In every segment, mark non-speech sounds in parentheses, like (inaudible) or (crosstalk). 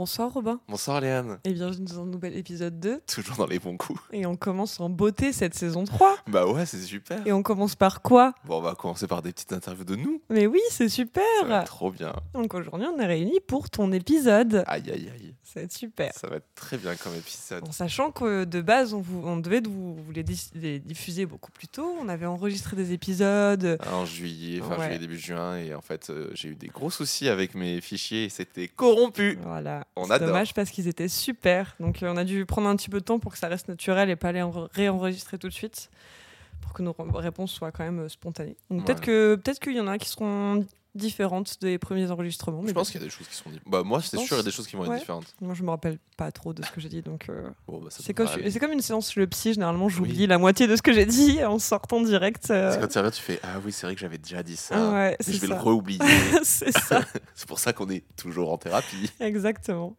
Bonsoir Robin Bonsoir Léane, et bienvenue dans un nouvel épisode 2. toujours dans les bons coups. Et on commence en beauté cette saison 3. Bah ouais, c'est super. Et on commence par quoi? Bon, on va commencer par des petites interviews de nous. Mais oui, c'est Ça va super être trop bien. Donc aujourd'hui on est réunis pour ton épisode. Aïe aïe aïe. Ça va être super. Ça va être très bien comme épisode. En sachant que de base on, vous- on devait vous, vous les, diffuser beaucoup plus tôt. On avait enregistré des épisodes. En juillet, fin Ouais. juillet, début juin, et en fait, euh, j'ai eu des gros soucis avec mes fichiers c'était corrompu. Voilà. On adore. dommage parce qu'ils étaient super. Donc euh, on a dû prendre un petit peu de temps pour que ça reste naturel et pas les en- réenregistrer tout de suite. Pour que nos réponses soient quand même euh, spontanées. Donc peut-être que peut-être qu'il y en a qui seront différentes des premiers enregistrements. Je pense qu'il y a des choses qui sont. Bah, moi, c'est sûr, il y a des choses qui vont être Ouais. différentes. Moi, je me rappelle pas trop de ce que j'ai dit, donc euh, Bon, bah, c'est comme, une séance chez le psy. Généralement, j'oublie Oui. la moitié de ce que j'ai dit en sortant direct. euh, Parce que quand tu reviens, tu fais Ah oui, c'est vrai que j'avais déjà dit ça. ouais, je vais ça. le re-oublier. (laughs) c'est ça, (laughs) c'est pour ça qu'on est toujours en thérapie. exactement.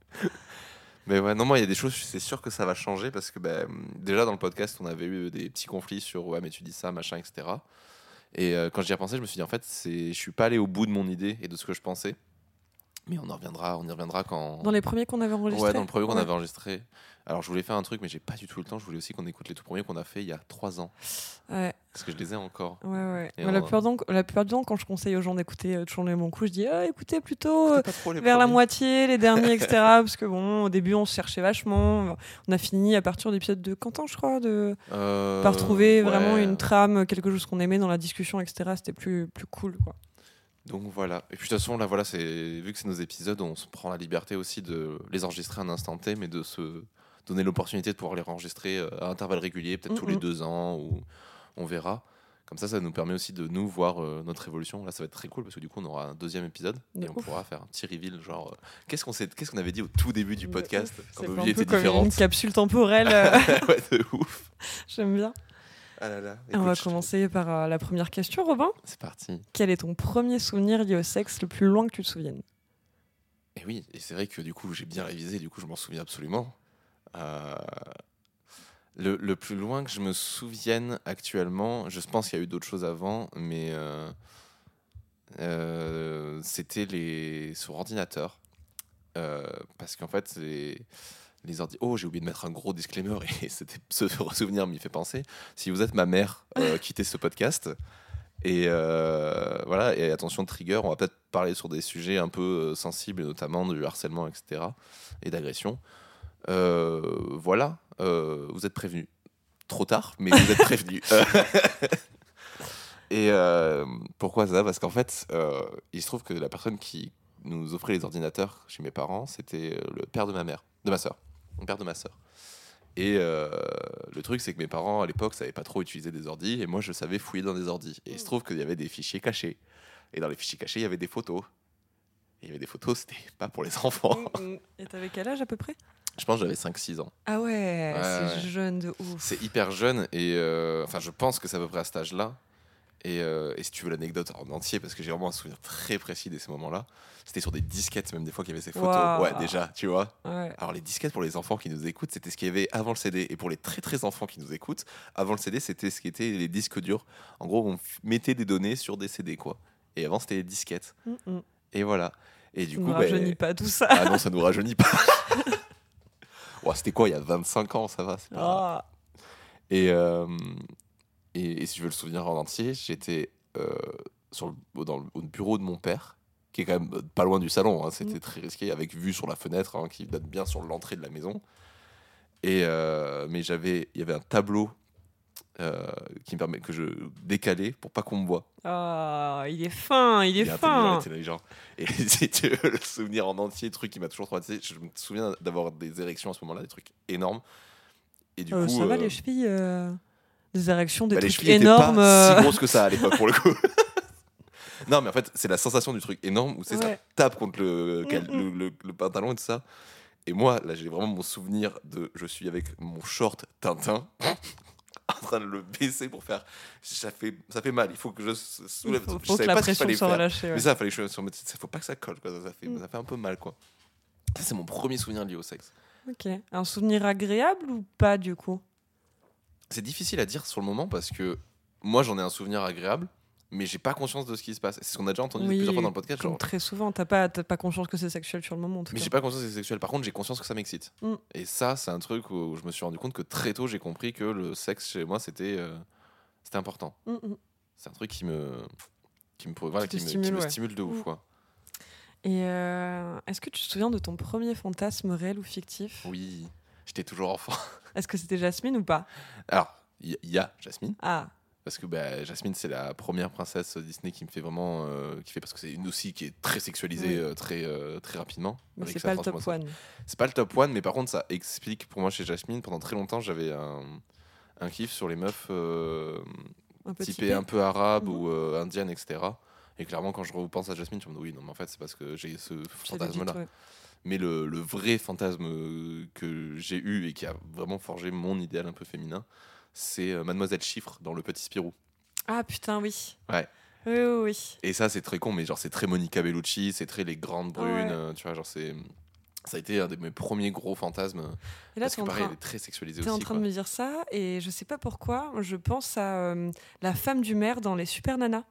Mais ouais, non, moi, il y a des choses, c'est sûr que ça va changer parce que bah, déjà dans le podcast, on avait eu des petits conflits sur ouais, mais tu dis ça, machin, etc. Et euh, quand j'y ai repensé, je me suis dit en fait, je suis pas allé au bout de mon idée et de ce que je pensais. Mais on en reviendra, on y reviendra quand. Dans les premiers qu'on avait enregistrés. Ouais, dans le premier qu'on Ouais. avait enregistré. Alors, je voulais faire un truc, mais j'ai pas du tout le temps. Je voulais aussi qu'on écoute les tout premiers qu'on a fait il y a trois ans. Ouais, Parce que je les ai encore. ouais, ouais. La, on- plupart du temps, la plupart du temps, quand je conseille aux gens d'écouter euh, toujours les bons coups, je dis ah, écoutez plutôt euh, vers la moitié, les derniers, etc. (laughs) Parce que bon, au début, on se cherchait vachement. On a fini à partir de l'épisode de Quentin, je crois, de Euh, pas retrouver vraiment une trame, quelque chose qu'on aimait dans la discussion, etc. C'était plus, plus cool, quoi. Donc voilà. Et puis de toute façon, là, voilà, c'est vu que c'est nos épisodes, on se prend la liberté aussi de les enregistrer à un instant T, mais de se donner l'opportunité de pouvoir les enregistrer euh, à intervalles réguliers, peut-être tous les deux ans, ou on verra. Comme ça, ça nous permet aussi de nous voir euh, notre évolution. Là, ça va être très cool parce que du coup, on aura un deuxième épisode De et on pourra faire un petit reveal, genre, euh, qu'est-ce qu'on qu'est-ce qu'on avait dit au tout début du podcast quand nos vies étaient comme différentes. une capsule temporelle. euh, (laughs) ouais, de ouf. J'aime bien. Ah là là. on va commencer par euh, la première question, Robin. C'est parti. Quel est ton premier souvenir lié au sexe le plus loin que tu te souviennes? Et oui, et c'est vrai que du coup, j'ai bien révisé, du coup, je m'en souviens absolument. Euh, le, le plus loin que je me souvienne actuellement, je pense qu'il y a eu d'autres choses avant, mais euh, euh, c'était les sur ordinateur. Euh, parce qu'en fait, les, les ordi... Oh, j'ai oublié de mettre un gros disclaimer (laughs) et c'était ce souvenir m'y fait penser. Si vous êtes ma mère, euh, (laughs) quittez ce podcast. Et euh, voilà, et attention, trigger, on va peut-être parler sur des sujets un peu euh, sensibles, notamment du harcèlement, etc. et d'agression. Euh, voilà, vous êtes prévenus. Trop tard, mais vous êtes prévenus. (laughs) et pourquoi ça? Parce qu'en fait, il se trouve que la personne qui nous offrait les ordinateurs chez mes parents, c'était le père de ma mère, de ma sœur, le père de ma sœur. Et euh, le truc, c'est que mes parents, à l'époque, savaient pas trop utiliser des ordis, et moi, je savais fouiller dans des ordis. Et il se trouve qu'il y avait des fichiers cachés. Et dans les fichiers cachés, il y avait des photos. Et il y avait des photos, c'était (laughs) pas pour les enfants. Et t'avais quel âge à peu près? Je pense que j'avais 5-6 ans. Ah ouais, c'est ouais. jeune de ouf. C'est hyper jeune, et euh, enfin, je pense que c'est à peu près à cet âge-là. Et, euh, et si tu veux l'anecdote en entier, parce que j'ai vraiment un souvenir très précis de ces moments-là, c'était sur des disquettes, même des fois qu'il y avait ces photos. Ouais, déjà, tu vois. Ouais. Alors les disquettes pour les enfants qui nous écoutent, c'était ce qu'il y avait avant le CD. Et pour les très très enfants qui nous écoutent, avant le CD, c'était ce qui était les disques durs. En gros, on mettait des données sur des CD, quoi. Et avant, c'était les disquettes. Mm, mm. Et voilà. Et du Ça coup, ne bah, rajeunit pas tout ça. ah non, ça nous rajeunit pas. (laughs) Ouais, c'était quoi, il y a 25 ans, ça va. c'est pas- Ah. Et, euh, et, et si je veux le souvenir en entier, j'étais euh, sur le, dans le, au bureau de mon père, qui est quand même euh, pas loin du salon. hein, C'était Mm. très risqué, avec vue sur la fenêtre, hein, qui donne bien sur l'entrée de la maison. Et euh, mais j'avais, il y avait un tableau euh, qui me permet que je décalais pour pas qu'on me voie. Ah, il est fin, il est, fin. intelligent. Et (laughs) c'est le souvenir en entier, truc qui m'a toujours traumatisé. Je me souviens d'avoir des érections à ce moment-là, des trucs énormes. Et du euh, coup, ça va les chevilles Des érections, des bah, trucs énormes. Pas si grosses que ça à l'époque pour le coup. (laughs) non, mais en fait, c'est la sensation du truc énorme où c'est ça tape contre le, le, le, le, pantalon et tout ça. Et moi, là, j'ai vraiment mon souvenir de je suis avec mon short Tintin (laughs) en train de le baisser pour faire. Ça fait, ça fait mal, il faut que je soulève. Il faut, faut que la pression soit relâchée. Mais ça, fallait que je sur Il faut pas que ça colle, quoi. Ça, fait, mm. ça fait un peu mal, quoi. Ça, c'est mon premier souvenir lié au sexe. Ok. Un souvenir agréable ou pas, du coup? C'est difficile à dire sur le moment parce que moi, j'en ai un souvenir agréable mais j'ai pas conscience de ce qui se passe. C'est ce qu'on a déjà entendu plusieurs fois dans le podcast. Genre... Très souvent, t'as pas, pas conscience que c'est sexuel sur le moment. mais j'ai pas conscience que c'est sexuel. Par contre, j'ai conscience que ça m'excite. Mm. Et ça, c'est un truc où je me suis rendu compte que très tôt, j'ai compris que le sexe chez moi, c'était euh, c'était important. Mm, mm. C'est un truc qui me, qui me, voilà, qui, stimule, me, stimule, de ouf. Quoi. Et euh, est-ce que tu te souviens de ton premier fantasme réel ou fictif? Oui, j'étais toujours enfant. (laughs) Est-ce que c'était Jasmine ou pas? Alors, il y, y, a Jasmine. Ah. Parce que bah, Jasmine c'est la première princesse Disney qui me fait vraiment euh, qui fait parce que c'est une aussi qui est très sexualisée euh, très euh, très rapidement mais c'est pas le top one. C'est pas le top one mais par contre ça explique pour moi chez Jasmine pendant très longtemps j'avais un, un kiff sur les meufs un typées un peu arabes mhm. ou indiennes etc et clairement quand je repense à Jasmine je me dis oui non mais en fait c'est parce que j'ai ce fantasme là mais le, le, vrai fantasme que j'ai eu et qui a vraiment forgé mon idéal un peu féminin c'est euh, Mademoiselle Chiffre dans Le Petit Spirou. Ah putain, oui. Ouais. Oui, oui, oui. Et ça, c'est très con, mais genre, c'est très Monica Bellucci, c'est très les grandes brunes, euh, tu vois, genre, c'est. Ça a été un de mes premiers gros fantasmes. Et là, parce que pareil, elle est très sexualisée aussi. T'es en train de me dire ça, et je sais pas pourquoi, je pense à euh, la femme du maire dans Les Super Nanas.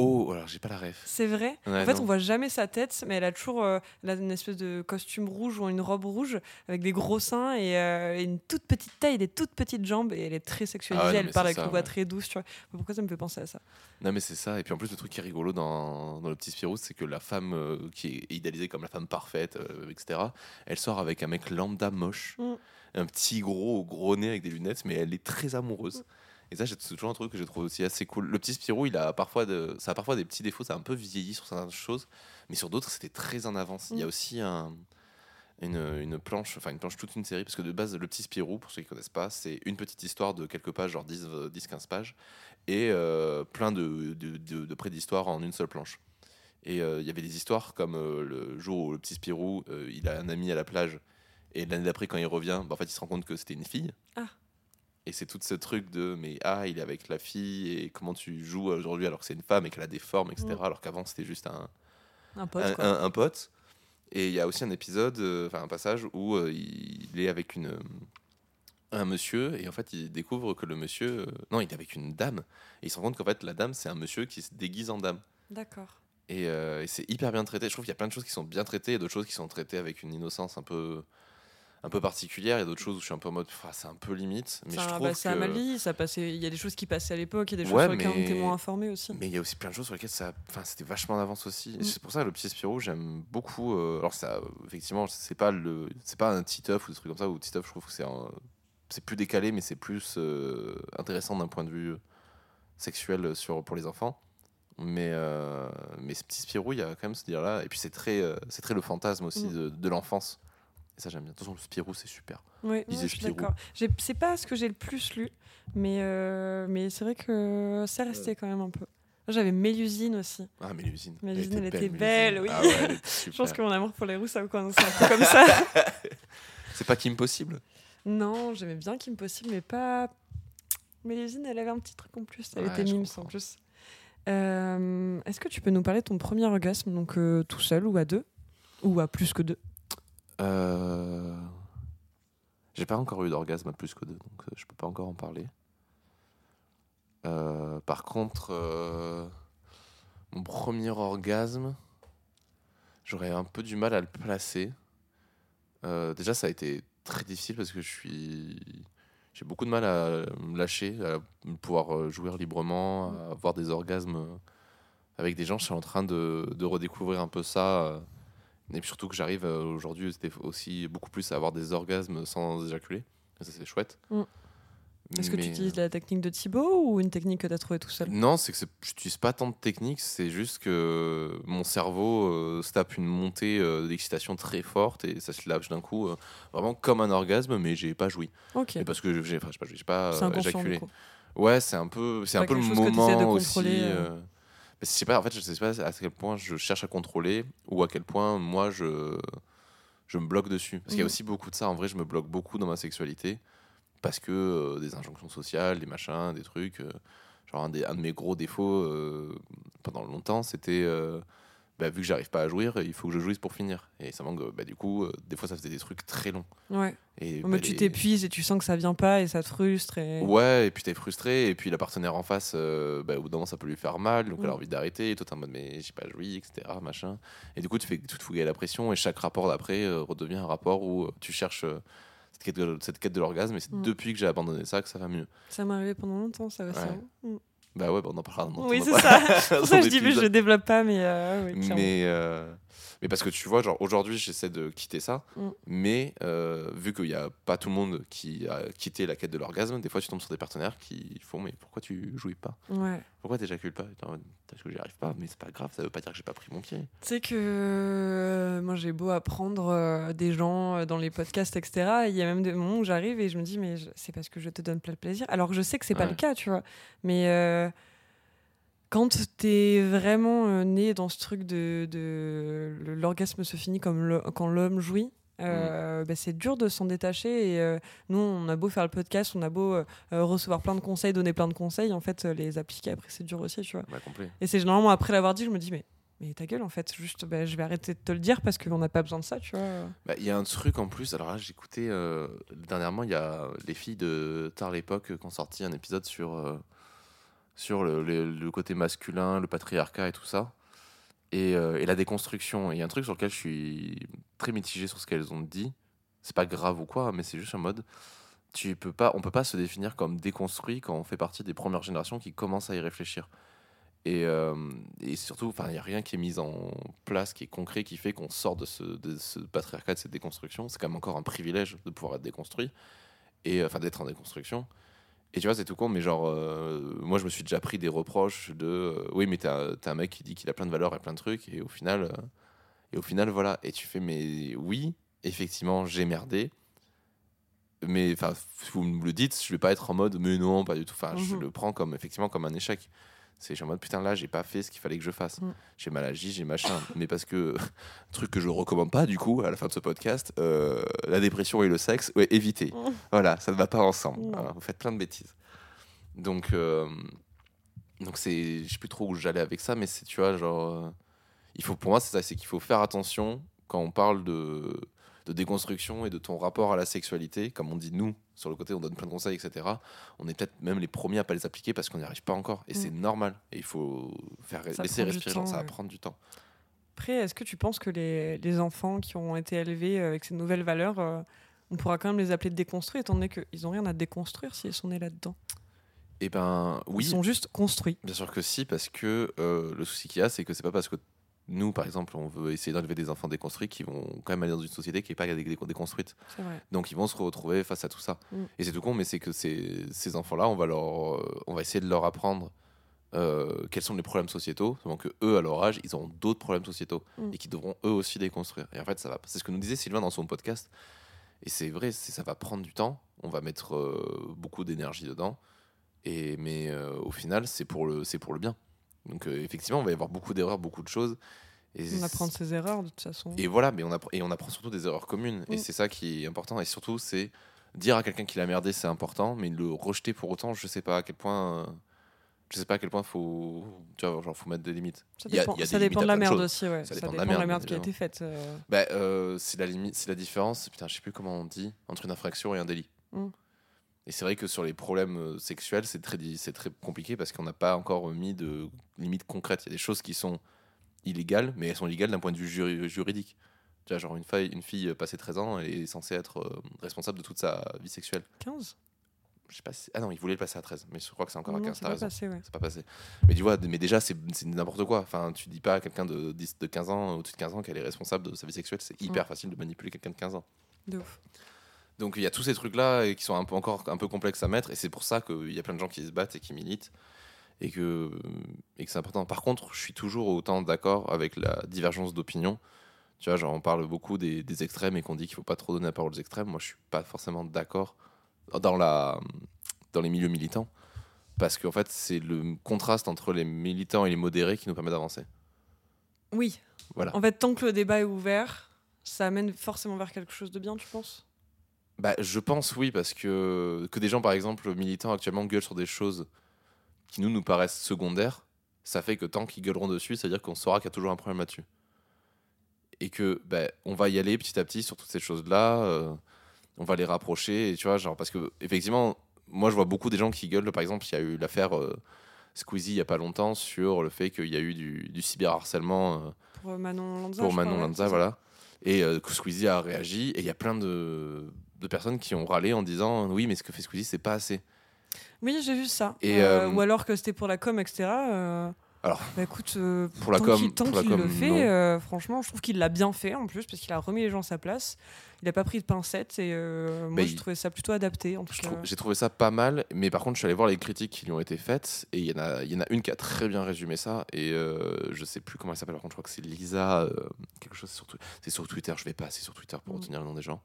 Oh, alors j'ai pas la ref. C'est vrai? en fait, on voit jamais sa tête, mais elle a toujours euh, une espèce de costume rouge ou une robe rouge avec des gros seins et, euh, une toute petite taille, des toutes petites jambes et elle est très sexualisée. Ah elle parle avec une voix très douce. Tu vois. Pourquoi ça me fait penser à ça? Non, mais c'est ça. Et puis en plus, le truc qui est rigolo dans, dans le petit Spirou, c'est que la femme euh, qui est idéalisée comme la femme parfaite, etc., elle sort avec un mec lambda moche, mm. un petit gros gros nez avec des lunettes, mais elle est très amoureuse. Mm. Et ça, c'est toujours un truc que j'ai trouvé aussi assez cool. Le petit Spirou, il a parfois de, ça a parfois des petits défauts, ça a un peu vieilli sur certaines choses, mais sur d'autres, c'était très en avance. Il y a mm. aussi un, une, une, planche, enfin une planche toute une série, parce que de base, le petit Spirou, pour ceux qui connaissent pas, c'est une petite histoire de quelques pages, genre 10-15 euh, pages, et euh, plein de, de, de, prédhistoires en une seule planche. Et euh, il y avait des histoires comme le jour où le petit Spirou, il a un ami à la plage, et l'année d'après, quand il revient, bah, en fait, il se rend compte que c'était une fille. Ah. Et c'est tout ce truc de mais ah, il est avec la fille et comment tu joues aujourd'hui alors que c'est une femme et qu'elle a des formes, etc. Mm. Alors qu'avant c'était juste un, un pote. Un, pote. Et il y a aussi un épisode, euh, enfin un passage où euh, il est avec une, un monsieur et en fait il découvre que le monsieur. Euh, non, il est avec une dame. Et il se rend compte qu'en fait la dame c'est un monsieur qui se déguise en dame. D'accord. Et, et c'est hyper bien traité. Je trouve qu'il y a plein de choses qui sont bien traitées et d'autres choses qui sont traitées avec une innocence un peu un peu particulière. Il y a d'autres choses où je suis un peu en mode, c'est un peu limite. Mais je trouve bah, ça a mal vie. Ça passait. Il y a des choses qui passaient à l'époque. Il y a des choses sur lesquelles on était moins informé aussi. Mais il y a aussi plein de choses sur lesquelles ça, enfin, c'était vachement en avance aussi. Mm. C'est pour ça le petit Spirou, j'aime beaucoup. Euh, alors ça, effectivement, c'est pas le, c'est pas un Titeuf ou des trucs comme ça. Ou Titeuf, je trouve que c'est c'est plus décalé, mais c'est plus euh, intéressant d'un point de vue sexuel sur pour les enfants. Mais, euh, mais ce petit Spirou, il y a quand même ce dire là. Et puis c'est très, c'est très le fantasme aussi mm. de, de l'enfance. Et ça, j'aime bien. De toute façon, le Spirou, c'est super. Oui, je suis d'accord. C'est pas ce que j'ai le plus lu, mais, euh, mais c'est vrai que ça restait quand même un peu. J'avais Mélusine aussi. Ah, Mélusine. Mélusine, elle était, belle, oui. Ah (laughs) je pense que mon amour pour les rousses, ça commence un peu comme ça. (laughs) c'est pas Kim Possible? Non, j'aimais bien Kim Possible, mais pas. Mélusine, elle avait un petit truc en plus. Elle était mimes en plus. Euh, est-ce que tu peux nous parler de ton premier orgasme, donc euh, tout seul ou à deux? Ou à plus que deux? Euh... J'ai pas encore eu d'orgasme à plus que deux, donc euh, je peux pas encore en parler. Euh, par contre, mon premier orgasme, j'aurais un peu du mal à le placer. déjà, ça a été très difficile parce que je suis. J'ai beaucoup de mal à me lâcher, à pouvoir jouir librement, à avoir des orgasmes avec des gens. Je suis en train de redécouvrir un peu ça et puis surtout que j'arrive euh, aujourd'hui aussi beaucoup plus à avoir des orgasmes sans éjaculer. Ça, c'est chouette. Mm. Est-ce que tu utilises euh, la technique de Thibaut ou une technique que tu as trouvée tout seul? Non, c'est que j'utilise pas tant de techniques, c'est juste que mon cerveau euh, se tape une montée euh, d'excitation très forte et ça se lâche d'un coup, euh, vraiment comme un orgasme, mais j'ai pas joui. Ok. Mais parce que j'ai pas, pas inconscient éjaculé. Ouais, c'est un peu, c'est Pas un peu le moment aussi. Mais je sais pas, en fait, je sais pas à quel point je cherche à contrôler ou à quel point moi je, je me bloque dessus. Parce qu'il y a Mhm. aussi beaucoup de ça. En vrai, je me bloque beaucoup dans ma sexualité parce que euh, des injonctions sociales, des machins, des trucs. euh, genre, un, des- un de mes gros défauts euh, pendant longtemps, c'était. Bah, vu que j'arrive pas à jouir, il faut que je jouisse pour finir. Et ça manque, bah, du coup, euh, des fois, ça faisait des trucs très longs. Ouais. Et, Mais bah, tu les- t'épuises et tu sens que ça vient pas et ça te frustre. Et... Ouais, et puis t'es frustré, et puis la partenaire en face, euh, bah, au bout d'un moment, ça peut lui faire mal, donc elle a Mm. envie d'arrêter, et toi t'es en mode, mais j'ai pas joui, etc. Machin. Et du coup, tu fais tu te fouguer la pression, et chaque rapport d'après euh, redevient un rapport où tu cherches cette, quête de, l'orgasme, et c'est Mm. depuis que j'ai abandonné ça que ça va mieux. Ça m'est arrivé pendant longtemps, ça aussi. Ouais. hein. Bah ouais, bah, on en parlera dans Oui, c'est (laughs) ça. dans C'est pour ça que ton je dis, mais je épisode. développe pas, mais euh, oui, clairement. Mais, euh, mais parce que tu vois, genre aujourd'hui, j'essaie de quitter ça, Mm. mais euh, vu qu'il n'y a pas tout le monde qui a quitté la quête de l'orgasme, des fois tu tombes sur des partenaires qui font Mais pourquoi tu jouis pas? Ouais. Pourquoi t'éjacules pas? Parce que j'y arrive pas, mais c'est pas grave, ça veut pas dire que j'ai pas pris mon pied. Tu sais que euh, moi j'ai beau apprendre euh, des gens dans les podcasts, etc. Il y a même des moments où j'arrive et je me dis, mais c'est parce que je te donne plein de plaisir. Alors que je sais que c'est pas Ouais. le cas, tu vois. Mais quand t'es vraiment euh, né dans ce truc de, l'orgasme se finit comme le- quand l'homme jouit. euh, bah, c'est dur de s'en détacher et euh, nous on a beau faire le podcast on a beau euh, recevoir plein de conseils donner plein de conseils en fait les appliquer après c'est dur aussi tu vois Bah, et c'est généralement après l'avoir dit, je me dis, mais, mais ta gueule, en fait, juste, bah, je vais arrêter de te le dire parce qu'on n'a pas besoin de ça, tu vois. Bah, Il y a un truc en plus, alors là j'écoutais dernièrement, il y a les filles de Tard l'époque qui ont sorti un épisode sur, sur le, côté masculin, le patriarcat et tout ça, et, euh, la déconstruction. Il y a un truc sur lequel je suis très mitigé sur ce qu'elles ont dit. C'est pas grave ou quoi, mais c'est juste en mode, tu peux pas, on peut pas se définir comme déconstruit quand on fait partie des premières générations qui commencent à y réfléchir. Et, euh, et surtout, il n'y a rien qui est mis en place, qui est concret, qui fait qu'on sort de ce, de ce patriarcat, de cette déconstruction. C'est quand même encore un privilège de pouvoir être déconstruit, et enfin d'être en déconstruction. Et tu vois, c'est tout con, mais genre, euh, moi je me suis déjà pris des reproches de euh, oui, mais t'as un mec qui dit qu'il a plein de valeurs et plein de trucs, et au final, euh, et au final, voilà. Et tu fais, mais oui, effectivement, j'ai merdé. Mais enfin, vous me le dites, je vais pas être en mode, mais non, pas du tout. Enfin, je Mhm. le prends comme effectivement comme un échec. C'est je suis en mode putain là, j'ai pas fait ce qu'il fallait que je fasse. Mhm. J'ai mal agi, j'ai machin. mais parce que (laughs) truc que je recommande pas du coup à la fin de ce podcast, euh, la dépression et le sexe, ouais, évitez. Mhm. Voilà, ça ne va pas ensemble. Voilà, vous faites plein de bêtises. Donc, euh, donc c'est, je sais plus trop où j'allais avec ça, mais c'est tu vois genre, euh, il faut pour moi c'est ça, c'est qu'il faut faire attention quand on parle de de déconstruction et de ton rapport à la sexualité, comme on dit nous sur le côté, on donne plein de conseils, etc. On est peut-être même les premiers à pas les appliquer parce qu'on n'y arrive pas encore, et Mm. c'est normal. Et il faut faire Ça laisser respirer, temps, ça va ouais. prendre du temps. Après, est-ce que tu penses que les, les enfants qui ont été élevés euh, avec ces nouvelles valeurs, euh, on pourra quand même les appeler déconstruits, étant donné qu'ils n'ont rien à déconstruire s'ils sont nés là-dedans? Et ben oui, Ils sont juste construits. Bien sûr que si, parce que euh, le souci qu'il y a, c'est que c'est pas parce que nous, par exemple, on veut essayer d'enlever des enfants déconstruits qui vont quand même aller dans une société qui n'est pas dé- dé- déconstruite. Vrai. Donc ils vont se retrouver face à tout ça. Mm. Et c'est tout con, mais c'est que ces, ces enfants-là, on va leur, euh, on va essayer de leur apprendre euh, quels sont les problèmes sociétaux, donc que eux, à leur âge, ils auront d'autres problèmes sociétaux Mm. et qui devront eux aussi déconstruire. Et en fait, ça va. C'est ce que nous disait Sylvain dans son podcast. Et c'est vrai, ça va prendre du temps. On va mettre euh, beaucoup d'énergie dedans. Et mais euh, au final, c'est pour le, pour le bien. Donc euh, effectivement, on va y avoir beaucoup d'erreurs, beaucoup de choses. Et On apprend de ses erreurs, de toute façon. et voilà, mais on apprend, et on apprend surtout des erreurs communes. Et Mm. c'est ça qui est important. Et surtout, c'est dire à quelqu'un qu'il a merdé, c'est important, mais le rejeter pour autant, je sais pas à quel point. euh, Je sais pas à quel point faut, tu vois, genre faut mettre des limites. Ça Il y a- dépend, il y a ça des dépend de la merde aussi, ouais. Ça Ça, dépend de la de la merde, qui a été faite. euh. Bah, euh, c'est la limite, c'est la différence. Putain, je sais plus comment on dit entre une infraction et un délit. Mm. Et c'est vrai que sur les problèmes euh, sexuels, c'est très, compliqué parce qu'on n'a pas encore mis de limites concrètes. Il y a des choses qui sont illégales, mais elles sont illégales d'un point de vue juri- juridique. Tu vois, genre une fille, une fille euh, passée 13 ans, elle est censée être euh, responsable de toute sa vie sexuelle. 15 Je sais pas si- Ah non, il voulait le passer à 13, mais je crois que c'est encore à Non, 15. c'est pas passé, ouais. Pas passé. Mais tu vois, mais déjà, c'est n'importe quoi. Enfin, tu dis pas à quelqu'un de, 10 de 15 ans, au-dessus de 15 ans, qu'elle est responsable de sa vie sexuelle. C'est hyper facile de manipuler quelqu'un de 15 ans. De ouf. Donc il y a tous ces trucs-là qui sont un peu encore un peu complexes à mettre, et c'est pour ça qu'il y a plein de gens qui se battent et qui militent, et que, et que c'est important. Par contre, je suis toujours autant d'accord avec la divergence d'opinion. Tu vois, genre on parle beaucoup des, des extrêmes et qu'on dit qu'il faut pas trop donner la parole aux extrêmes. Moi, je suis pas forcément d'accord dans, la, dans les milieux militants, parce qu'en fait, c'est le contraste entre les militants et les modérés qui nous permet d'avancer. Oui. Voilà. En fait, tant que le débat est ouvert, ça amène forcément vers quelque chose de bien, tu penses? Bah, je pense oui, parce que que des gens, par exemple, militants actuellement gueulent sur des choses qui nous nous paraissent secondaires, ça fait que tant qu'ils gueuleront dessus, c'est-à-dire qu'on saura qu'il y a toujours un problème là-dessus. Et que bah, on va y aller petit à petit sur toutes ces choses-là, euh, on va les rapprocher, et tu vois, genre, parce que effectivement, moi je vois beaucoup des gens qui gueulent, par exemple, il y a eu l'affaire euh, Squeezie il y a pas longtemps sur le fait qu'il y a eu du, du cyberharcèlement. Euh, pour Manon Lanza. Pour Manon Lanza, voilà. Et que Squeezie a réagi, et il y a plein de de personnes qui ont râlé en disant oui, mais ce que fait Squeezie, c'est pas assez. Oui, j'ai vu ça. Et euh, euh, ou alors que c'était pour la com, etc. Euh, alors, bah écoute, pour la com, tant qu'il le fait, franchement, je trouve qu'il l'a bien fait en plus parce qu'il a remis les gens à sa place. Il n'a pas pris de pincettes et moi, bah, j'ai trouvé ça plutôt adapté. J'ai trouvé ça pas mal, mais par contre, je suis allé voir les critiques qui lui ont été faites et il y, en a, y en a une qui a très bien résumé ça et je sais plus comment elle s'appelle. Par contre, je crois que c'est Lisa, quelque chose sur, c'est sur Twitter. Je vais pas, c'est sur Twitter pour mm. retenir le nom des gens.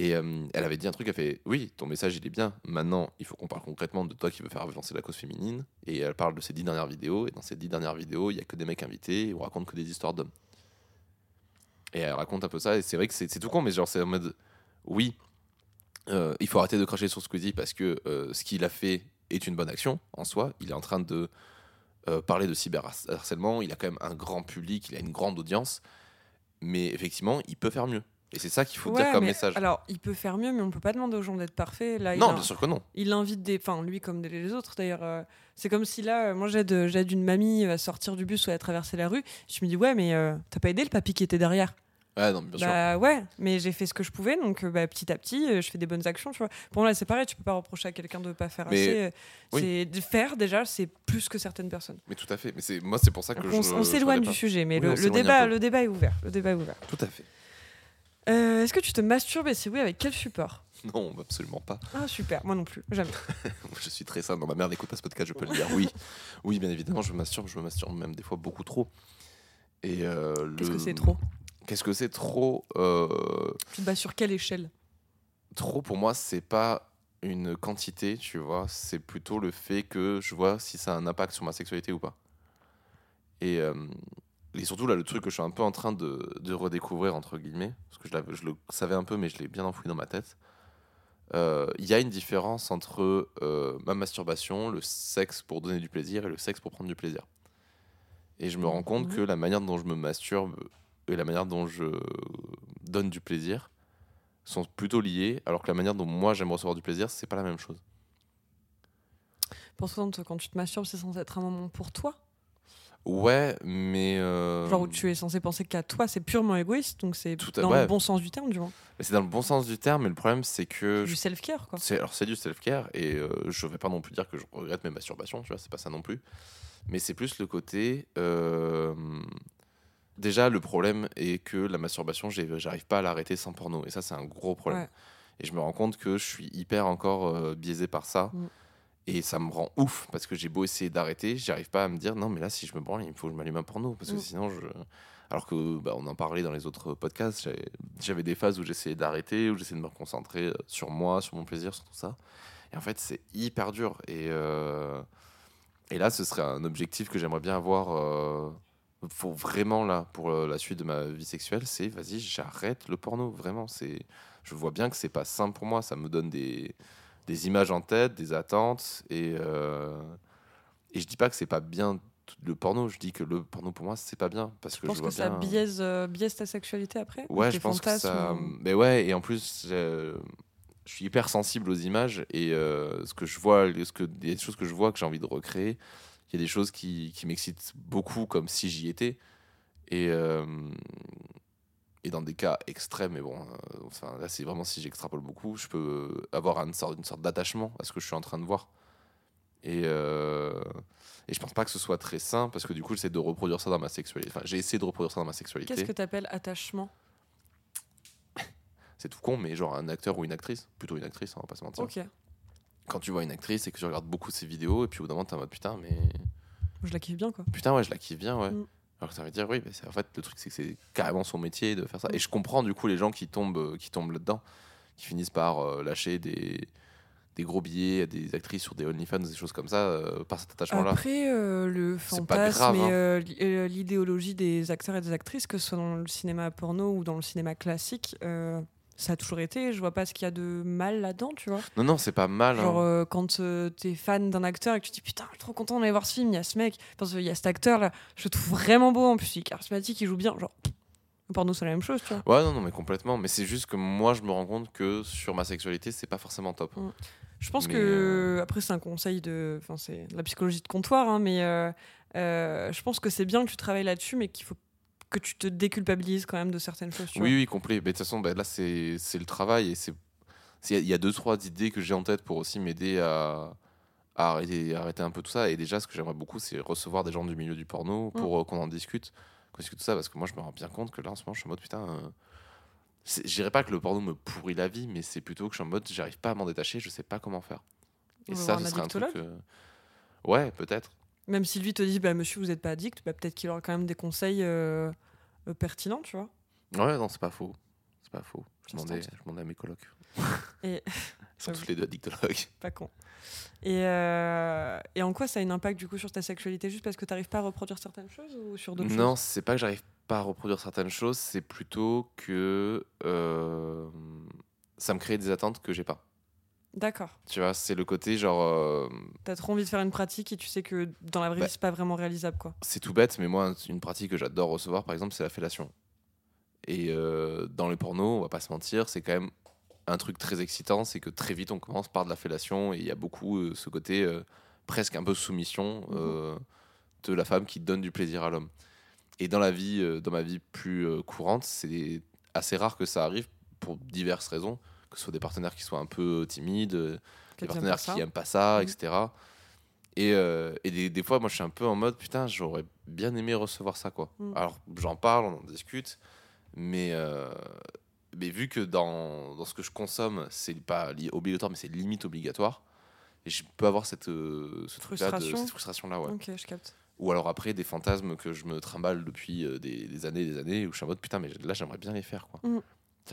Et euh, elle avait dit un truc, elle fait Oui, ton message il est bien. Maintenant, il faut qu'on parle concrètement de toi qui veux faire avancer la cause féminine. Et elle parle de ses dix dernières vidéos. Et dans ces dix dernières vidéos, il y a que des mecs invités. Et on raconte que des histoires d'hommes. Et elle raconte un peu ça. Et c'est vrai que c'est tout con, mais genre, c'est en mode Oui, euh, il faut arrêter de cracher sur Squeezie parce que euh, ce qu'il a fait est une bonne action en soi. Il est en train de parler de cyberharcèlement. Il a quand même un grand public, il a une grande audience. Mais effectivement, il peut faire mieux. Et c'est ça qu'il faut dire comme message. Alors, il peut faire mieux, mais on peut pas demander aux gens d'être parfaits. Là, non, bien sûr que non. Il invite des. Enfin, lui comme les autres d'ailleurs. Euh, c'est comme si là, euh, moi j'aide, j'aide une mamie à sortir du bus ou à traverser la rue. Je me dis, ouais, mais euh, t'as pas aidé le papy qui était derrière? Ouais, non, bien bah, sûr. Ouais, mais j'ai fait ce que je pouvais, donc bah, petit à petit, je fais des bonnes actions, tu vois. Pour moi, c'est pareil, tu peux pas reprocher à quelqu'un de pas faire assez. C'est de faire déjà, c'est plus que certaines personnes. Mais tout à fait. Mais c'est moi, c'est pour ça que on, je. On s'éloigne du sujet, mais le, débat, le débat est ouvert. Le débat est ouvert. Tout à fait. Euh, est-ce que tu te masturbes et si oui, avec quel support (laughs) Non, absolument pas. Ah super, moi non plus, jamais. (laughs) je suis très simple. ma mère n'écoute pas ce podcast, je peux le dire. Oui, oui, bien évidemment, je me masturbe, je me masturbe même des fois beaucoup trop. Et euh, qu'est-ce que c'est trop Qu'est-ce que c'est trop euh... Tu te bats sur quelle échelle? Trop pour moi, c'est pas une quantité, tu vois. C'est plutôt le fait que je vois si ça a un impact sur ma sexualité ou pas. Et et surtout, là, le truc que je suis un peu en train de, de redécouvrir, entre guillemets, parce que je, je, le savais un peu, mais je l'ai bien enfoui dans ma tête. Euh, il y a une différence entre euh, ma masturbation, le sexe pour donner du plaisir et le sexe pour prendre du plaisir. Et je me rends compte mhm. que la manière dont je me masturbe et la manière dont je donne du plaisir sont plutôt liées, alors que la manière dont moi j'aime recevoir du plaisir, c'est pas la même chose. Pour toi, quand tu te masturbes, c'est censé être un moment pour toi? Ouais, mais. Euh, Genre où tu es censé penser qu'à toi, c'est purement égoïste, donc c'est dans le bon sens du terme, du moins. C'est dans le bon sens du terme, mais le problème, c'est que. Du self-care, quoi. Alors, c'est du self-care, et euh, je vais pas non plus dire que je regrette mes masturbations, tu vois, c'est pas ça non plus. Mais c'est plus le côté. Euh, déjà, le problème est que la masturbation, j'arrive pas à l'arrêter sans porno, et ça, c'est un gros problème. Et je me rends compte que je suis hyper encore biaisé par ça. Mm. Et ça me rend ouf parce que j'ai beau essayer d'arrêter, j'arrive pas à me dire non, mais là, si je me branle, il faut que je m'allume un porno parce que mm. sinon, je. Alors que bah, on en parlait dans les autres podcasts, j'avais des phases où j'essayais d'arrêter, où j'essayais de me concentrer euh, sur moi, sur mon plaisir, sur tout ça. Et en fait, c'est hyper dur. Et, euh, et là, ce serait un objectif que j'aimerais bien avoir. Euh, faut vraiment là pour la suite de ma vie sexuelle, c'est vas-y, j'arrête le porno. Vraiment, c'est. Je vois bien que c'est pas simple pour moi. Ça me donne des des images en tête, des attentes. Et, euh, et je dis pas que c'est pas bien le porno, je dis que le porno pour moi c'est pas bien parce que je vois que ça biaise, euh, biaise ta sexualité après? Ouais, je pense que ça. Mais ouais, et en plus, je suis hyper sensible aux images et euh, ce que je vois, ce que des choses que je vois que j'ai envie de recréer. Il y a des choses qui, qui m'excitent beaucoup comme si j'y étais. Et, euh, et dans des cas extrêmes, mais bon, euh, enfin, là c'est vraiment si j'extrapole beaucoup, je peux avoir une sorte, une sorte d'attachement à ce que je suis en train de voir. Et, euh, et je pense pas que ce soit très sain parce que du coup j'essaie de reproduire ça dans ma sexualité. Enfin, j'ai essayé de reproduire ça dans ma sexualité. Qu'est-ce que tu appelles attachement? C'est tout con, mais genre un acteur ou une actrice, plutôt une actrice, on va pas se mentir. Ok. Quand tu vois une actrice et que tu regardes beaucoup ses vidéos, et puis au bout d'un moment, t'es en mode putain, mais Je la kiffe bien, quoi. putain, ouais, je la kiffe bien, ouais. Mm. Alors ça veut dire, oui, mais c'est- en fait, le truc, c'est que c'est carrément son métier de faire ça. Et je comprends du coup les gens qui tombent, euh, qui tombent là-dedans, qui finissent par euh, lâcher des, des gros billets à des actrices sur des OnlyFans, des choses comme ça, euh, par cet attachement-là. Après, euh, le fantasme grave, hein. et euh, l'idéologie des acteurs et des actrices, que ce soit dans le cinéma porno ou dans le cinéma classique, ça a toujours été. Je vois pas ce qu'il y a de mal là-dedans, tu vois. Non, non, c'est pas mal. hein. Genre, euh, quand euh, t'es fan d'un acteur et que tu te dis putain, je suis trop content d'aller voir ce film, il y a ce mec, parce qu'il y a cet acteur là, je le trouve vraiment beau en plus, il est charismatique, il joue bien. Genre, le porno, c'est la même chose, tu vois. Ouais, non, non, mais complètement. Mais c'est juste que moi, je me rends compte que sur ma sexualité, c'est pas forcément top. Je pense Mais, que, après, c'est un conseil de. Enfin, c'est de la psychologie de comptoir, hein, mais euh, euh, je pense que c'est bien que tu travailles là-dessus, mais qu'il faut que tu te déculpabilises quand même de certaines choses, Oui, oui, complet. Mais de toute façon, bah, là, c'est le travail et Il y a deux, trois idées que j'ai en tête pour aussi m'aider à, à arrêter, à arrêter un peu tout ça. Et déjà, ce que j'aimerais beaucoup, c'est recevoir des gens du milieu du porno pour euh, qu'on en discute. Qu'on discute de ça, parce que moi, je me rends bien compte que là, en ce moment, je suis en mode putain. euh, Je dirais pas que le porno me pourrit la vie, mais c'est plutôt que je suis en mode j'arrive pas à m'en détacher, je sais pas comment faire. Et ça, ce un serait un truc. euh, Ouais, peut-être. Même si lui te dit, bah, monsieur, vous n'êtes pas addict, bah, peut-être qu'il aura quand même des conseils euh, euh, pertinents, tu vois. Ouais, non, c'est pas faux. C'est pas faux. Je demandais, je demandais à mes colocs. (laughs) Et- Ils sont (laughs) tous les deux addictologues. (laughs) Pas con. Et, euh, et en quoi ça a un impact du coup sur ta sexualité Juste parce que tu n'arrives pas à reproduire certaines choses ou sur d'autres Non, c'est pas que j'arrive pas à reproduire certaines choses, c'est plutôt que euh, ça me crée des attentes que j'ai pas. D'accord. Tu vois, c'est le côté genre. euh, T'as trop envie de faire une pratique et tu sais que dans la vraie Bah. vie, c'est pas vraiment réalisable, quoi. c'est tout bête, mais moi, une pratique que j'adore recevoir, par exemple, c'est la fellation. Et euh, dans les pornos, on va pas se mentir, c'est quand même un truc très excitant, c'est que très vite on commence par de la fellation et il y a beaucoup euh, ce côté presque un peu soumission euh, de la femme qui donne du plaisir à l'homme. Et dans la vie, dans ma vie plus courante, c'est assez rare que ça arrive pour diverses raisons, que ce soit des partenaires qui soient un peu timides, euh, des partenaires qui aiment pas ça, Mhm. etc. Et, euh, et des, des fois, moi, je suis un peu en mode putain, j'aurais bien aimé recevoir ça, quoi. Mhm. Alors, j'en parle, on en discute, mais, euh, mais vu que dans, dans ce que je consomme, c'est pas li- obligatoire, mais c'est limite obligatoire, et je peux avoir cette, euh, ce truc-là de- Frustration. cette frustration-là, ouais. Ok, je capte. Ou alors après, des fantasmes que je me trimballe depuis des, des années et des années, où je suis en mode putain, mais là, j'aimerais bien les faire, quoi. Mhm.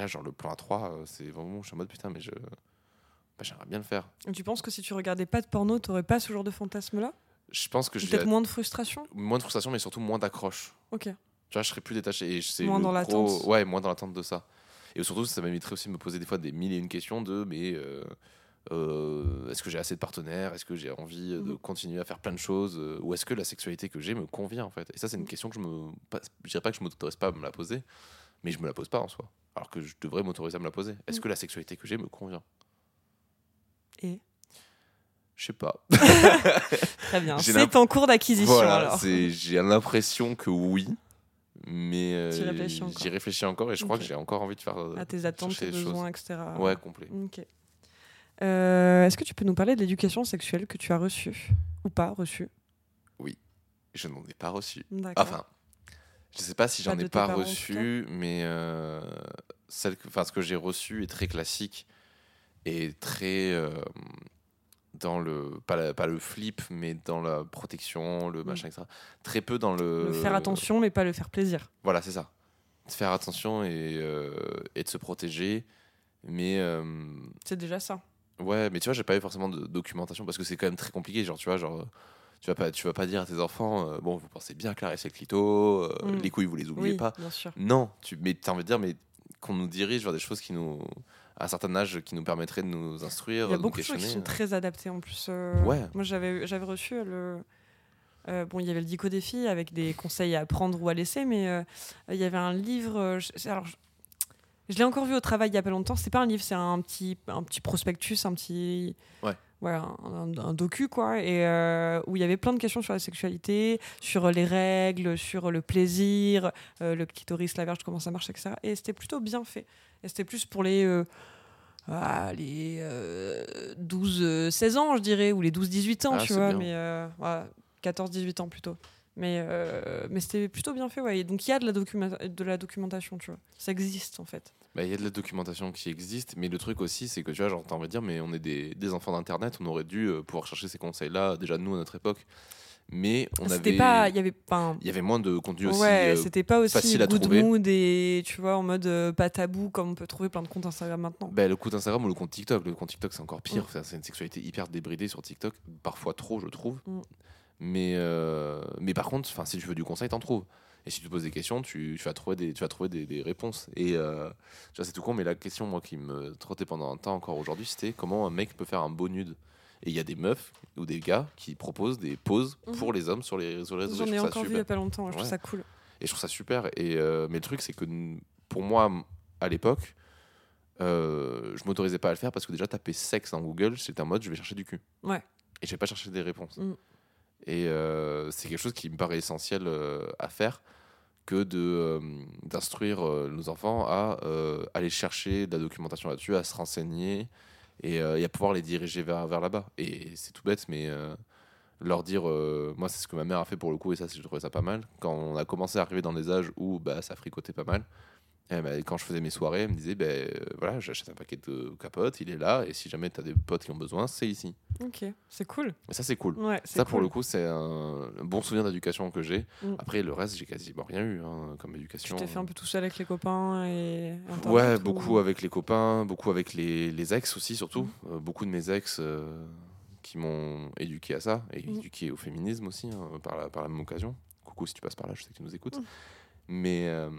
Genre le plan A3, euh, c'est vraiment, je suis en mode putain, mais je. bah, j'aimerais bien le faire. Et tu penses que si tu regardais pas de porno, t'aurais pas ce genre de fantasme-là? Je pense que je Peut-être moins de frustration? moins de frustration, mais surtout moins d'accroche. Ok. Tu vois, je serais plus détaché. Et Moins dans gros- l'attente. Ouais, moins dans l'attente de ça. Et surtout, ça m'éviterait aussi de me poser des fois des mille et une questions de mais euh, euh, est-ce que j'ai assez de partenaires? Est-ce que j'ai envie de Mhm. continuer à faire plein de choses? Ou est-ce que la sexualité que j'ai me convient en fait? Et ça, c'est une Mhm. question que je me. Je dirais pas que je m'autorise pas à me la poser, mais je me la pose pas en soi. Alors que je devrais m'autoriser à me la poser. Est-ce Mhm. que la sexualité que j'ai me convient? Et? Je sais pas. (laughs) Très bien. (laughs) C'est en cours d'acquisition Voilà, j'ai l'impression que oui, mais euh, j'y réfléchis encore et je crois que j'ai encore envie de faire. euh, À tes attentes, tes les choses. besoins, etc. Ouais, complet. Ok. Euh, Est-ce que tu peux nous parler de l'éducation sexuelle que tu as reçue ou pas reçue? Je n'en ai pas reçu. D'accord. Enfin, je sais pas si j'en ai pas reçu, mais euh, celle que, ce que j'ai reçu est très classique et très euh, dans le pas, la- pas le flip, mais dans la protection, le Mm. machin, etc. Très peu dans le. Le faire attention, mais pas le faire plaisir. Voilà, c'est ça. De faire attention et, euh, et de se protéger, mais C'est déjà ça. Ouais, mais tu vois, j'ai pas eu forcément de documentation parce que c'est quand même très compliqué. Genre, tu vois, genre, tu vas pas, tu vas pas dire à tes enfants, euh, bon, vous pensez bien caresser le clito, euh, Mm. les couilles, vous les oubliez Oui, pas. bien sûr. Non, tu, mais t'as envie de dire, mais qu'on nous dirige vers des choses qui nous, à un certain âge, qui nous permettraient de nous instruire, Il y a de beaucoup de choses qui sont très adaptées en plus. euh, Ouais. Moi, j'avais j'avais reçu le. euh, bon, il y avait le Dico des filles avec des conseils à prendre ou à laisser, mais euh, il y avait un livre. euh, je, alors, je, je l'ai encore vu au travail il y a pas longtemps. C'est pas un livre, c'est un petit, un petit prospectus, un petit. Ouais. Voilà, un, un docu, quoi. Et euh, où il y avait plein de questions sur la sexualité, sur les règles, sur le plaisir, euh, le clitoris, la verge, comment ça marche, etc. Et c'était plutôt bien fait. Et c'était plus pour les. euh, ah, les 12-16 ans, je dirais, ou les 12-18 ans, Ah, tu c'est vois, bien. mais euh, ouais, 14-18 ans plutôt. Mais, euh, mais c'était plutôt bien fait, ouais. Et donc il y a de la, documenta- de la documentation, tu vois. Ça existe en fait. Bah, Il y a de la documentation qui existe, mais le truc aussi, c'est que tu vois, genre, t'as envie de dire, mais on est des, des enfants d'Internet, on aurait dû euh, pouvoir chercher ces conseils-là, déjà nous à notre époque. Mais on avait. pas. Il y avait pas. Il y avait moins de contenu aussi. ouais, euh, c'était pas aussi facile à trouver. mood et tu vois, en mode euh, pas tabou comme on peut trouver plein de comptes Instagram maintenant. bah, le compte Instagram ou le compte TikTok. Le compte TikTok, c'est encore pire. Mm. Enfin, c'est une sexualité hyper débridée sur TikTok, parfois trop, je trouve. Mm. Mais, euh, mais par contre, enfin, si tu veux du conseil, t'en trouves. Et si tu te poses des questions, tu, tu vas trouver des, tu vas trouver des, des réponses. Et euh, tu vois, c'est tout con, mais la question, moi, qui me trottait pendant un temps encore aujourd'hui, c'était comment un mec peut faire un beau nude. Et il y a des meufs ou des gars qui proposent des poses Mhm. pour les hommes sur les réseaux sociaux. J'en Je ai encore vu il y a pas longtemps, je trouve ça cool. Et je trouve ça super. Et, euh, mais le truc, c'est que pour moi, à l'époque, euh, je m'autorisais pas à le faire parce que déjà, taper sexe dans Google, c'était en mode je vais chercher du cul. Ouais. Et je vais pas chercher des réponses. Mm. Et euh, c'est quelque chose qui me paraît essentiel euh, à faire que de euh, d'instruire nos enfants à aller chercher de la documentation là-dessus, à se renseigner et, à pouvoir les diriger vers, vers là-bas. Et c'est tout bête, mais leur dire, moi c'est ce que ma mère a fait pour le coup, et ça je trouvais ça pas mal. Quand on a commencé à arriver dans des âges où bah, ça fricotait pas mal, eh ben, quand je faisais mes soirées, elle me disait, ben euh, voilà, j'achète un paquet de capotes, il est là, et si jamais tu as des potes qui ont besoin, c'est ici. Ok, c'est cool. Et ça c'est cool. Ouais, Ça, pour le coup, c'est un, bon souvenir d'éducation que j'ai. Mm. Après, le reste, j'ai quasiment rien eu hein, comme Tu éducation. t'es fait un peu tout seul avec les copains et. Ouais, ou- beaucoup avec les copains, beaucoup avec les, les ex aussi, surtout. Mm. Euh, beaucoup de mes ex euh, qui m'ont éduqué à ça, et Mm. éduqué au féminisme aussi, hein, par, la, par la même occasion. Coucou si tu passes par là, je sais que tu nous écoutes. Mais, euh,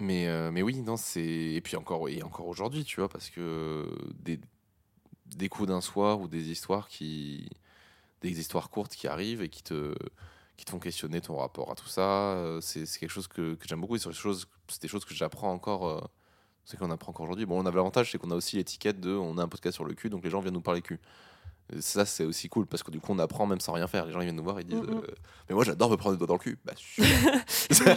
mais, euh, mais oui, non, c'est. Et puis encore, et encore aujourd'hui, tu vois, parce que des, des coups d'un soir ou des histoires qui. Des histoires courtes qui arrivent et qui te qui te font questionner ton rapport à tout ça. euh, C'est quelque chose que, que j'aime beaucoup et c'est des choses, des choses que j'apprends encore. euh, c'est qu'on apprend encore aujourd'hui. Bon, on a l'avantage, c'est qu'on a aussi l'étiquette de on a un podcast sur le cul, donc les gens viennent nous parler cul. Et Ça, c'est aussi cool parce que du coup, on apprend même sans rien faire. Les gens ils viennent nous voir et disent euh, Mais moi, j'adore me prendre le doigt dans le cul. Bah, (laughs) super.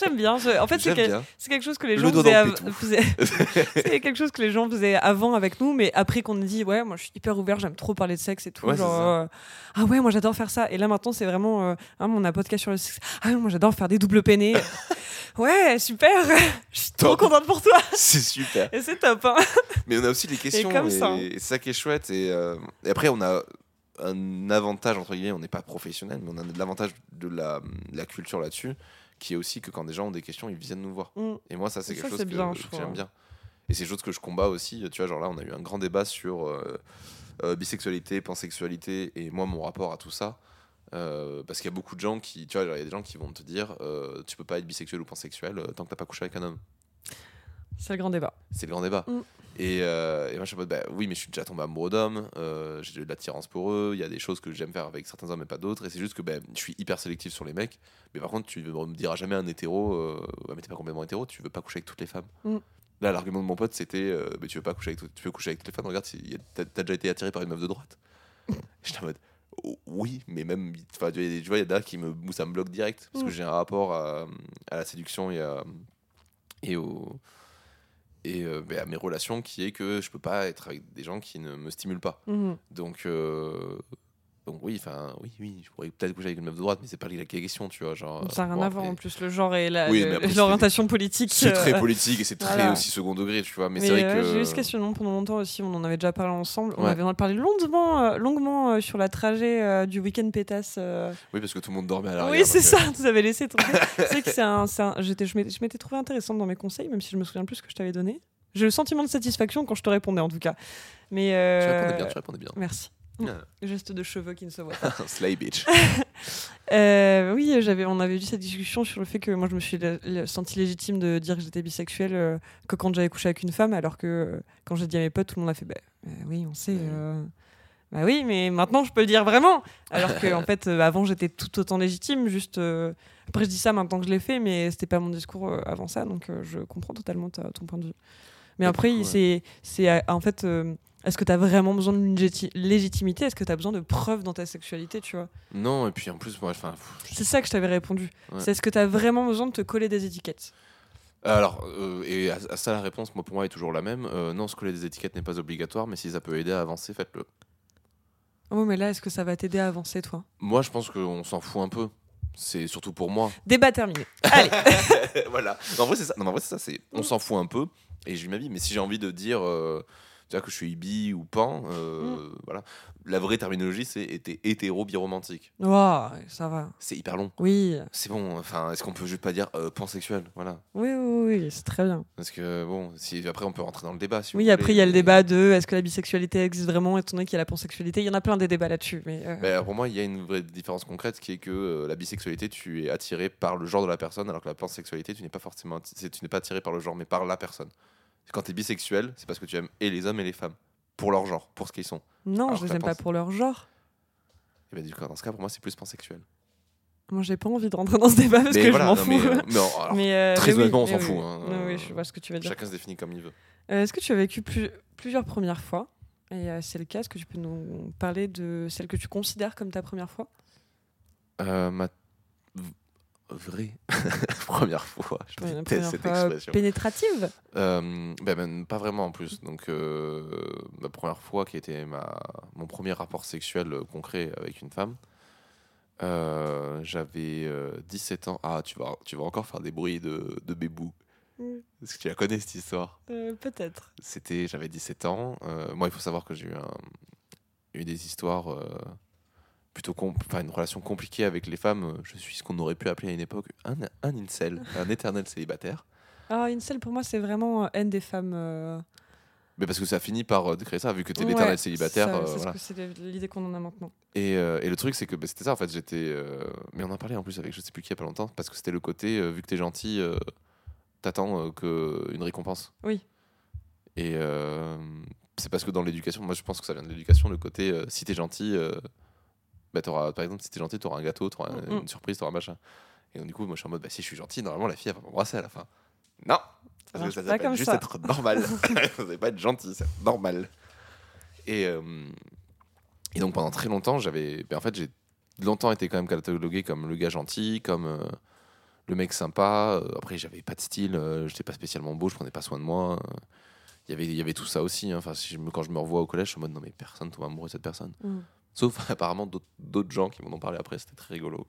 J'aime bien. je- En fait, c'est quelque chose que les Le gens faisaient, av- (laughs) c'est quelque chose que les gens faisaient avant avec nous, mais après qu'on nous dit ouais, moi je suis hyper ouvert, j'aime trop parler de sexe et tout. Ouais, genre, euh, ah ouais, moi j'adore faire ça. Et là maintenant, c'est vraiment euh, ah, on a podcast sur le sexe. Ah ouais, moi j'adore faire des doubles peinés. (laughs) ouais, super. Je suis trop contente pour toi. c'est super. Et c'est top. hein. Mais on a aussi les questions. comme et ça. c'est ça qui est chouette. Et, euh, et après, on a un avantage, entre guillemets, on n'est pas professionnel, mais on a de l'avantage de la, la culture là-dessus, qui est aussi que quand des gens ont des questions, ils viennent nous voir. Mm. Et moi, ça, c'est quelque ça, chose que, bien, j'aime bien. Et c'est quelque chose que je combats aussi. Tu vois, genre là, on a eu un grand débat sur euh, euh, bisexualité, pansexualité, et moi, mon rapport à tout ça. Euh, parce qu'il y a beaucoup de gens qui, tu vois, il y a des gens qui vont te dire, tu peux pas être bisexuel ou pansexuel tant que t'as pas couché avec un homme. C'est le grand débat. C'est le grand débat. Mm. Et, euh, et moi, je suis en mode, bah, oui, mais je suis déjà tombé amoureux d'hommes, euh, j'ai de l'attirance pour eux, il y a des choses que j'aime faire avec certains hommes et pas d'autres, et c'est juste que bah, je suis hyper sélectif sur les mecs, mais par contre, tu ne me diras jamais un hétéro, euh, mais t'es pas complètement hétéro, tu veux pas coucher avec toutes les femmes. Mm. Là, l'argument de mon pote, c'était, mais tu veux pas coucher avec, tu veux coucher avec toutes les femmes, regarde, t'as déjà été attiré par une meuf de droite. (laughs) J'étais en mode, oh, oui, mais même, tu vois, il y a des- qui me, où ça me bloque direct, parce que Mm. j'ai un rapport à, à la séduction et, à, et au et euh, ben, à mes relations qui est que je peux pas être avec des gens qui ne me stimulent pas. Mhm. Donc, euh, donc oui, enfin oui, oui, je pourrais peut-être coucher avec une meuf de droite, mais c'est pas la question, tu vois. Genre, Ça n'a rien à voir en plus, le genre et Oui, c'est- l'orientation politique. C'est très euh, politique et c'est très voilà. aussi second degré, tu vois. Mais, Mais, c'est vrai euh, que j'ai eu ce questionnement pendant longtemps aussi, on en avait déjà parlé ensemble. On Ouais. avait parlé longuement, euh, longuement euh, sur la trajet du week-end pétasse. oui, parce que tout le monde dormait à l'arrière. Oui, c'est ça, tu avais laissé tomber. (laughs) c'est que c'est un. c'est un- j'étais- je m'étais trouvé intéressante dans mes conseils, même si je me souviens plus ce que je t'avais donné. J'ai le sentiment de satisfaction quand je te répondais en tout cas. Mais. Tu répondais bien, tu répondais bien. Merci. (laughs) Geste de cheveux qui ne se voit pas. (laughs) Slay bitch. (laughs) Euh, oui, j'avais, on avait eu cette discussion sur le fait que moi je me suis sentie légitime de dire que j'étais bisexuelle euh, que quand j'avais couché avec une femme, alors que euh, quand j'ai dit à mes potes, tout le monde a fait bah, euh, oui, on sait. Bah oui, mais maintenant je peux le dire vraiment. Alors que en fait, avant j'étais tout autant légitime. Juste après, je dis ça maintenant que je l'ai fait, mais c'était pas mon discours avant ça, donc je comprends totalement ta- ton point de vue. Mais après, c'est, c'est en fait. Est-ce que tu as vraiment besoin d'une légiti- légitimité? Est-ce que tu as besoin de preuves dans ta sexualité, tu vois? Non, et puis en plus, moi, enfin. c'est ça que je t'avais répondu. Ouais. C'est est-ce que tu as vraiment besoin de te coller des étiquettes? Alors, euh, et à, à ça, la réponse, moi, pour moi, est toujours la même. Euh, non, se coller des étiquettes n'est pas obligatoire, mais si ça peut aider à avancer, faites-le. Oh, mais là, est-ce que ça va t'aider à avancer, toi? Moi, je pense qu'on s'en fout un peu. C'est surtout pour moi. (laughs) Débat terminé. Allez (laughs) Voilà. Non, en vrai, c'est ça. Non, en vrai, c'est ça. C'est on s'en fout un peu et je vis ma vie. Mais si j'ai envie de dire euh, vois, que je suis bi ou pan, euh, voilà. La vraie terminologie, c'est était hétéro biromantique. Waouh, ça va. C'est hyper long. Oui. C'est bon. Enfin, est-ce qu'on peut juste pas dire euh, pansexuel Voilà. Oui, oui, oui, c'est très bien. Parce que bon, si après on peut rentrer dans le débat. si vous Oui, après, il y a le débat de est-ce que la bisexualité existe vraiment, étant donné qu'il y a la pansexualité. Il y en a plein des débats là-dessus. Mais, euh, Ben, pour moi, il y a une vraie différence concrète qui est que la bisexualité, tu es attiré par le genre de la personne, alors que la pansexualité, tu n'es pas forcément tu n'es pas attiré par le genre, mais par la personne. Quand tu es bisexuel, c'est parce que tu aimes et les hommes et les femmes, pour leur genre, pour ce qu'ils sont. non, alors je les aime pas pour leur genre. Et ben, du coup, dans ce cas, pour moi, c'est plus pansexuel. Moi, j'ai pas envie de rentrer dans ce débat parce mais que voilà, je m'en fous. mais, euh, mais en- alors, Mais, euh, très oui, honnêtement, on s'en oui, fout, hein, oui, je vois ce que tu veux dire. chacun se définit comme il veut. Euh, est-ce que tu as vécu plus- plusieurs premières fois? Et euh, c'est le cas, est-ce que tu peux nous parler de celle que tu considères comme ta première fois? Euh, ma v- vraie (laughs) première fois, je Ouais, déteste cette fois expression. pénétrative Euh, ben, ben, pas vraiment en plus. Donc, euh, ma première fois qui était ma, mon premier rapport sexuel euh, concret avec une femme, euh, j'avais euh, 17 ans. Ah, tu vas, tu vas encore faire des bruits de, de bébou. Mm. Est-ce que tu la connais cette histoire? Euh, Peut-être. C'était, J'avais 17 ans. Euh, moi, il faut savoir que j'ai eu, un- eu des histoires. euh, plutôt enfin une relation compliquée avec les femmes je suis ce qu'on aurait pu appeler à une époque un, un incel un éternel célibataire Ah, Incel, pour moi, c'est vraiment euh, haine des femmes. euh, Mais parce que ça finit par euh, créer ça, vu que tu es ouais, l'éternel célibataire. euh, voilà. c'est l'idée qu'on en a maintenant. et, euh, et le truc, c'est que bah, c'était ça, en fait. J'étais. euh, Mais on en parlait en plus avec je sais plus qui il y a pas longtemps, parce que c'était le côté, euh, vu que t'es gentil, euh, t'attends euh, que une récompense. Oui. Et euh, c'est parce que dans l'éducation, moi je pense que ça vient de l'éducation, le côté, euh, si t'es gentil, euh, bah, par exemple, si t'es gentil, t'auras un gâteau, t'auras Mm, mm. une surprise, t'auras un machin. Et donc, du coup, moi je suis en mode, bah, si je suis gentil, normalement la fille elle va m'embrasser à la fin. Non! Ça ça pas comme juste ça. être normal. (laughs) (laughs) ça ne pas être gentil, c'est normal. Et, euh, et donc pendant très longtemps, j'avais. ben, en fait, j'ai longtemps été quand même catalogué comme le gars gentil, comme euh, le mec sympa. Euh, après, j'avais pas de style, euh, j'étais pas spécialement beau, je prenais pas soin de moi. Il y avait- il y avait tout ça aussi. hein. Enfin, si je me- quand je me revois au collège, je suis en mode non, mais personne tombe amoureux de cette personne. Mm. Sauf (laughs) apparemment d'autres- gens qui m'en ont parlé après, c'était très rigolo.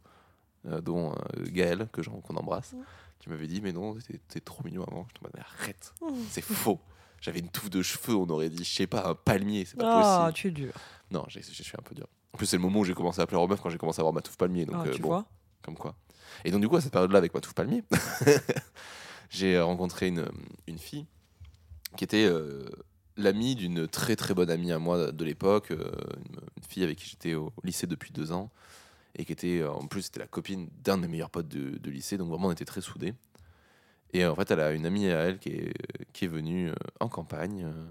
Euh, dont euh, Gaël, que qu'on embrasse, qui m'avait dit Mais non, t'es- trop mignon avant. Je me mais arrête, c'est faux. J'avais une touffe de cheveux, on aurait dit, je sais pas, un palmier, c'est pas Ah, possible. tu es dur. Non, je suis un peu dur. En plus, c'est le moment où j'ai commencé à plaire aux meufs quand j'ai commencé à avoir ma touffe palmier. Donc, Ah, euh, tu bon, vois comme quoi. Et donc, du coup, à cette période-là, avec ma touffe palmier, (laughs) j'ai rencontré une, une fille qui était l'amie d'une très très bonne amie à moi de l'époque, euh, une, fille avec qui j'étais au lycée depuis deux ans, et qui était, en plus, c'était la copine d'un de mes meilleurs potes de, lycée, donc vraiment, on était très soudés. Et en fait, elle a une amie à elle qui est, qui est venue euh, en campagne, euh,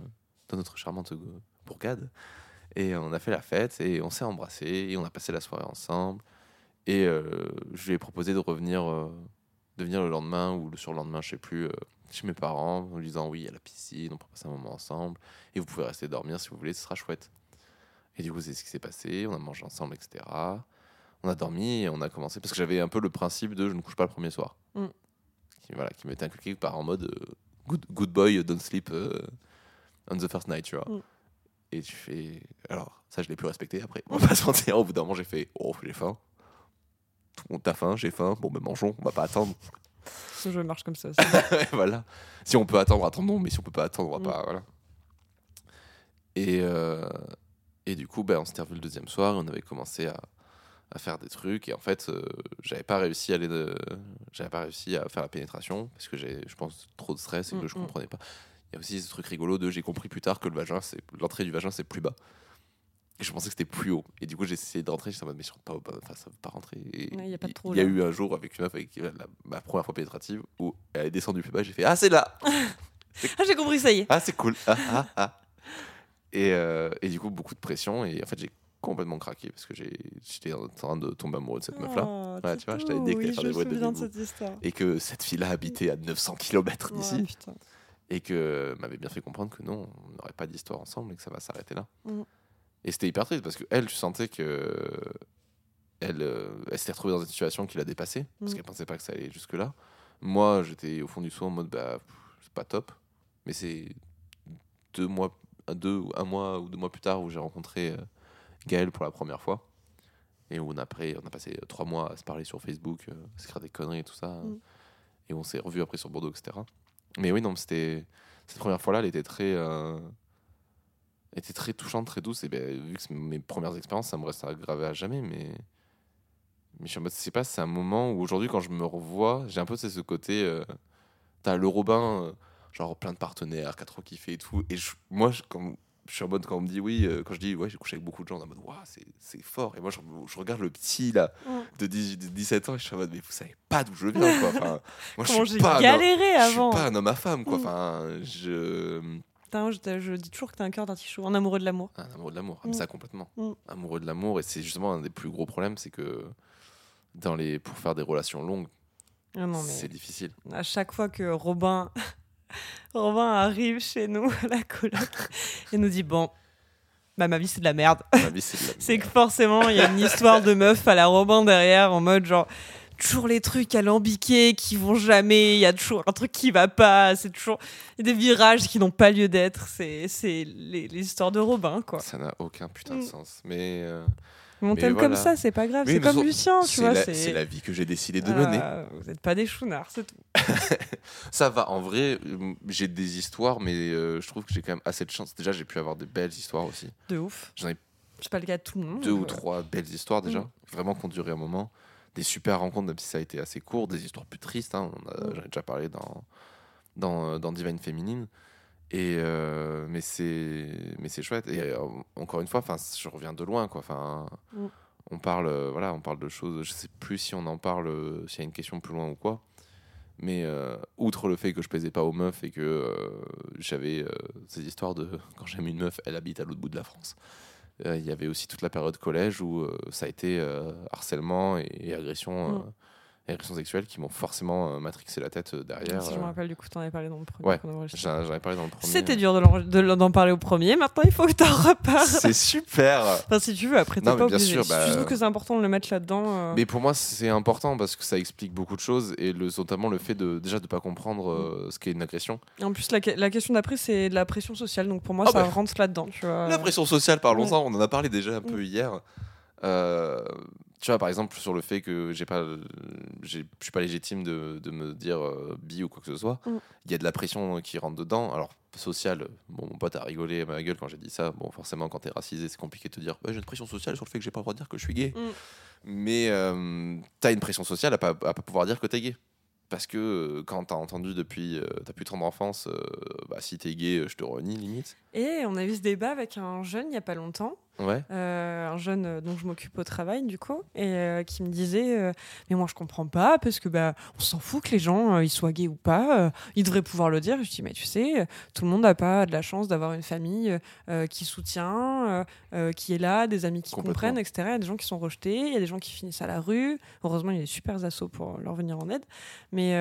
dans notre charmante bourgade. Et on a fait la fête, et on s'est embrassés, et on a passé la soirée ensemble. Et je lui ai proposé de revenir, de venir le lendemain ou le surlendemain, je sais plus, chez mes parents, en lui disant oui, il y a la piscine, on peut passer un moment ensemble, et vous pouvez rester dormir si vous voulez, ce sera chouette. Et du coup, c'est ce qui s'est passé, on a mangé ensemble, etc. On a dormi et on a commencé, parce que j'avais un peu le principe de je ne couche pas le premier soir. Mm. Qui, voilà, qui m'était inculqué par en mode euh, good, good boy, don't sleep euh, on the first night, tu vois. Mm. Et tu fais. Alors, ça, je l'ai plus respecté après. On va pas se mentir, au bout d'un moment, j'ai fait Oh, j'ai faim. Tout le monde t'a faim, j'ai faim. Bon, ben mangeons, on va pas attendre. Ce jeu marche comme ça. (laughs) voilà. Si on peut attendre, attendons, mais si on peut pas attendre, on va pas. Voilà. Et, euh, et du coup, ben, on s'était revu le deuxième soir et on avait commencé à, à faire des trucs. Et en fait, euh, j'avais pas réussi à aller de... j'avais pas réussi à faire la pénétration parce que j'ai, je pense, trop de stress et que Mm, je mm. comprenais pas. Il y a aussi ce truc rigolo de j'ai compris plus tard que le vagin, c'est l'entrée du vagin, c'est plus bas. Et je pensais que c'était plus haut. Et du coup, j'ai essayé de rentrer. J'étais en mode, mais je rentre pas au bas. Enfin, ça veut pas rentrer. Ouais, y a pas de il- trou, Il y a eu un jour avec une meuf avec la- ma première fois pénétrative où elle est descendue plus bas. J'ai fait, ah, c'est là (laughs) Ah, j'ai compris, ça y est. Ah, c'est cool ah, ah, ah. Et, euh, et du coup, beaucoup de pression. Et en fait, j'ai complètement craqué parce que j'étais en train de tomber amoureux de cette meuf-là. Oh, Ouais, tu vois, je t'avais dit oui, des de souviens de bébou. cette histoire. Et que cette fille-là habitait à 900 km d'ici. Ouais, et que m'avait bien fait comprendre que non, on n'aurait pas d'histoire ensemble et que ça va s'arrêter là. Mm. Et c'était hyper triste parce que elle, tu sentais que elle, euh, elle s'était retrouvée dans une situation qui l'a dépassée parce Mm. qu'elle pensait pas que ça allait jusque là. Moi, j'étais au fond du saut en mode bah c'est pas top, mais c'est deux mois, un- deux ou un mois ou deux mois plus tard où j'ai rencontré euh, Gaël pour la première fois. Et où on a, après, on a passé trois mois à se parler sur Facebook, euh, à se faire des conneries et tout ça. Mm. Et on s'est revus après sur Bordeaux, etc. Mais oui, non, c'était. Cette première fois-là, elle était très. euh, était très touchante, très douce. Et ben, vu que c'est mes premières expériences, ça me reste gravé à jamais. Mais. Mais je suis en mode, c'est pas, c'est un moment où aujourd'hui, quand je me revois, j'ai un peu sais, ce côté. euh, T'as le Robin, euh, genre plein de partenaires, qui a trop kiffé et tout. Et je- moi, je, quand, je suis en mode, quand on me dit oui, euh, quand je dis ouais, j'ai couché avec beaucoup de gens, on est en mode, waouh, c'est, c'est fort. Et moi, je, je regarde le petit là, de, 10 de 17 ans, et je suis en mode, mais vous savez pas d'où je viens, quoi. Enfin, moi, je suis pas. un homme- galéré je avant. suis pas un homme à femme, quoi. Mm. Enfin, je. Je, dis toujours que t'as un cœur d'artichaut, un amoureux de l'amour. Un amoureux de l'amour, Ah, Mm. ça complètement. Mm. Amoureux de l'amour, et c'est justement un des plus gros problèmes, c'est que dans les, pour faire des relations longues, Ah c'est difficile. à chaque fois que Robin, (laughs) Robin arrive chez nous à la coloc et nous dit bon, bah ma vie c'est de la merde. Ma vie, c'est de la (laughs) C'est que forcément il y a une histoire de meuf à la Robin derrière en mode genre toujours les trucs alambiqués qui vont jamais, il y a toujours un truc qui va pas, c'est toujours il y a des virages qui n'ont pas lieu d'être, c'est c'est les, les histoires de Robin quoi. Ça n'a aucun putain de Mm. sens. Mais. euh, Mais on comme ça, c'est pas grave, oui, c'est comme Lucien, tu c'est vois, la- c'est C'est la vie que j'ai décidé de Voilà, mener. Vous n'êtes pas des chounards, c'est tout. (laughs) Ça va, en vrai, euh, j'ai des histoires, mais euh, je trouve que j'ai quand même assez de chance. Déjà, j'ai pu avoir des belles histoires aussi. De ouf. J'en ai C'est pas le cas de tout le monde. deux ou euh, trois belles histoires déjà, Mm. vraiment qui ont duré un moment. Des super rencontres, même si ça a été assez court, des histoires plus tristes. hein, Mm. J'en ai déjà parlé dans, dans, euh, dans Divine Féminine. Et euh, mais c'est mais c'est chouette. Et euh, encore une fois, enfin, je reviens de loin, quoi. Enfin, Mm. on parle, euh, voilà, on parle de choses. Je sais plus si on en parle, s'il y a une question plus loin ou quoi. Mais outre le fait que je plaisais pas aux meufs et que j'avais ces histoires de (laughs) quand j'aime une meuf, elle habite à l'autre bout de la France. Euh, Il y avait aussi toute la période collège où euh, ça a été euh, harcèlement et, et agression, euh, Mm. et agression sexuelle qui m'ont forcément euh, matrixé la tête euh, derrière. Si je me euh. rappelle, du coup, t'en avais parlé dans le premier. Ouais. J'en ai parlé dans le premier. C'était dur de d'en parler au premier, maintenant il faut que t'en reparles. C'est super. Enfin, si tu veux, après, t'es pas bien obligé. sûr, Si bah, tu trouves que c'est important de le mettre là-dedans. euh, Mais pour moi, c'est important parce que ça explique beaucoup de choses et le, notamment le fait de déjà de pas comprendre euh, ce qu'est une agression. Et En plus, la, que- la question d'après, c'est de la pression sociale. Donc pour moi, Ah ça bah. rentre là-dedans. La pression sociale, parlons-en. On en a parlé déjà un peu hier. Euh, tu vois, par exemple, sur le fait que j'ai pas, je suis pas légitime de, de me dire euh, bi ou quoi que ce soit. Il Mm. y a de la pression qui rentre dedans. Alors sociale, bon, mon pote a rigolé à ma gueule quand j'ai dit ça. Bon, forcément, quand t'es racisé, c'est compliqué de te dire, Ouais, j'ai une pression sociale sur le fait que j'ai pas le droit de dire que je suis gay. Mm. Mais euh, t'as une pression sociale à pas, à pas pouvoir dire que t'es gay. Parce que euh, quand t'as entendu depuis euh, ta plus tendre enfance, euh, bah, si t'es gay, je te renie limite. Et on a eu ce débat avec un jeune il y a pas longtemps. Ouais. euh, un jeune euh, dont je m'occupe au travail du coup et euh, qui me disait mais moi je comprends pas parce que bah on s'en fout que les gens ils soient gays ou pas ils devraient pouvoir le dire je dis mais tu sais tout le monde n'a pas de la chance d'avoir une famille qui soutient qui est là des amis qui comprennent etc il y a des gens qui sont rejetés il y a des gens qui finissent à la rue. Heureusement il y a des super assos pour leur venir en aide. Mais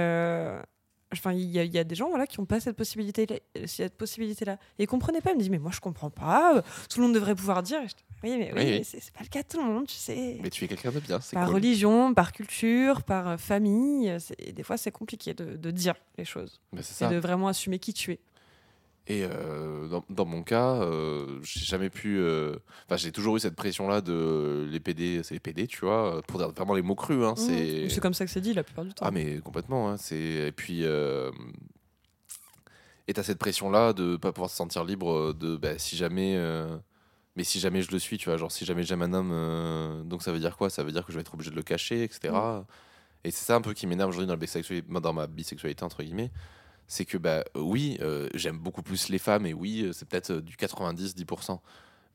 Enfin, il y, a- il y a des gens voilà, qui n'ont pas cette possibilité, cette possibilité là. Et ils comprenaient pas. Ils me disent mais moi je comprends pas. euh, Tout le monde devrait pouvoir dire. Je oui mais, oui, Oui, mais c'est pas le cas de tout le monde, tu sais. Mais tu es quelqu'un de bien, Par cool. religion, par culture, par euh, famille, euh, des fois c'est compliqué de, de dire les choses Bah, c'est et de vraiment assumer qui tu es. Et euh, dans, dans mon cas, euh, j'ai jamais pu. euh, Enfin, j'ai toujours eu cette pression-là de les PD, c'est les PD, tu vois, pour dire vraiment les mots crus. Hein, Mmh. c'est C'est comme ça que c'est dit la plupart du temps. Ah, mais complètement. Hein, et puis. Et t'as cette pression-là de pas pouvoir se sentir libre de bah, si jamais. Mais si jamais je le suis, tu vois, genre si jamais j'aime un homme, euh, donc ça veut dire quoi? Ça veut dire que je vais être obligé de le cacher, etc. Mm. Et c'est ça un peu qui m'énerve aujourd'hui dans, dans ma bisexualité, entre guillemets. C'est que, bah oui, euh, j'aime beaucoup plus les femmes, et oui, euh, c'est peut-être euh, du 90-10%.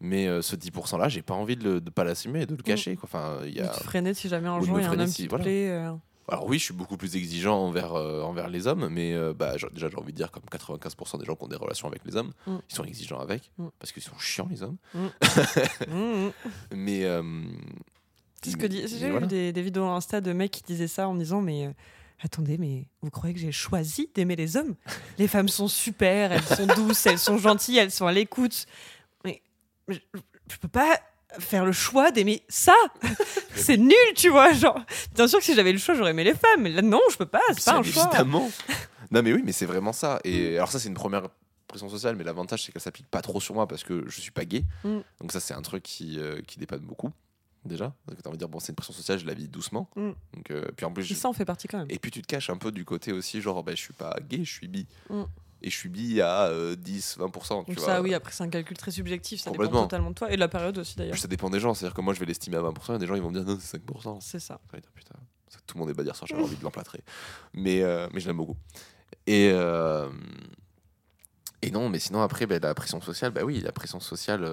Mais euh, ce 10%-là, j'ai pas envie de, de pas l'assumer et de le cacher. quoi. Enfin, il y a... freiner si jamais un jour il y a un homme si- qui te voilà. plaît. euh. Alors oui, je suis beaucoup plus exigeant envers, envers les hommes, mais bah, déjà j'ai envie de dire comme 95% des gens qui ont des relations avec les hommes, Mm. ils sont exigeants avec, Mm. parce qu'ils sont chiants les hommes. (laughs) Mais C'est ce que mais- dit. mais J'ai voilà. vu des, des vidéos Insta de mecs qui disaient ça en me disant mais attendez mais vous croyez que j'ai choisi d'aimer les hommes? Les femmes sont super, elles sont douces, elles sont gentilles, elles sont à l'écoute. Mais je, je peux pas faire le choix d'aimer ça. c'est nul, tu vois. Genre, bien sûr que si j'avais le choix, j'aurais aimé les femmes. Mais là, non, je peux pas. C'est pas un choix. évidemment. non mais oui, mais c'est vraiment ça. Et alors ça, c'est une première pression sociale, mais l'avantage, c'est qu'elle s'applique pas trop sur moi parce que je suis pas gay. Mm. Donc, ça, c'est un truc qui, euh, qui dépanne beaucoup, déjà. T'as envie de dire, bon, c'est une pression sociale, je la vis doucement. Mm. Donc, euh, puis en plus, je- Ça en fait partie quand même. et puis tu te caches un peu du côté aussi, genre, bah, je suis pas gay, je suis bi. Mm. Et je suis bi à euh, 10, 20%. Tu Donc vois. ça, oui, après, c'est un calcul très subjectif. Ça dépend totalement de toi et de la période aussi d'ailleurs. Ça dépend des gens. C'est-à-dire que moi, je vais l'estimer à 20%, et des gens, ils vont me dire, non, c'est 5%. C'est ça. Dire, putain, tout le monde est pas dire ça, j'avais envie de l'emplâtrer. Mais, euh, mais je l'aime beaucoup. Et, euh, et non, mais sinon, après, ben, la pression sociale, bah oui, la pression sociale.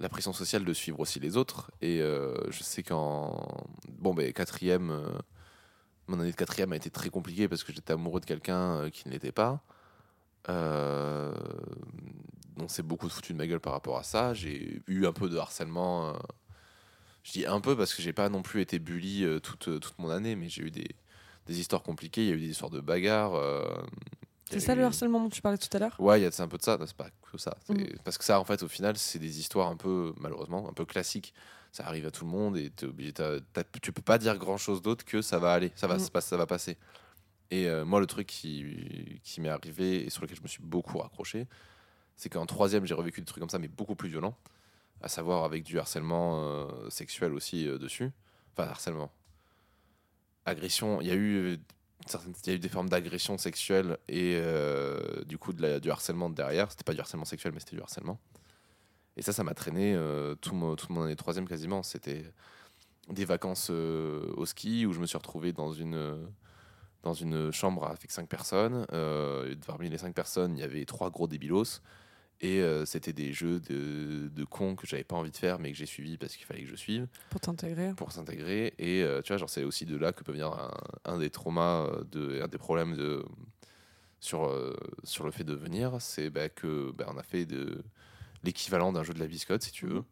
La pression sociale de suivre aussi les autres. Et euh, je sais qu'en. Bon, ben, quatrième. euh, mon année de quatrième a été très compliquée parce que j'étais amoureux de quelqu'un euh, qui ne l'était pas. Euh, on s'est beaucoup foutu de ma gueule par rapport à ça. J'ai eu un peu de harcèlement. je dis un peu parce que j'ai pas non plus été bully toute, toute mon année, mais j'ai eu des, des histoires compliquées. Il y a eu des histoires de bagarres. C'est ça eu- le harcèlement dont tu parlais tout à l'heure? Ouais, c'est un peu de ça, c'est pas que ça. Mm. Parce que ça, en fait, au final, c'est des histoires un peu, malheureusement, un peu classiques. Ça arrive à tout le monde et t'es obligé, tu peux pas dire grand chose d'autre que ça va aller, ça va, Mm. se passer, ça va passer. Et euh, moi, le truc qui, qui m'est arrivé et sur lequel je me suis beaucoup raccroché, c'est qu'en troisième, j'ai revécu des trucs comme ça, mais beaucoup plus violents, à savoir avec du harcèlement euh, sexuel aussi euh, dessus. Enfin, harcèlement. Agression, il y a eu il y a eu des formes d'agression sexuelle et euh, du coup de du harcèlement derrière. C'était pas du harcèlement sexuel, mais c'était du harcèlement. Et ça, ça m'a traîné euh, tout mon, toute mon année troisième quasiment. C'était des vacances euh, au ski où je me suis retrouvé dans une, dans une chambre avec cinq personnes. Parmi les cinq personnes, il y avait trois gros débilos. Et euh, c'était des jeux de, de cons que j'avais pas envie de faire, mais que j'ai suivi parce qu'il fallait que je suive pour t'intégrer. pour s'intégrer. Et euh, tu vois, genre, c'est aussi de là que peut venir un, un des traumas, euh, de, un des problèmes de, sur, euh, sur le fait de venir. C'est bah, que bah, on a fait de l'équivalent d'un jeu de la biscotte, si tu veux. Mhm.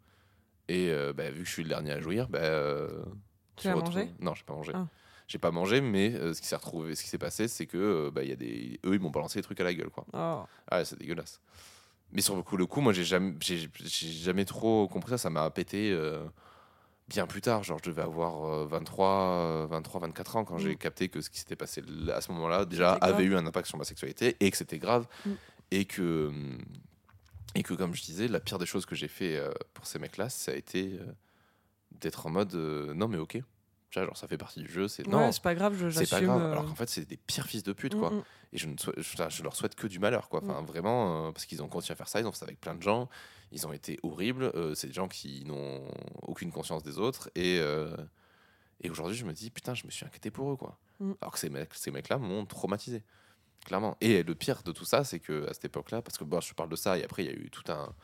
Et euh, bah, vu que je suis le dernier à jouir, bah, Tu as mangé? Non, j'ai pas mangé. Ah. J'ai pas mangé, mais ce qui s'est retrouvé, ce qui s'est passé, c'est que bah, y a des, eux, ils m'ont balancé des trucs à la gueule, quoi. Oh. Ah, c'est dégueulasse. Mais sur le coup, moi, j'ai jamais, j'ai, jamais trop compris ça. Ça m'a pété euh, bien plus tard. Genre, je devais avoir euh, 23, euh, 23, 24 ans quand j'ai Mm. capté que ce qui s'était passé à ce moment-là, déjà, avait eu un impact sur ma sexualité et que c'était grave. Mm. Et que, et que, comme je disais, la pire des choses que j'ai fait euh, pour ces mecs-là, ça a été euh, d'être en mode non, mais ok. Tu vois, genre, ça fait partie du jeu. C'est non, Ouais, c'est pas grave, je- c'est pas grave. euh, Alors qu'en fait, c'est des pires fils de pute, mm, quoi mm. et je, ne je, leur souhaite que du malheur quoi enfin vraiment euh, parce qu'ils ont continué à faire ça ils ont fait ça avec plein de gens ils ont été horribles euh, c'est des gens qui n'ont aucune conscience des autres et euh, et aujourd'hui je me dis putain je me suis inquiété pour eux quoi Mm. alors que ces mecs ces mecs là m'ont traumatisé clairement et le pire de tout ça c'est que à cette époque là parce que bon, je parle de ça et après il y a eu tout un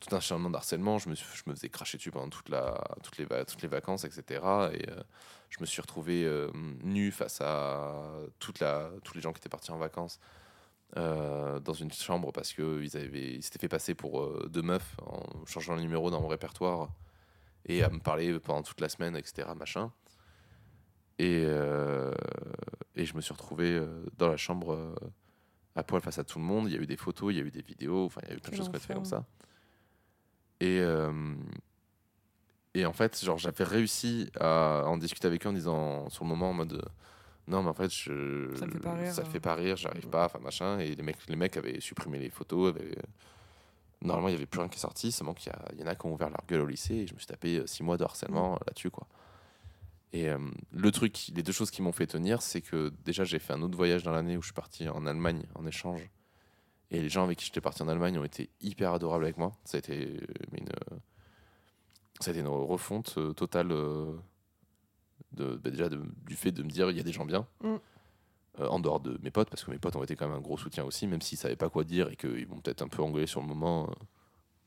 tout un changement d'harcèlement je me suis- je me faisais cracher dessus pendant toute la toutes les toutes les vacances etc et euh, je me suis retrouvé euh, nu face à toute la, tous les gens qui étaient partis en vacances euh, dans une chambre parce qu'ils ils s'étaient fait passer pour deux meufs en changeant le numéro dans mon répertoire et à me parler pendant toute la semaine, etc. Machin. Et, et je me suis retrouvé dans la chambre à poil face à tout le monde. Il y a eu des photos, il y a eu des vidéos, enfin il y a eu plein de choses qu'on a fait comme ça. Et, euh, et en fait, genre, j'avais réussi à en discuter avec eux en disant sur le moment en mode euh, non, mais en fait, je, Ça me fait pas rire, ça euh. fait pas rire, j'arrive pas, enfin machin. Et les mecs, les mecs avaient supprimé les photos. avaient- Normalement, il y avait plus rien qui est sorti, seulement qu'il y, a- il y en a qui ont ouvert leur gueule au lycée et je me suis tapé euh, six mois de harcèlement euh, là-dessus, quoi. Et euh, le truc, les deux choses qui m'ont fait tenir, c'est que déjà, j'ai fait un autre voyage dans l'année où je suis parti en Allemagne en échange. Et les gens avec qui j'étais parti en Allemagne ont été hyper adorables avec moi. Ça a été euh, une, ça a été une refonte euh, totale euh, de, bah, déjà de- du fait de me dire il y a des gens bien. Mm. Euh, en dehors de mes potes, parce que mes potes ont été quand même un gros soutien aussi, même s'ils savaient pas quoi dire et qu'ils m'ont peut-être un peu engueulé sur le moment. euh,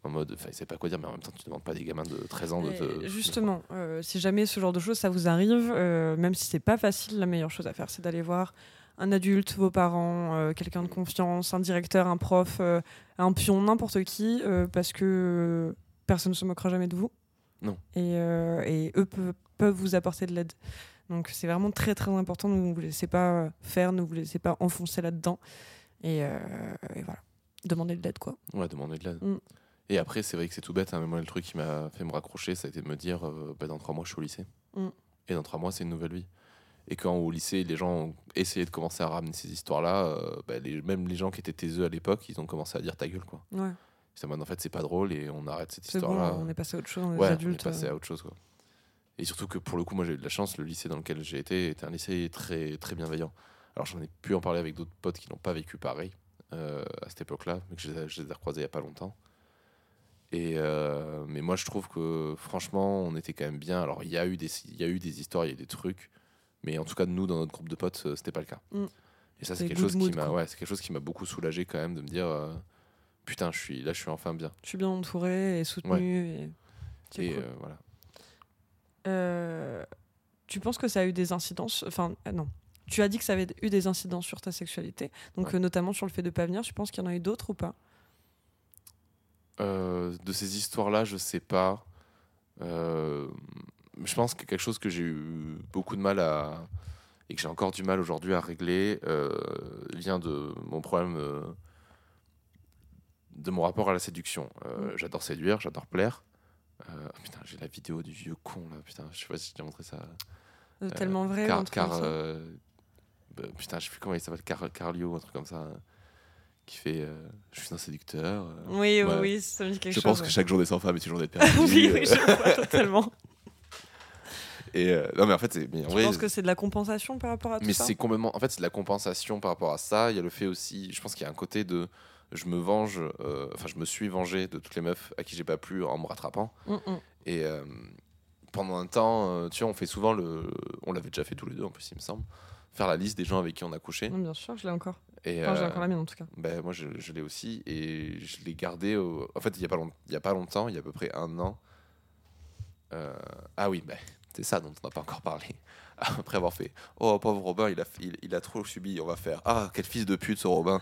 en mode, enfin, ils savaient pas quoi dire, mais en même temps, tu demandes pas des gamins de 13 ans de te. Justement, euh, si jamais ce genre de choses ça vous arrive, euh, même si c'est pas facile, la meilleure chose à faire c'est d'aller voir un adulte, vos parents, euh, quelqu'un de confiance, un directeur, un prof, euh, un pion, n'importe qui, euh, parce que personne ne se moquera jamais de vous. Non. Et, et eux peuvent, peuvent vous apporter de l'aide. Donc c'est vraiment très très important. Ne vous laissez pas faire, ne vous laissez pas enfoncer là-dedans. Et, et voilà. Demandez de l'aide quoi. Ouais, demander de l'aide. Mm. Et après, c'est vrai que c'est tout bête, hein, mais moi, le truc qui m'a fait me raccrocher, ça a été de me dire bah, dans trois mois, je suis au lycée. Mm. Et dans trois mois, c'est une nouvelle vie. Et quand au lycée, les gens ont essayé de commencer à ramener ces histoires-là, euh, bah, les, même les gens qui étaient taiseux à l'époque, ils ont commencé à dire ta gueule, quoi. Ouais. C'est en fait, c'est pas drôle et on arrête cette bon, histoire-là. on est passé à autre chose, on est ouais, on est passé euh. à autre chose, quoi. Et surtout que pour le coup, moi j'ai eu de la chance, le lycée dans lequel j'ai été était un lycée très, très bienveillant. Alors j'en ai pu en parler avec d'autres potes qui n'ont pas vécu pareil euh, à cette époque-là, mais que je je les ai recroisés il y a pas longtemps. Et euh, mais moi je trouve que franchement on était quand même bien. Alors il y a eu des, il y a eu des histoires, il y a eu des trucs, mais en tout cas nous dans notre groupe de potes euh, c'était pas le cas. Mm. Et ça c'est quelque chose qui m'a, ouais, c'est quelque chose qui m'a beaucoup soulagé quand même de me dire euh, putain je suis là je suis enfin bien. Je suis bien entouré et soutenu. Et... C'est Et cool. euh, voilà. Euh, tu penses que ça a eu des incidences Enfin, non. Tu as dit que ça avait eu des incidences sur ta sexualité, donc Ouais. notamment sur le fait de pas venir. Tu penses qu'il y en a eu d'autres ou pas? De ces histoires-là, je sais pas. Euh, je pense que quelque chose que j'ai eu beaucoup de mal à et que j'ai encore du mal aujourd'hui à régler euh, vient de mon problème euh, de mon rapport à la séduction. Euh, Mm. J'adore séduire, j'adore plaire. Euh, putain, j'ai la vidéo du vieux con là. Putain, je sais pas si je t'ai montré ça. Tellement vrai. Car, car, bah, putain, je sais plus comment il s'appelle, Car, Carlio, un truc comme ça, qui fait euh, Je suis un séducteur. euh, Oui, oui, ouais. oui, ça me dit quelque je chose. pense ouais. que chaque jour des sans femmes est une journée de (laughs) perdu. oui, oui, je vois totalement. Et euh, non, mais en fait, c'est. mais en Tu vrai, penses que c'est de la compensation par rapport à tout mais ça c'est complètement. En fait, c'est de la compensation par rapport à ça. Il y a le fait aussi. Je pense qu'il y a un côté de. Je me venge. euh, Enfin, je me suis vengé de toutes les meufs à qui j'ai pas plu en me rattrapant. Mm, mm. Et euh, pendant un temps, tu vois, on fait souvent le. On l'avait déjà fait tous les deux, en plus, il me semble. Faire la liste des gens avec qui on a couché. Bien sûr, je l'ai encore. Et, Enfin, j'ai encore la mienne en tout cas. ben, moi, je, je l'ai aussi. Et je l'ai gardé. au- En fait, il y a, pas long- y a pas longtemps, il y a à peu près un an. Ah oui, ben, c'est ça dont on n'a pas encore parlé. (laughs) Après avoir fait Oh, pauvre Robin, il a, il, il a trop subi. On va faire Ah, quel fils de pute ce Robin.